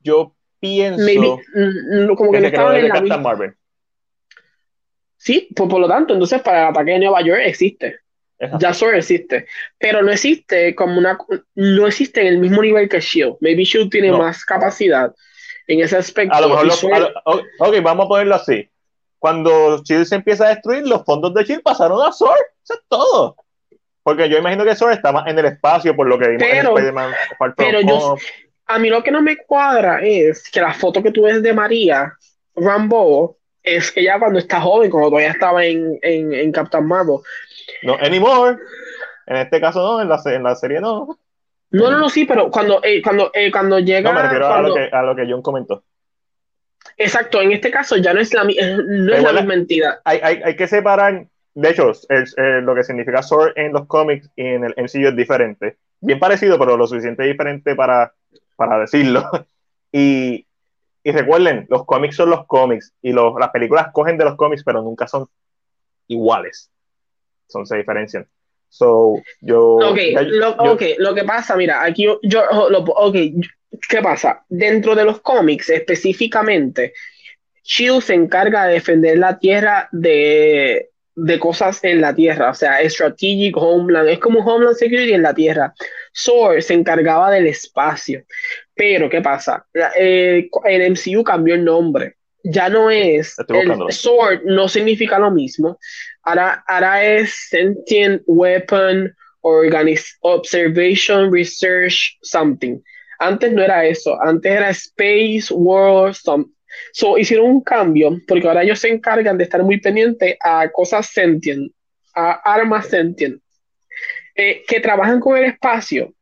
yo pienso maybe, mm, como que, que no estaban en la Captain misma. Marvel. Sí, por, por lo tanto, entonces para el ataque de Nueva York existe. Ya existe, pero no existe como una, no existe en el mismo nivel que Shield. Maybe Shield tiene No. más capacidad en ese aspecto. A lo mejor los, a lo- ok, vamos a ponerlo así. Cuando Shield se empieza a destruir, los fondos de Shield pasaron a Sword. Eso es todo. Porque yo imagino que Sword está más en el espacio por lo que vimos en Pero- Spider-Man Far From pero yo- a mí lo que no me cuadra es que la foto que tú ves de María Rambo es ella cuando está joven, cuando todavía estaba en, en, en Captain Marvel. No, anymore. En este caso no, en la, en la serie no. No, no, no, sí, pero cuando, eh, cuando, eh, cuando llega. No, me refiero a lo, que, a lo que John comentó. Exacto, en este caso ya no es la, no es la misma entidad. Hay, hay, hay que separar, de hecho, es, eh, lo que significa Sword en los cómics y en el MCU es diferente. Bien parecido, pero lo suficiente diferente para, para decirlo. Y, y recuerden, los cómics son los cómics y los, las películas cogen de los cómics, pero nunca son iguales. Son, se diferencian. So, yo. Ok, ya- lo, yo- ok, lo que pasa, mira, aquí yo, yo lo- ok, ¿qué pasa? Dentro de los cómics específicamente, Shield se encarga de defender la Tierra de, de cosas en la Tierra, o sea, Strategic Homeland, es como Homeland Security en la Tierra. Sword se encargaba del espacio, pero ¿qué pasa? La- eh, el MCU cambió el nombre. Ya no es, el. Sword no significa lo mismo. Ahora, ahora es Sentient Weapon Organis- Observation Research Something. Antes no era eso, antes era Space World Some. So, hicieron un cambio porque ahora ellos se encargan de estar muy pendientes a cosas sentient, a armas sentient, eh, que trabajan con el espacio.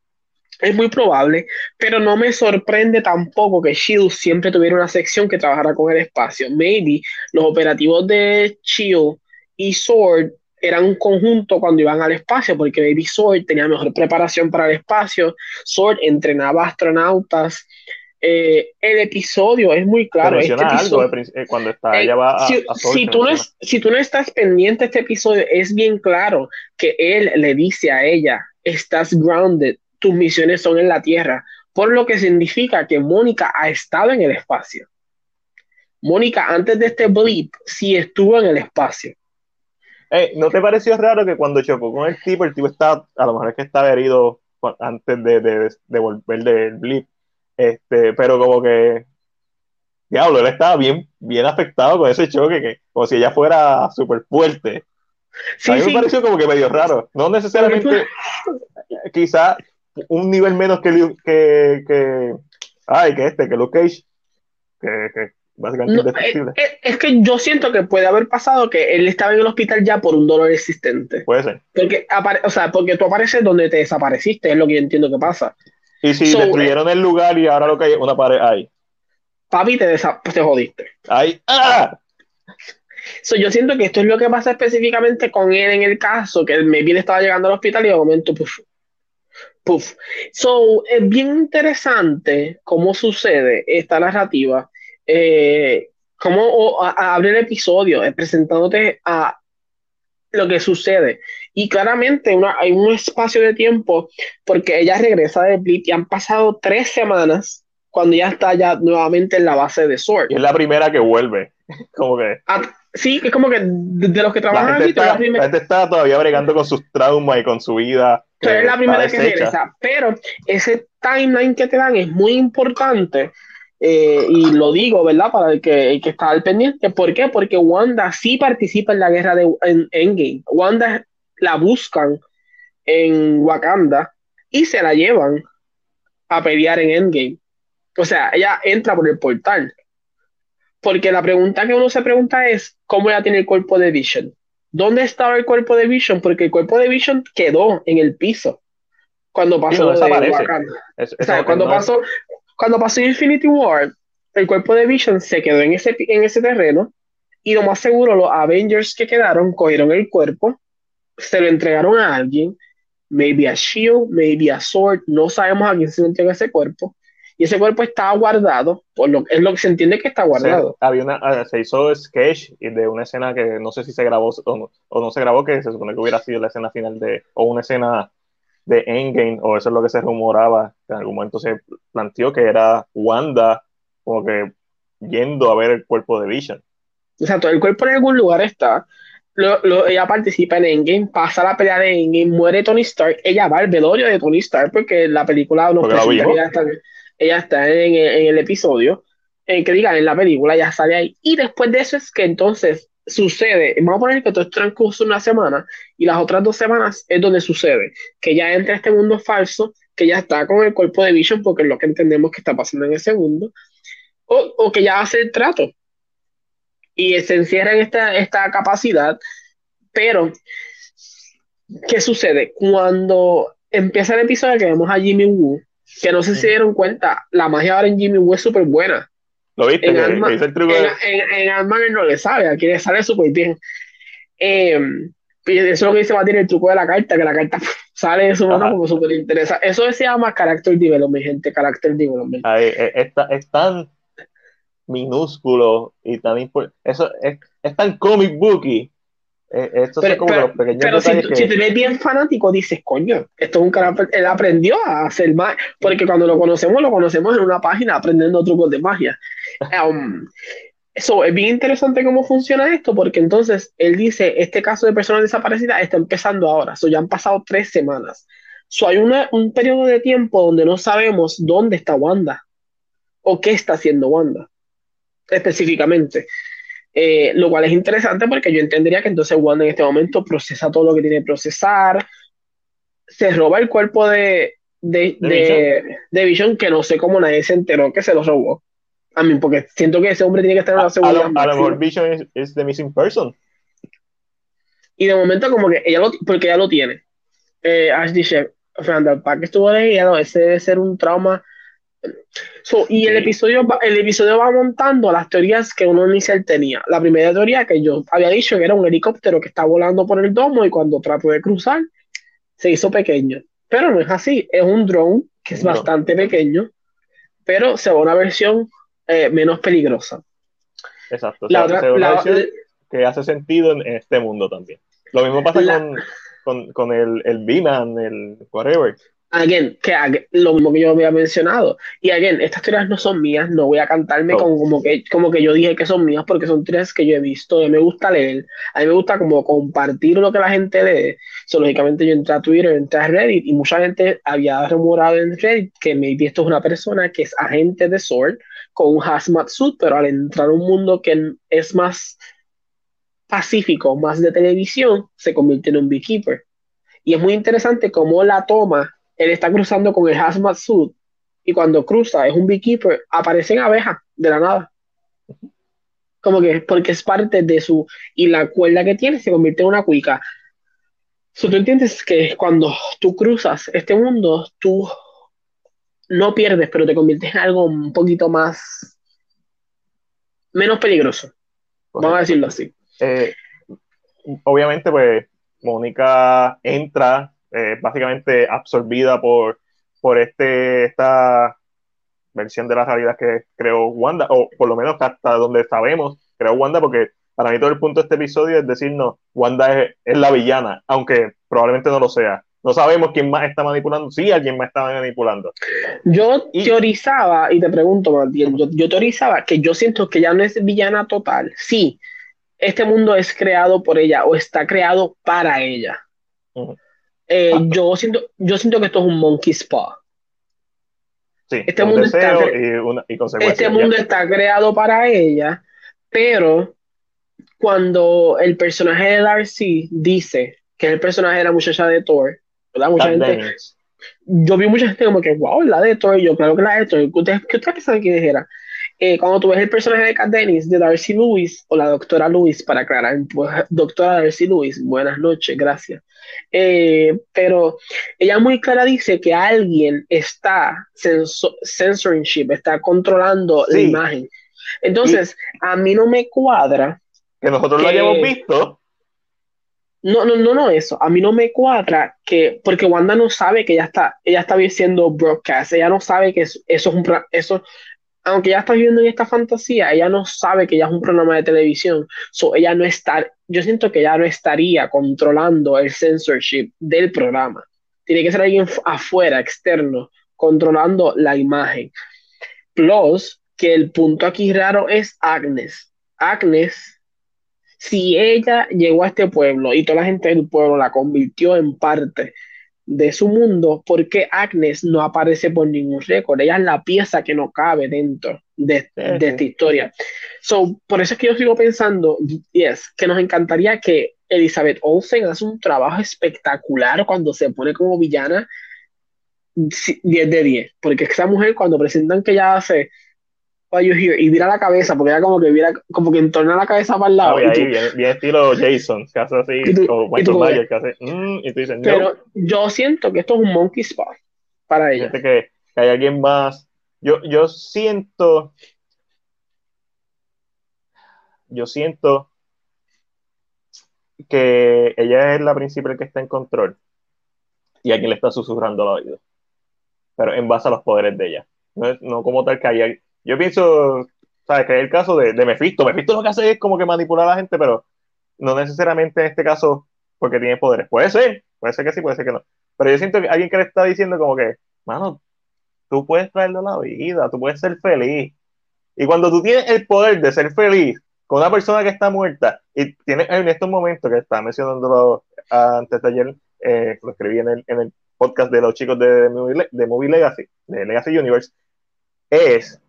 Es muy probable, pero no me sorprende tampoco que Shield siempre tuviera una sección que trabajara con el espacio. Maybe los operativos de Shield y Sword eran un conjunto cuando iban al espacio, porque Baby Sword tenía mejor preparación para el espacio, Sword entrenaba astronautas. Eh, el episodio es muy claro. te Este algo de prin- eh, cuando está, eh, ella va a, si, a Sword, si te tú no es- si tú no estás pendiente de este episodio, es bien claro que él le dice a ella, estás grounded, tus misiones son en la Tierra, por lo que significa que Mónica ha estado en el espacio. Mónica, antes de este blip, sí estuvo en el espacio. Eh, ¿No te pareció raro que cuando chocó con el tipo, el tipo estaba, a lo mejor es que estaba herido antes de, de, de volver del blip, este, pero como que, diablo, él estaba bien, bien afectado con ese choque, que, como si ella fuera súper fuerte. Sí, a mí me pareció como que medio raro. No necesariamente, quizá un nivel menos que, que, que, ay, que este, que Luke Cage, que, que básicamente No, indestructible. eh, eh, es que yo siento que puede haber pasado que él estaba en el hospital ya por un dolor existente. Puede ser. Porque, o sea, porque tú apareces donde te desapareciste, es lo que yo entiendo que pasa. Y si So, destruyeron el lugar y ahora lo que hay es una pared ahí. Papi, te, pues te jodiste. Ahí, ¡ah! So, yo siento que esto es lo que pasa específicamente con él en el caso, que maybe él estaba llegando al hospital y de momento, puf, puf. So, es bien interesante cómo sucede esta narrativa, eh, cómo o- a- a- abre el episodio eh, presentándote a lo que sucede. Y claramente una- hay un espacio de tiempo porque ella regresa de Blitz y han pasado tres semanas cuando ya está ya nuevamente en la base de Sword. Y es la primera que vuelve. Como que Ah, sí, es como que de, de los que la trabajan gente, aquí, está, la la gente está todavía bregando con sus traumas y con su vida. tú eres la está primera que regresa. Pero ese timeline que te dan es muy importante. Eh, y lo digo, ¿verdad? Para el que, el que está al pendiente. ¿Por qué? Porque Wanda sí participa en la guerra de en, Endgame. Wanda la buscan en Wakanda y se la llevan a pelear en Endgame. O sea, ella entra por el portal. Porque la pregunta que uno se pregunta es, ¿cómo ella tiene el cuerpo de Vision? ¿Dónde estaba el cuerpo de Vision? Porque el cuerpo de Vision quedó en el piso cuando pasó no lo de. Wakanda. Es- O sea, cuando no es- pasó, cuando pasó Infinity War, el cuerpo de Vision se quedó en ese, en ese terreno y lo más seguro los Avengers que quedaron cogieron el cuerpo, se lo entregaron a alguien, maybe a Shield, maybe a Sword, no sabemos a quién se le entregó ese cuerpo. Y ese cuerpo está guardado, por lo, es lo que se entiende que está guardado. había una, ah, se hizo sketch de una escena que no sé si se grabó o no, o no se grabó, que se supone que hubiera sido la escena final de, o una escena de Endgame, o eso es lo que se rumoraba, que en algún momento se planteó que era Wanda como que yendo a ver el cuerpo de Vision. Exacto, el cuerpo en algún lugar está. Lo, ella participa en Endgame, pasa la pelea de Endgame, muere Tony Stark, ella va al velorio de Tony Stark porque la película no ella está, ella está en, el episodio, en que digan en la película, ya sale ahí. Y después de eso es que entonces sucede, vamos a poner que todo transcurso una semana y las otras dos semanas es donde sucede, que ya entra este mundo falso, que ya está con el cuerpo de Vision porque es lo que entendemos que está pasando en ese mundo, o, o que ya hace el trato y se encierra en esta, esta capacidad, pero ¿qué sucede? Cuando empieza el episodio que vemos a Jimmy Woo, que no sé si se dieron cuenta, la magia ahora en Jimmy Woo es súper buena. ¿Lo viste? En Ant-Man no le sabe, aquí le sale súper bien. Eh, eso es lo que dice Matías, el truco de la carta, que la carta sale de su mano como súper interesante. Eso se llama character development, gente, character development. Ahí, es, es, tan minúsculo y tan importante. Eso es, es, tan comic booky. Eh, esto pero, como los pequeños pero si, que... si, te ves bien fanático, dices, coño, esto es un carácter. Él aprendió a hacer más, porque cuando lo conocemos, lo conocemos en una página aprendiendo trucos de magia. Um, eso es bien interesante cómo funciona esto, porque entonces él dice: Este caso de personas desaparecidas está empezando ahora. So, ya han pasado tres semanas. So, hay una, un periodo de tiempo donde no sabemos dónde está Wanda o qué está haciendo Wanda específicamente. Eh, lo cual es interesante porque yo entendería que entonces Wanda en este momento procesa todo lo que tiene que procesar, se roba el cuerpo de, de, de, Vision? que no sé cómo nadie se enteró que se lo robó. A mí, porque siento que ese hombre tiene que estar en la seguridad. A, lo, mejor Vision es the missing person. Y de momento, como que ella lo, porque ella lo tiene. Eh, Ash dice, Fernando, para que estuvo ahí, ese debe ser un trauma y el episodio, el episodio va montando las teorías que uno inicial tenía. La primera teoría que yo había dicho que era un helicóptero que está volando por el domo y cuando trató de cruzar se hizo pequeño. Pero no es así, es un drone que es bastante pequeño, pero se va una versión eh, menos peligrosa. Exacto, la otra, que hace sentido en este mundo también. Lo mismo pasa con, con, con, el, el B-Man, el whatever again, que lo mismo que yo había mencionado. Y again, estas teorías no son mías, no voy a cantarme como, que, como que yo dije que son mías porque son teorías que yo he visto, a mí me gusta leer, a mí me gusta como compartir lo que la gente lee. So, lógicamente yo entré a Twitter, entré a Reddit y mucha gente había remorado en Reddit que maybe esto es una persona que es agente de SWORD con un hazmat suit, pero al entrar a un mundo que es más pacífico, más de televisión, se convierte en un beekeeper. Y es muy interesante cómo la toma él está cruzando con el hazmat suit y cuando cruza es un beekeeper, aparecen abejas de la nada. Como que porque es parte de su. Y la cuerda que tiene se convierte en una cuica. So, tú entiendes que cuando tú cruzas este mundo, tú no pierdes, pero te conviertes en algo un poquito más. menos peligroso. Vamos a decirlo así. Eh, obviamente, pues, Mónica entra eh, básicamente absorbida por, por este, esta versión de la realidad que creó Wanda, o por lo menos hasta donde sabemos, creó Wanda, porque para mí todo el punto de este episodio es decirnos, Wanda es, la villana, aunque probablemente no lo sea. No sabemos quién más está manipulando, sí, alguien más está manipulando. Yo teorizaba, y te pregunto bien, yo, yo teorizaba que yo siento que ya no es villana total. Sí, este mundo es creado por ella o está creado para ella. Eh, yo, siento, yo siento que esto es un monkey spa. este mundo, está, este mundo está creado para ella, pero cuando el personaje de Darcy dice que es el personaje de la muchacha de Thor, ¿verdad? Mucha gente, yo vi mucha gente como que, wow, la de Thor, yo claro que la de Thor, ¿qué ustedes, ¿qué pensaban que dijera? Eh, cuando tú ves el personaje de Kat Dennis, de Darcy Lewis, o la doctora Lewis, para aclarar, pues, doctora Darcy Lewis, buenas noches, gracias. Eh, pero ella muy clara dice que alguien está censorship, está controlando la imagen. Entonces, a mí no me cuadra. Que nosotros lo hayamos visto. No, no, no, no, eso. A mí no me cuadra que, porque Wanda no sabe que ella está, ella está viendo broadcast, ella no sabe que eso, es un, eso, aunque ella está viviendo en esta fantasía, ella no sabe que ella es un programa de televisión. So, ella no está, yo siento que ella no estaría controlando el censorship del programa. Tiene que ser alguien afuera, externo, controlando la imagen. Plus, que el punto aquí raro es Agnes. Agnes, si ella llegó a este pueblo y toda la gente del pueblo la convirtió en parte de su mundo, ¿por qué Agnes no aparece por ningún récord? Ella es la pieza que no cabe dentro de, de esta historia. So, por eso es que yo sigo pensando, yes, que nos encantaría que Elizabeth Olsen hace un trabajo espectacular cuando se pone como villana 10 de 10, porque esa mujer cuando presentan que ella hace Why you here y vira la cabeza, porque ella como que vira, como que entorna la cabeza para el lado. Ah, ahí, bien, estilo Jason, que hace así, y tú, o Michael Myers, que hace, mm, y tú dices, no. Pero yo siento que esto es un monkey spot para ella. Que, que hay alguien más. Yo, yo siento, yo siento que ella es la principal que está en control y a quien le está susurrando al oído. Pero en base a los poderes de ella. No, no como tal que haya. Yo pienso, ¿sabes? Que es el caso de, de Mephisto. Mephisto lo que hace es como que manipular a la gente, pero no necesariamente en este caso porque tiene poderes. Puede ser, puede ser que sí, puede ser que no. Pero yo siento que alguien que le está diciendo como que, mano, tú puedes traerle la vida, tú puedes ser feliz. Y cuando tú tienes el poder de ser feliz, con una persona que está muerta y tiene en estos momentos que estaba mencionando antes de ayer, eh, lo escribí en el, en el, podcast de los chicos de, de Movie Legacy, de Legacy Universe, es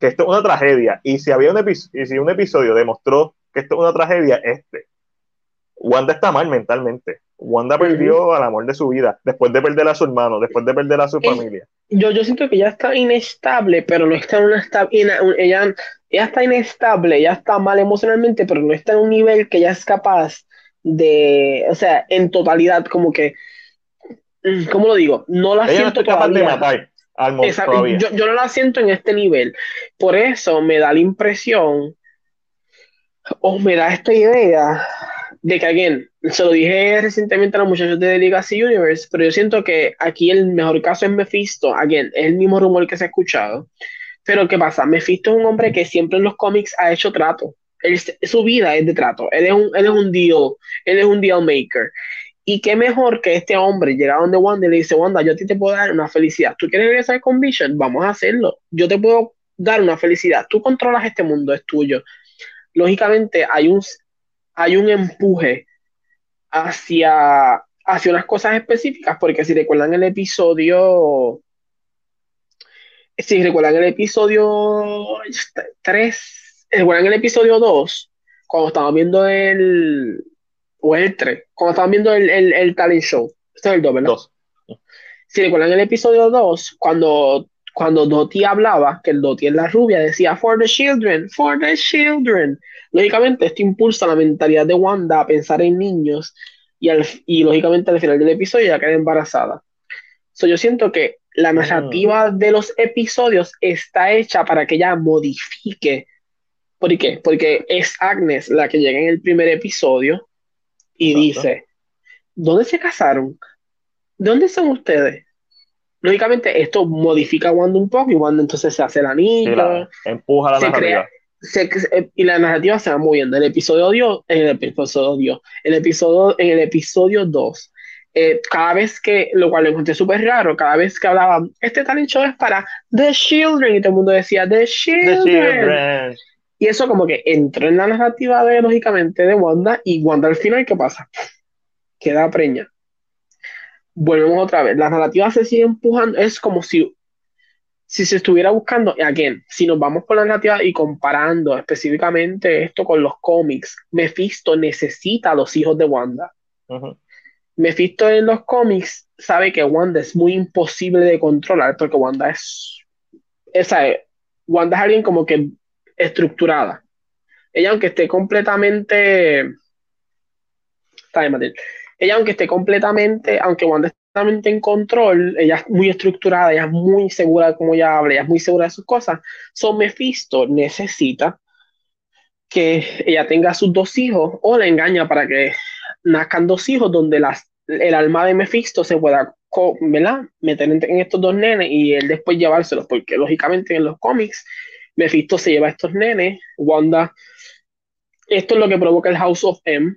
que esto es una tragedia. Y si había un, y si un episodio demostró que esto es una tragedia, este. Wanda está mal mentalmente. Wanda perdió al amor de su vida, después de perder a su hermano, después de perder a su familia. Yo, yo siento que ya está inestable, pero no está en una ella, ella está inestable, ya está mal emocionalmente, pero no está en un nivel que ya es capaz de, o sea, en totalidad, como que, ¿cómo lo digo? No la siento capaz de matar al yo, yo no la siento en este nivel. Por eso me da la impresión, o me da esta idea de que, again, se lo dije recientemente a los muchachos de Legacy Universe, pero yo siento que aquí el mejor caso es Mephisto, again, es el mismo rumor que se ha escuchado. Pero ¿qué pasa? Mephisto es un hombre que siempre en los cómics ha hecho trato. su vida es de trato. Él es un, él es un deal, él es un deal maker. Y qué mejor que este hombre llega donde Wanda y le dice, Wanda, yo a ti te puedo dar una felicidad. ¿Tú quieres regresar con Vision? Vamos a hacerlo. Yo te puedo dar una felicidad. Tú controlas este mundo, es tuyo. Lógicamente hay un, hay un empuje hacia, hacia unas cosas específicas, porque si recuerdan el episodio, si recuerdan el episodio 3, recuerdan el episodio 2, cuando estábamos viendo el, o el 3, cuando estábamos viendo el, el, talent show, este es el 2, ¿verdad? Si recuerdan el episodio 2, cuando cuando Dottie hablaba, que el Dottie es la rubia, decía for the children, for the children. Lógicamente, esto impulsa la mentalidad de Wanda a pensar en niños y, y lógicamente al final del episodio ya queda embarazada. So, yo siento que la narrativa mm. de los episodios está hecha para que ella modifique. ¿Por qué? Porque es Agnes la que llega en el primer episodio y dice, ¿dónde se casaron? ¿Dónde son ustedes? lógicamente esto modifica a Wanda un poco y Wanda entonces se hace la niña. empuja la narrativa. Eh, y la narrativa se va moviendo. El episodio en el episodio, el episodio, en el episodio 2, eh, cada vez que, lo cual lo encontré súper raro, cada vez que hablaban, este talent show es para The Children, y todo el mundo decía The Children. Y eso como que entró en la narrativa de, lógicamente, de Wanda, y Wanda al final, ¿qué pasa? Queda preña volvemos otra vez, la narrativa se sigue empujando, es como si, si se estuviera buscando, again, si nos vamos con la narrativa y comparando específicamente esto con los cómics, Mephisto necesita a los hijos de Wanda. Mephisto en los cómics sabe que Wanda es muy imposible de controlar porque Wanda es, esa Wanda es alguien como que estructurada. Ella aunque esté completamente, está bien, ella aunque esté completamente, aunque Wanda esté completamente en control, ella es muy estructurada, ella es muy segura de cómo ella habla, ella es muy segura de sus cosas. So Mephisto necesita que ella tenga sus dos hijos o la engaña para que nazcan dos hijos donde las, el alma de Mephisto se pueda meter en, estos dos nenes y él después llevárselos, porque lógicamente en los cómics Mephisto se lleva a estos nenes, Wanda, esto es lo que provoca el House of M,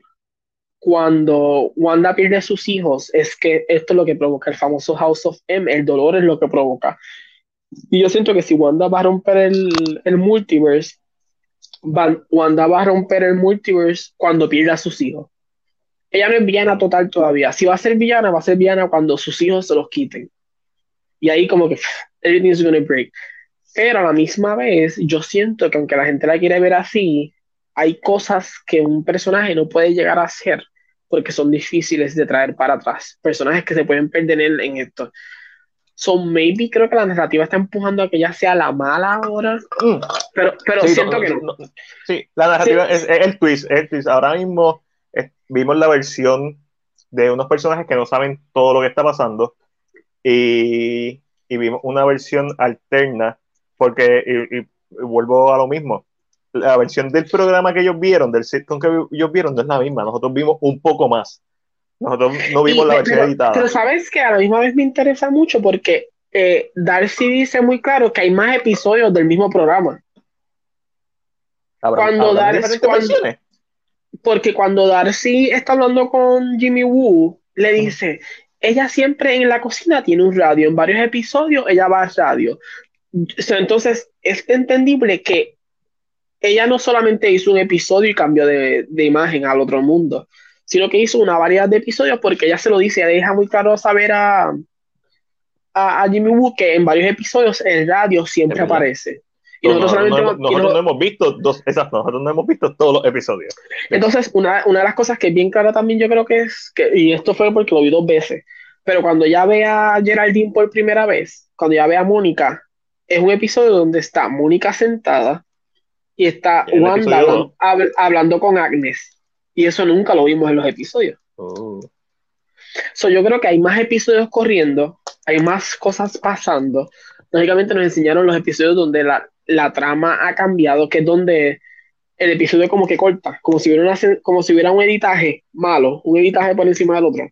cuando Wanda pierde a sus hijos, es que esto es lo que provoca el famoso House of M, el dolor es lo que provoca. Y yo siento que si Wanda va a romper el, el multiverse, Wanda va a romper el multiverse cuando pierda a sus hijos. Ella no es villana total todavía. Si va a ser villana, va a ser villana cuando sus hijos se los quiten. Y ahí como que everything's gonna break. Pero a la misma vez, yo siento que aunque la gente la quiere ver así, hay cosas que un personaje no puede llegar a hacer porque son difíciles de traer para atrás. Personajes que se pueden perder en, esto. So, maybe creo que la narrativa está empujando a que ella sea la mala ahora. Mm. Pero, pero siento que no. Sí, la narrativa Es, el twist, el twist. Ahora mismo vimos la versión de unos personajes que no saben todo lo que está pasando y, y vimos una versión alterna porque, y, vuelvo a lo mismo, la versión del programa que ellos vieron, del sitcom que ellos vieron, no es la misma. Nosotros vimos un poco más. Nosotros no vimos la versión editada. Pero sabes que a la misma vez me interesa mucho porque eh, Darcy dice muy claro que hay más episodios del mismo programa. cuando Darcy, porque cuando Darcy está hablando con Jimmy Woo, le dice, ella siempre en la cocina tiene un radio, en varios episodios ella va al radio. Entonces es entendible que ella no solamente hizo un episodio y cambió de, imagen al otro mundo, sino que hizo una variedad de episodios porque ella se lo dice, ella deja muy claro saber a, a, Jimmy Woo que en varios episodios el radio siempre aparece. Y nosotros, no, hemos visto dos, nosotros no hemos visto todos los episodios. Entonces, una, una, de las cosas que es bien clara también yo creo que es, que, y esto fue porque lo vi dos veces, pero cuando ya ve a Geraldine por primera vez, cuando ya ve a Mónica, es un episodio donde está Mónica sentada y está Wanda hablando, con Agnes. Y eso nunca lo vimos en los episodios. Oh. So, yo creo que hay más episodios corriendo, hay más cosas pasando. Lógicamente nos enseñaron los episodios donde la, la trama ha cambiado, que es donde el episodio como que corta, como si hubiera, como si hubiera un editaje malo, un editaje por encima del otro.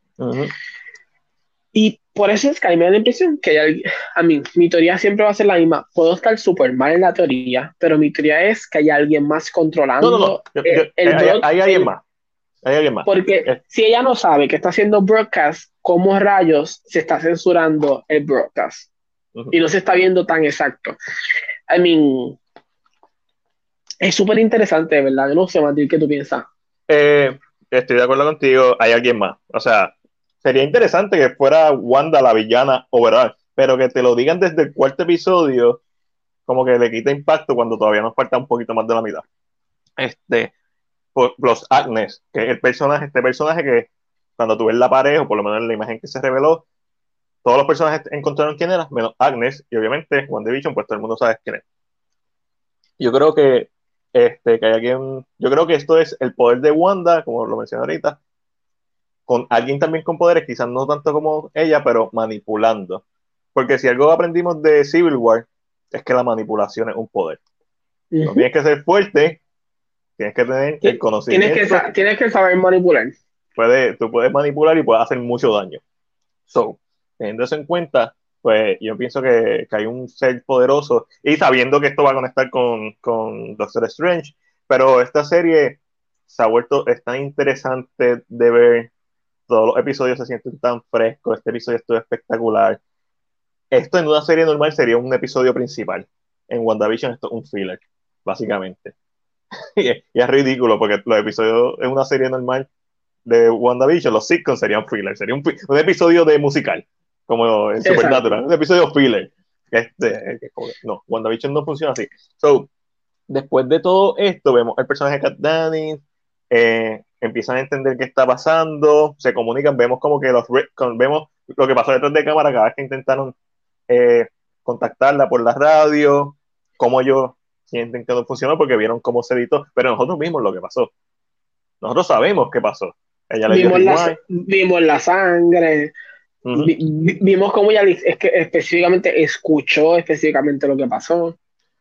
Y por eso es que a mí me da la impresión que hay, a mí, mi teoría siempre va a ser la misma. Puedo estar súper mal en la teoría, pero mi teoría es que hay alguien más controlando. No, no, no. hay, alguien más. Hay alguien más. Porque eh. si ella no sabe que está haciendo broadcast, ¿cómo rayos se está censurando el broadcast? Y no se está viendo tan exacto. I mean, es súper interesante, ¿verdad? Yo no sé, Matil, ¿qué tú piensas? Eh, estoy de acuerdo contigo, hay alguien más. O sea, sería interesante que fuera Wanda la villana overall, pero que te lo digan desde el cuarto episodio, como que le quita impacto cuando todavía nos falta un poquito más de la mitad. Este, los Agnes, que es el personaje, este personaje que cuando tú ves la pared, o por lo menos en la imagen que se reveló, todos los personajes encontraron quién era, menos Agnes, y obviamente WandaVision, pues todo el mundo sabe quién es. Yo creo que, este, que hay alguien, yo creo que esto es el poder de Wanda, como lo mencioné ahorita, con alguien también con poderes, quizás no tanto como ella, pero manipulando. Porque si algo aprendimos de Civil War, es que la manipulación es un poder. No tienes que ser fuerte, tienes que tener el conocimiento. Tienes que, tienes que saber manipular. Puede, tú puedes manipular y puedes hacer mucho daño. So, teniendo eso en cuenta, pues yo pienso que, hay un ser poderoso y sabiendo que esto va a conectar con, con Doctor Strange, pero esta serie se ha vuelto, es tan interesante de ver, todos los episodios se sienten tan frescos, este episodio estuvo espectacular. Esto en una serie normal sería un episodio principal. En WandaVision esto es un filler, básicamente. y, es, ridículo porque los episodios en una serie normal de WandaVision, los sitcoms serían filler, sería un, un episodio de musical como en Supernatural, un episodio filler. Este, no, WandaVision no funciona así. So, después de todo esto, vemos el personaje de Kat Dennings, eh, empiezan a entender qué está pasando, se comunican, vemos como que los vemos lo que pasó detrás de cámara cada vez que intentaron eh, contactarla por la radio, cómo ellos sienten que no funcionó porque vieron cómo se editó, pero nosotros vimos lo que pasó. Nosotros sabemos qué pasó. Ella le vimos, la, vimos la sangre, vimos cómo ella es que específicamente escuchó específicamente lo que pasó.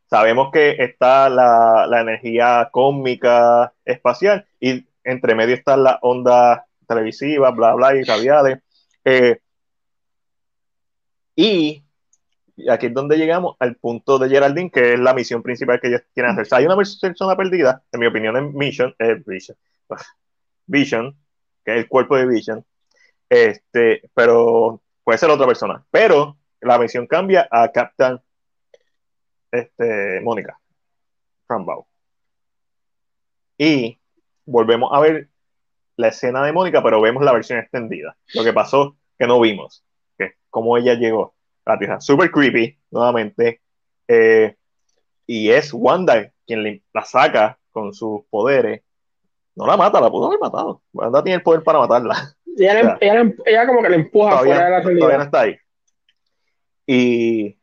Sabemos que está la, la energía cósmica espacial y entre medio están las ondas televisivas, bla, bla, y radiales. Eh, y aquí es donde llegamos al punto de Geraldine, que es la misión principal que ellos quieren hacer. hay una persona perdida, en mi opinión, en Mission, eh, Vision, Vision, que es el cuerpo de Vision, este, pero puede ser otra persona. Pero la misión cambia a Captain este, Mónica Rambo. Y volvemos a ver la escena de Mónica, pero vemos la versión extendida. Lo que pasó que no vimos, que cómo ella llegó a la Tierra. Super creepy, nuevamente. Eh, y es Wanda quien la saca con sus poderes. No la mata, la pudo haber matado. Wanda tiene el poder para matarla. Ella, ella, como que le empuja fuera de la realidad. Todavía no está ahí. Y,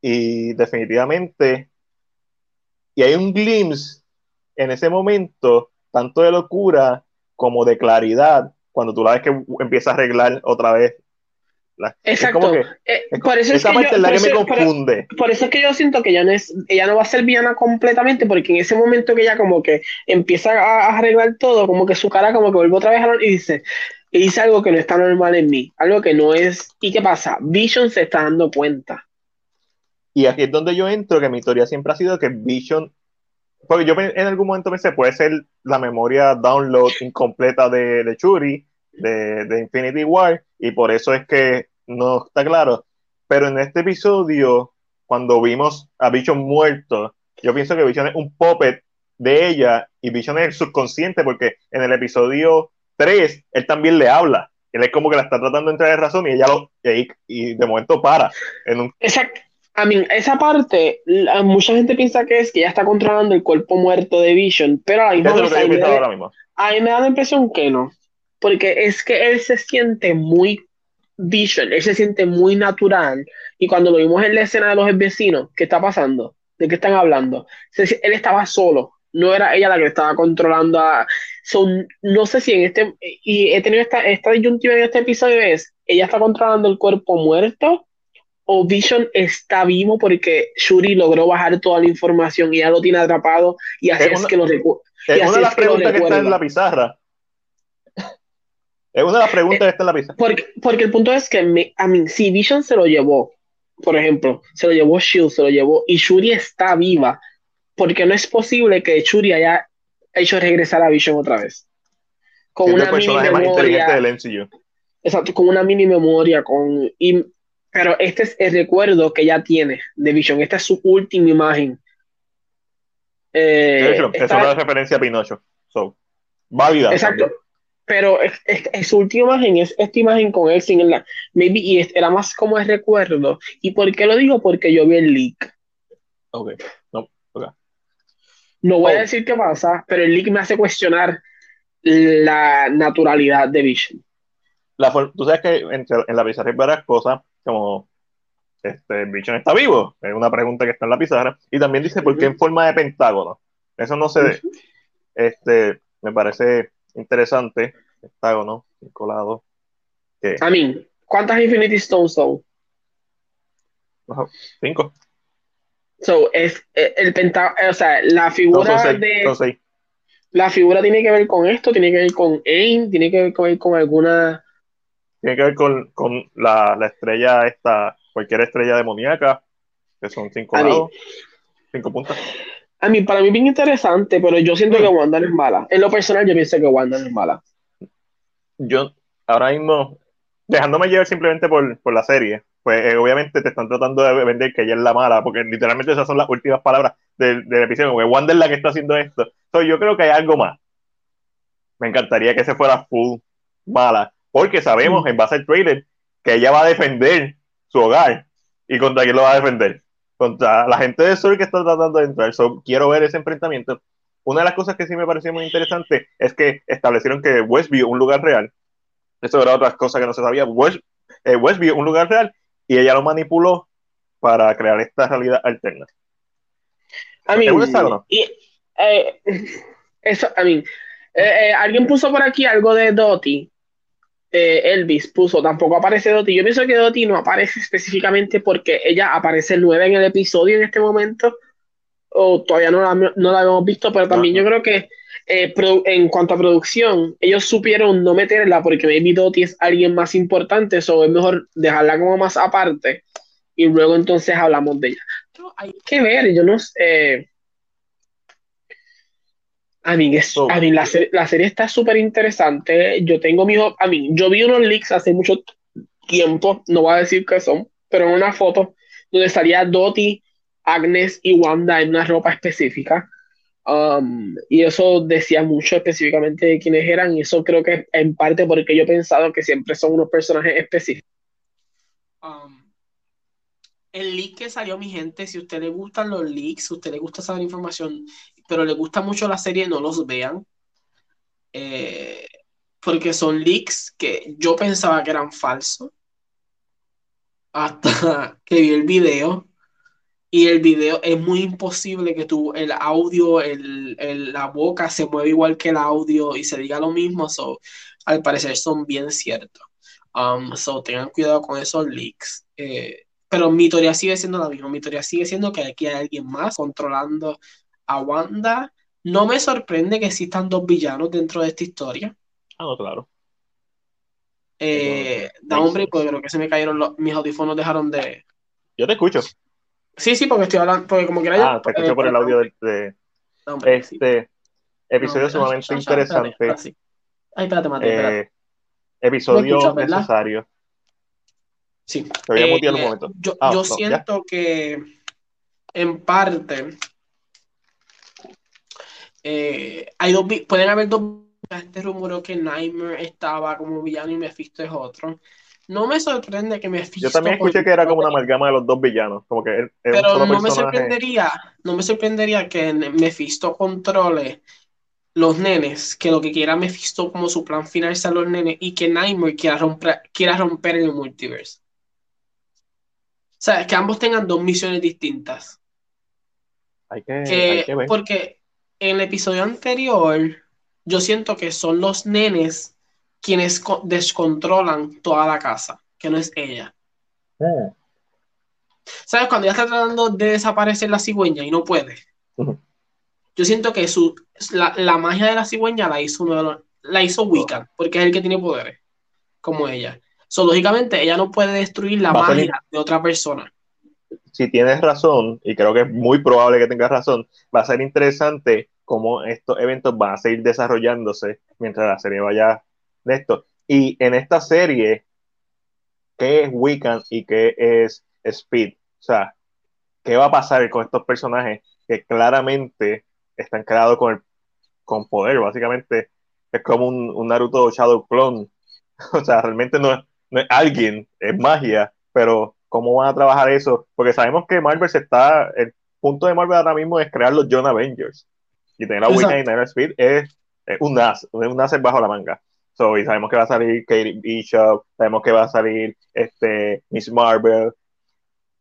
y definitivamente, y hay un glimpse en ese momento, tanto de locura como de claridad, cuando tú la ves que empieza a arreglar otra vez. Exacto. Eh, por eso es que parte la que me confunde. Por, eso es que yo siento que ella no, es, ella no va a ser villana completamente, porque en ese momento que ella como que empieza a, arreglar todo, como que su cara como que vuelve otra vez a y dice, y dice algo que no está normal en mí, algo que no es. ¿Y qué pasa? Vision se está dando cuenta. Y aquí es donde yo entro, que mi teoría siempre ha sido que Vision porque yo en algún momento pensé, puede ser la memoria download incompleta de, de Churi, de, de, Infinity War, y por eso es que no está claro. Pero en este episodio, cuando vimos a Vision muerto, yo pienso que Vision es un puppet de ella y Vision es el subconsciente, porque en el episodio 3 él también le habla. Él es como que la está tratando de entrar de razón y ella lo. Y, y de momento para. En un, Exacto a mí, esa parte, mucha gente piensa que es que ya está controlando el cuerpo muerto de Vision, pero a mí, me, da la impresión que no, porque es que él se siente muy Vision, él se siente muy natural, y cuando lo vimos en la escena de los vecinos, ¿qué está pasando? ¿De qué están hablando? Él estaba solo, no era ella la que estaba controlando a... Son, no sé si en este, y he tenido esta, esta disyuntiva en este episodio es, ella está controlando el cuerpo muerto o Vision está vivo porque Shuri logró bajar toda la información y ya lo tiene atrapado y así es, que lo recuerda. Es una de las preguntas que, está en la pizarra. Es una de las preguntas que está en la pizarra. Porque, porque el punto es que a mí, si Vision se lo llevó, por ejemplo, se lo llevó Shield, se lo llevó y Shuri está viva, porque no es posible que Shuri haya hecho regresar a Vision otra vez. Con una mini memoria. Exacto, con una mini memoria, con pero este es el recuerdo que ella tiene de Vision. Esta es su última imagen. Eh, hecho, es una referencia a Pinocho. So, válida. Exacto. Pero es, su última imagen es esta imagen con él sin el. Maybe, y era más como el recuerdo. ¿Y por qué lo digo? Porque yo vi el leak. Ok. No, okay. no voy a oh. decir qué pasa, pero el leak me hace cuestionar la naturalidad de Vision. La, tú sabes que en, en la pizarra hay varias cosas como este, Vision está vivo, es una pregunta que está en la pizarra, y también dice por qué en forma de pentágono. Eso no sé, este, me parece interesante, pentágono, colado. A mí, ¿cuántas Infinity Stones son? Cinco. So, es eh, el pentágono, o sea, la figura de... La figura tiene que ver con esto, tiene que ver con AIM, tiene que ver con, con alguna tiene que ver con, con la, la, estrella esta, cualquier estrella demoníaca, que son cinco lados, cinco puntas. A mí, para mí bien interesante, pero yo siento que Wanda no es mala. En lo personal, yo pienso que Wanda es mala. Yo, ahora mismo, dejándome llevar simplemente por, por la serie, pues eh, obviamente te están tratando de vender que ella es la mala, porque literalmente esas son las últimas palabras del, del episodio, que Wanda es la que está haciendo esto. Entonces yo creo que hay algo más. Me encantaría que se fuera full mala, porque sabemos en base al trailer que ella va a defender su hogar. ¿Y contra quién lo va a defender? Contra la gente de Sur que está tratando de entrar. quiero ver ese enfrentamiento. Una de las cosas que sí me pareció muy interesante es que establecieron que Westview un lugar real. Eso era otra cosa que no se sabía. West, eh, Westview un lugar real y ella lo manipuló para crear esta realidad alterna. A mí, y, eh, eso, a mí, eh, alguien puso por aquí algo de Doti eh, Elvis puso, tampoco aparece Doti. Yo pienso que Doti no aparece específicamente porque ella aparece nueva en el episodio en este momento, o todavía no la, no la hemos visto, pero también yo creo que eh, en cuanto a producción, ellos supieron no meterla porque maybe Doti es alguien más importante, eso es mejor dejarla como más aparte y luego entonces hablamos de ella. hay que ver, yo no sé. A mí, a mí la, la, serie está súper interesante. Yo tengo mi. A mí, yo vi unos leaks hace mucho tiempo, no voy a decir qué son, pero en una foto donde estaría Doti Agnes y Wanda en una ropa específica. Um, y eso decía mucho específicamente de quiénes eran, y eso creo que en parte porque yo he pensado que siempre son unos personajes específicos. Um, el leak que salió, mi gente, si a usted le gustan los leaks, si a usted le gusta saber información, pero le gusta mucho la serie, no los vean. Eh, porque son leaks que yo pensaba que eran falsos hasta que vi el video y el video es muy imposible que tú, el audio, el, la boca se mueva igual que el audio y se diga lo mismo, so, al parecer son bien ciertos. Um, so, tengan cuidado con esos leaks. Eh, pero mi teoría sigue siendo la misma. Mi teoría sigue siendo que aquí hay alguien más controlando a Wanda. No me sorprende que existan dos villanos dentro de esta historia. Ah, no, claro. Eh, da hombre, porque creo que se me cayeron los, mis audífonos dejaron de. Yo te escucho. Sí, sí, porque estoy hablando, porque como quiera Ah, te escucho por el audio de, este episodio sumamente interesante. Ay, espérate, Mate, espérate. Eh, episodio necesario. Sí. Te voy a mutear un eh, momento. Yo, ah, yo siento que en parte eh, hay dos pueden haber dos este rumor que Nightmare estaba como villano y Mephisto es otro no me sorprende que Mephisto. Yo también escuché que era como una amalgama de los dos villanos. Como que pero no me sorprendería, no me sorprendería que Mephisto controle los nenes, que lo que quiera Mephisto como su plan final sea los nenes y que Nightmare quiera romper, quiera romper el multiverse. O sea, que ambos tengan dos misiones distintas. Hay que, ver. Porque en el episodio anterior, yo siento que son los nenes quienes descontrolan toda la casa, que no es ella. Oh. ¿Sabes? Cuando ella está tratando de desaparecer la cigüeña y no puede. Yo siento que su, la, magia de la cigüeña la hizo uno la hizo Wiccan, porque es el que tiene poderes, como ella. So, lógicamente, ella no puede destruir la magia de otra persona. Si tienes razón, y creo que es muy probable que tengas razón, va a ser interesante cómo estos eventos van a seguir desarrollándose mientras la serie vaya de esto. Y en esta serie, ¿qué es Wiccan y qué es Speed? O sea, ¿qué va a pasar con estos personajes que claramente están creados con, con poder? Básicamente es como un, Naruto Shadow Clone. O sea, realmente no, es alguien, es magia, pero ¿cómo van a trabajar eso? Porque sabemos que Marvel se está, el punto de Marvel ahora mismo es crear los John Avengers. Y tener a Wiccan y tener a Speed es, un as, un as bajo la manga. So, y sabemos que va a salir Katie Bishop, sabemos que va a salir este, Miss Marvel,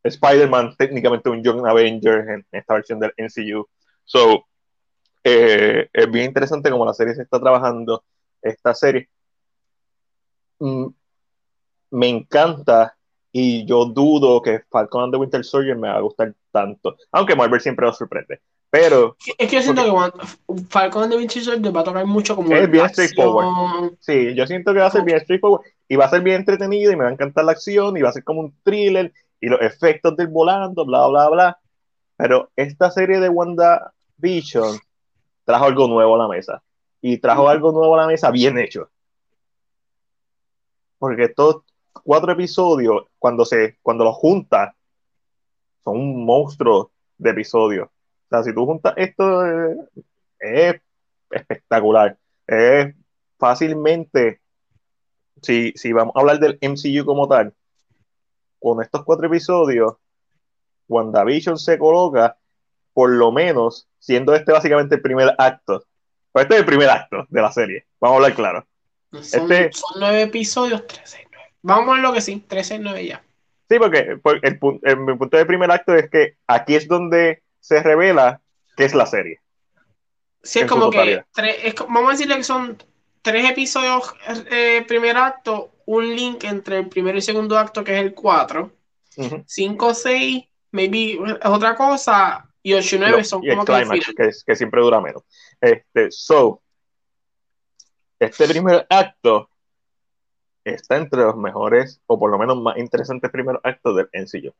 Spider-Man, técnicamente un Young Avenger en esta versión del NCU. So, eh, es bien interesante como la serie se está trabajando, esta serie. Mm, me encanta y yo dudo que Falcon and the Winter Soldier me va a gustar tanto, aunque Marvel siempre nos sorprende. Pero. Es que yo siento que Falcon de Vinci Soldier va a tocar mucho como. Es bien straightforward. Sí, yo siento que va a ser bien straightforward. Y va a ser bien entretenido y me va a encantar la acción y va a ser como un thriller y los efectos del volando, bla, bla, bla. Pero esta serie de WandaVision trajo algo nuevo a la mesa. Y trajo algo nuevo a la mesa bien hecho. Porque estos cuatro episodios, cuando se, cuando los juntas, son un monstruo de episodios sea, si tú juntas esto, eh, es espectacular. Es fácilmente, si, si vamos a hablar del MCU como tal, con estos cuatro episodios, WandaVision se coloca, por lo menos, siendo este básicamente el primer acto. Pues este es el primer acto de la serie, vamos a hablar claro. Son, este, son nueve episodios, 13 9. Vamos a lo que sí, 13 9 ya. Sí, porque, el, el, mi punto de primer acto es que aquí es donde se revela que es la serie. Sí, es como que vamos a decirle que son tres episodios eh, primer acto, un link entre el primero y segundo acto que es el 4, 5, 6, maybe es otra cosa, y 8 y 9 son como que, que, siempre dura menos. Este, so, este primer acto está entre los mejores, o por lo menos más interesantes primeros actos del NCU.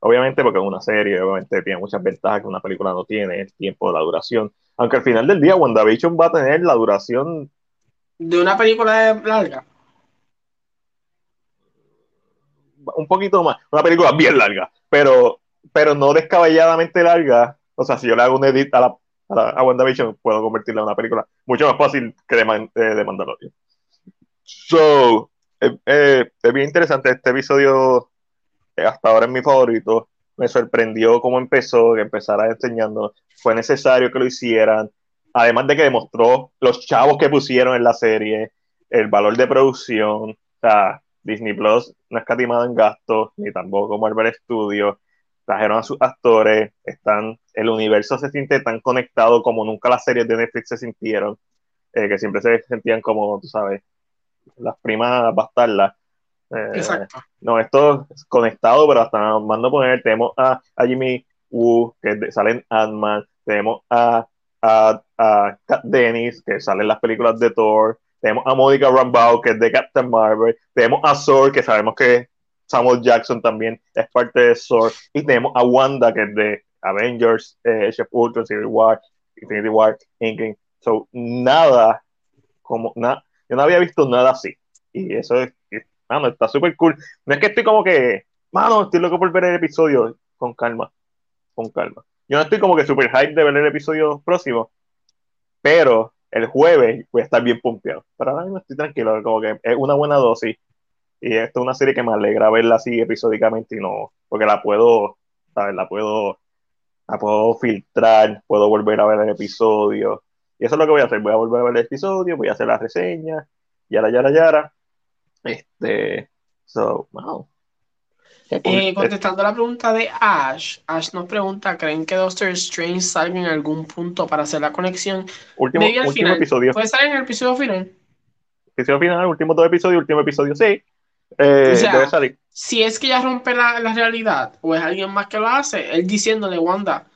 Obviamente porque es una serie, obviamente tiene muchas ventajas que una película no tiene, el tiempo, la duración. Aunque al final del día WandaVision va a tener la duración... De una película larga. Un poquito más, una película bien larga, pero pero no descabelladamente larga. O sea, si yo le hago un edit a la, a, la, a WandaVision, puedo convertirla en una película mucho más fácil que de, Man, eh, de Mandalorian. So, eh, eh, es bien interesante este episodio. Hasta ahora es mi favorito. Me sorprendió cómo empezó, que empezara enseñando. Fue necesario que lo hicieran. Además de que demostró los chavos que pusieron en la serie, el valor de producción. Disney Plus no escatimado en gastos, ni tampoco Marvel Studios. Trajeron a sus actores, están, el universo se siente tan conectado como nunca las series de Netflix se sintieron, eh, que siempre se sentían como, tú sabes, las primas bastardas. Eh, Exacto. no, esto es conectado, pero hasta mando poner, tenemos a, Jimmy Woo, que sale en Ant-Man, tenemos a, a, a Kat Dennis, que sale en las películas de Thor, tenemos a Monica Rambeau, que es de Captain Marvel, tenemos a Thor, que sabemos que Samuel Jackson también es parte de Thor, y tenemos a Wanda, que es de Avengers, eh, Chef Ultron, Civil War, Infinity War, Endgame. So, nada, como, nada, yo no había visto nada así, y eso es, mano, está súper cool. No es que estoy como que, mano, estoy loco por ver el episodio, con calma, con calma. Yo no estoy como que super hype de ver el episodio próximo, pero el jueves voy a estar bien pompeado. Pero ahora mismo estoy tranquilo, como que es una buena dosis. Y esto es una serie que me alegra verla así episódicamente y no, porque la puedo, ¿sabes? La puedo, la puedo filtrar, puedo volver a ver el episodio. Y eso es lo que voy a hacer. Voy a volver a ver el episodio, voy a hacer la reseña, yara, yara, yara. Este, so, wow. Eh, contestando la pregunta de Ash, Ash nos pregunta, ¿creen que Doctor Strange salga en algún punto para hacer la conexión? Último, al último final. episodio. ¿Puede salir en el episodio final? Episodio final, último dos episodios, último episodio, sí. Eh, O sea, debe salir. Si es que ella rompe la, la realidad, o es alguien más que lo hace, él diciéndole, Wanda,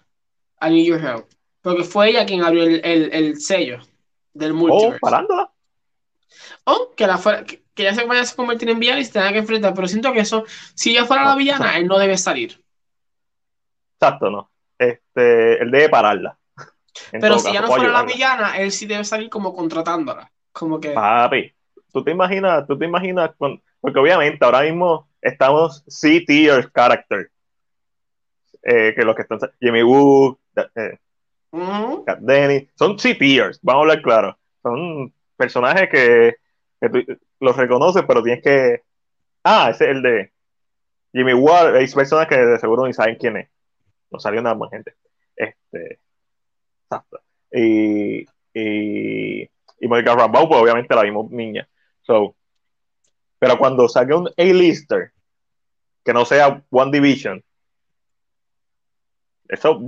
I need your help. Porque fue ella quien abrió el, el, el sello del Oh, multiverse. parándola. O que, la fuera, que, que ella se vaya a convertir en villana y se tenga que enfrentar. Pero siento que eso, si ella fuera la villana, él no debe salir. Exacto, no. Este, él debe pararla. Pero si caso, no fuera la villana, él sí debe salir como contratándola. Como que. Papi, tú te imaginas, tú te imaginas, con- porque obviamente ahora mismo estamos C-tier character. Eh, que los que están, Jimmy Woo, eh, Kat son C-tiers, vamos a hablar claro. Son personajes que, tú los reconoces, pero tienes que. Ah, es el de Jimmy Woo. Hay personas que de seguro ni saben quién es. No salió nada más gente. Este. Y. Y. Y Monica Rambeau, pues obviamente la vimos niña. So, pero cuando salga un A-lister que no sea One Division, eso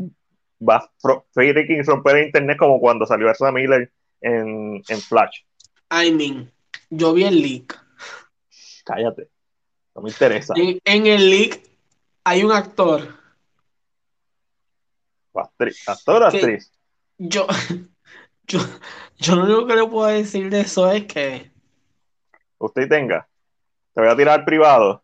va a freaking romper el internet como cuando salió Ezra Miller en, en Flash. I mean, yo vi el leak. Cállate. No me interesa. En, en el leak hay un actor. Actriz- ¿Actor o actriz? Yo, yo, yo lo único que le puedo decir de eso es que Usted tenga. Te voy a tirar privado.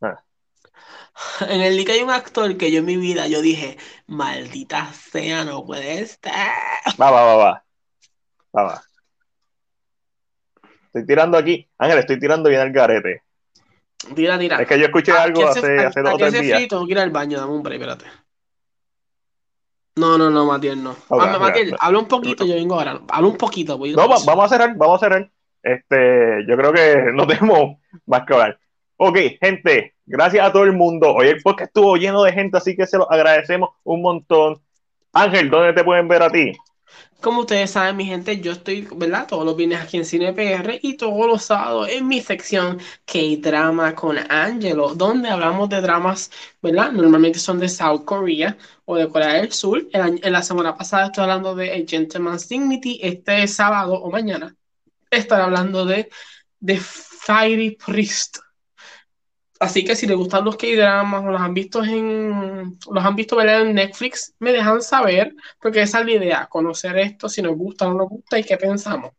en el leak hay un actor que yo en mi vida yo dije, maldita sea, no puede estar. Va, va, va, va. Estoy tirando aquí. Ángel, estoy tirando bien el garete. Tira, tira. Es que yo escuché algo hace, hace dos o tres días. tengo que ir al baño, dame un break, espérate. No, no, no, Matiel, no. Ok, Ah, ok, Matiel, ok. habla un poquito, yo vengo ahora. Habla un poquito, voy No, va- vamos a cerrar, vamos a cerrar. Este, yo creo que no tenemos más que hablar. Ok, gente, gracias a todo el mundo. Hoy el podcast estuvo lleno de gente, así que se lo agradecemos un montón. Ángel, ¿dónde te pueden ver a ti? Como ustedes saben, mi gente, yo estoy, ¿verdad? Todos los viernes aquí en Cine PR y todos los sábados en mi sección K-Drama con Angelo, donde hablamos de dramas, ¿verdad? Normalmente son de South Korea o de Corea del Sur. En la semana pasada estoy hablando de A Gentleman's Dignity. Este sábado o mañana estaré hablando de The Fiery Priest. Así que si les gustan los K-dramas o los han visto en los han visto ¿verdad? en Netflix, me dejan saber, porque esa es la idea, conocer esto, si nos gusta o no nos gusta y qué pensamos.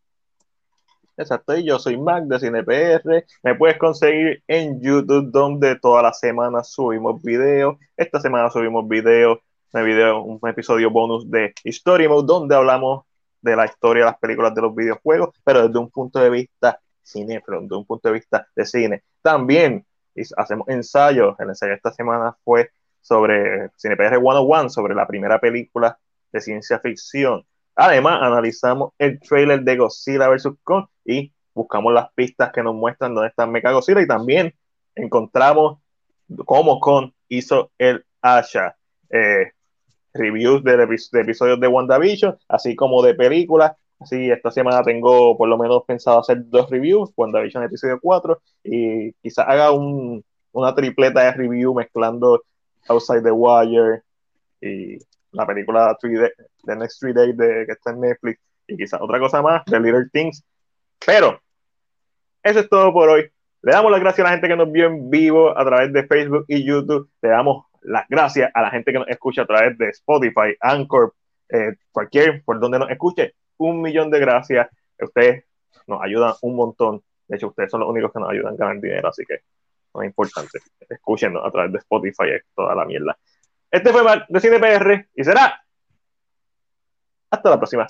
Exacto, y yo soy Mac de CinePR. Me puedes conseguir en YouTube, donde todas las semanas subimos videos. Esta semana subimos videos, un video, un episodio bonus de Story Mode, donde hablamos de la historia de las películas de los videojuegos, pero desde un punto de vista cinéfilo, desde un punto de vista de cine. También hacemos ensayos. El ensayo de esta semana fue sobre CinePR 101, sobre la primera película de ciencia ficción. Además, analizamos el trailer de Godzilla vs. Kong y buscamos las pistas que nos muestran dónde está Mecha Godzilla y también encontramos cómo Kong hizo el Asha. Eh, reviews de, de, episodios de WandaVision, así como de películas. Así, esta semana tengo por lo menos pensado hacer dos reviews, WandaVision episodio 4, y quizás haga un, una tripleta de review mezclando Outside the Wire y la película The Next Three Days de, que está en Netflix y quizás otra cosa más, The Little Things. Pero eso es todo por hoy. Le damos las gracias a la gente que nos vio en vivo a través de Facebook y YouTube. Le damos las gracias a la gente que nos escucha a través de Spotify, Anchor, eh, cualquier por donde nos escuche. Un millón de gracias. Ustedes nos ayudan un montón. De hecho, ustedes son los únicos que nos ayudan a ganar dinero, así que no es importante. Escúchenos a través de Spotify, es toda la mierda. Este fue Mark de Cine PR y será hasta la próxima.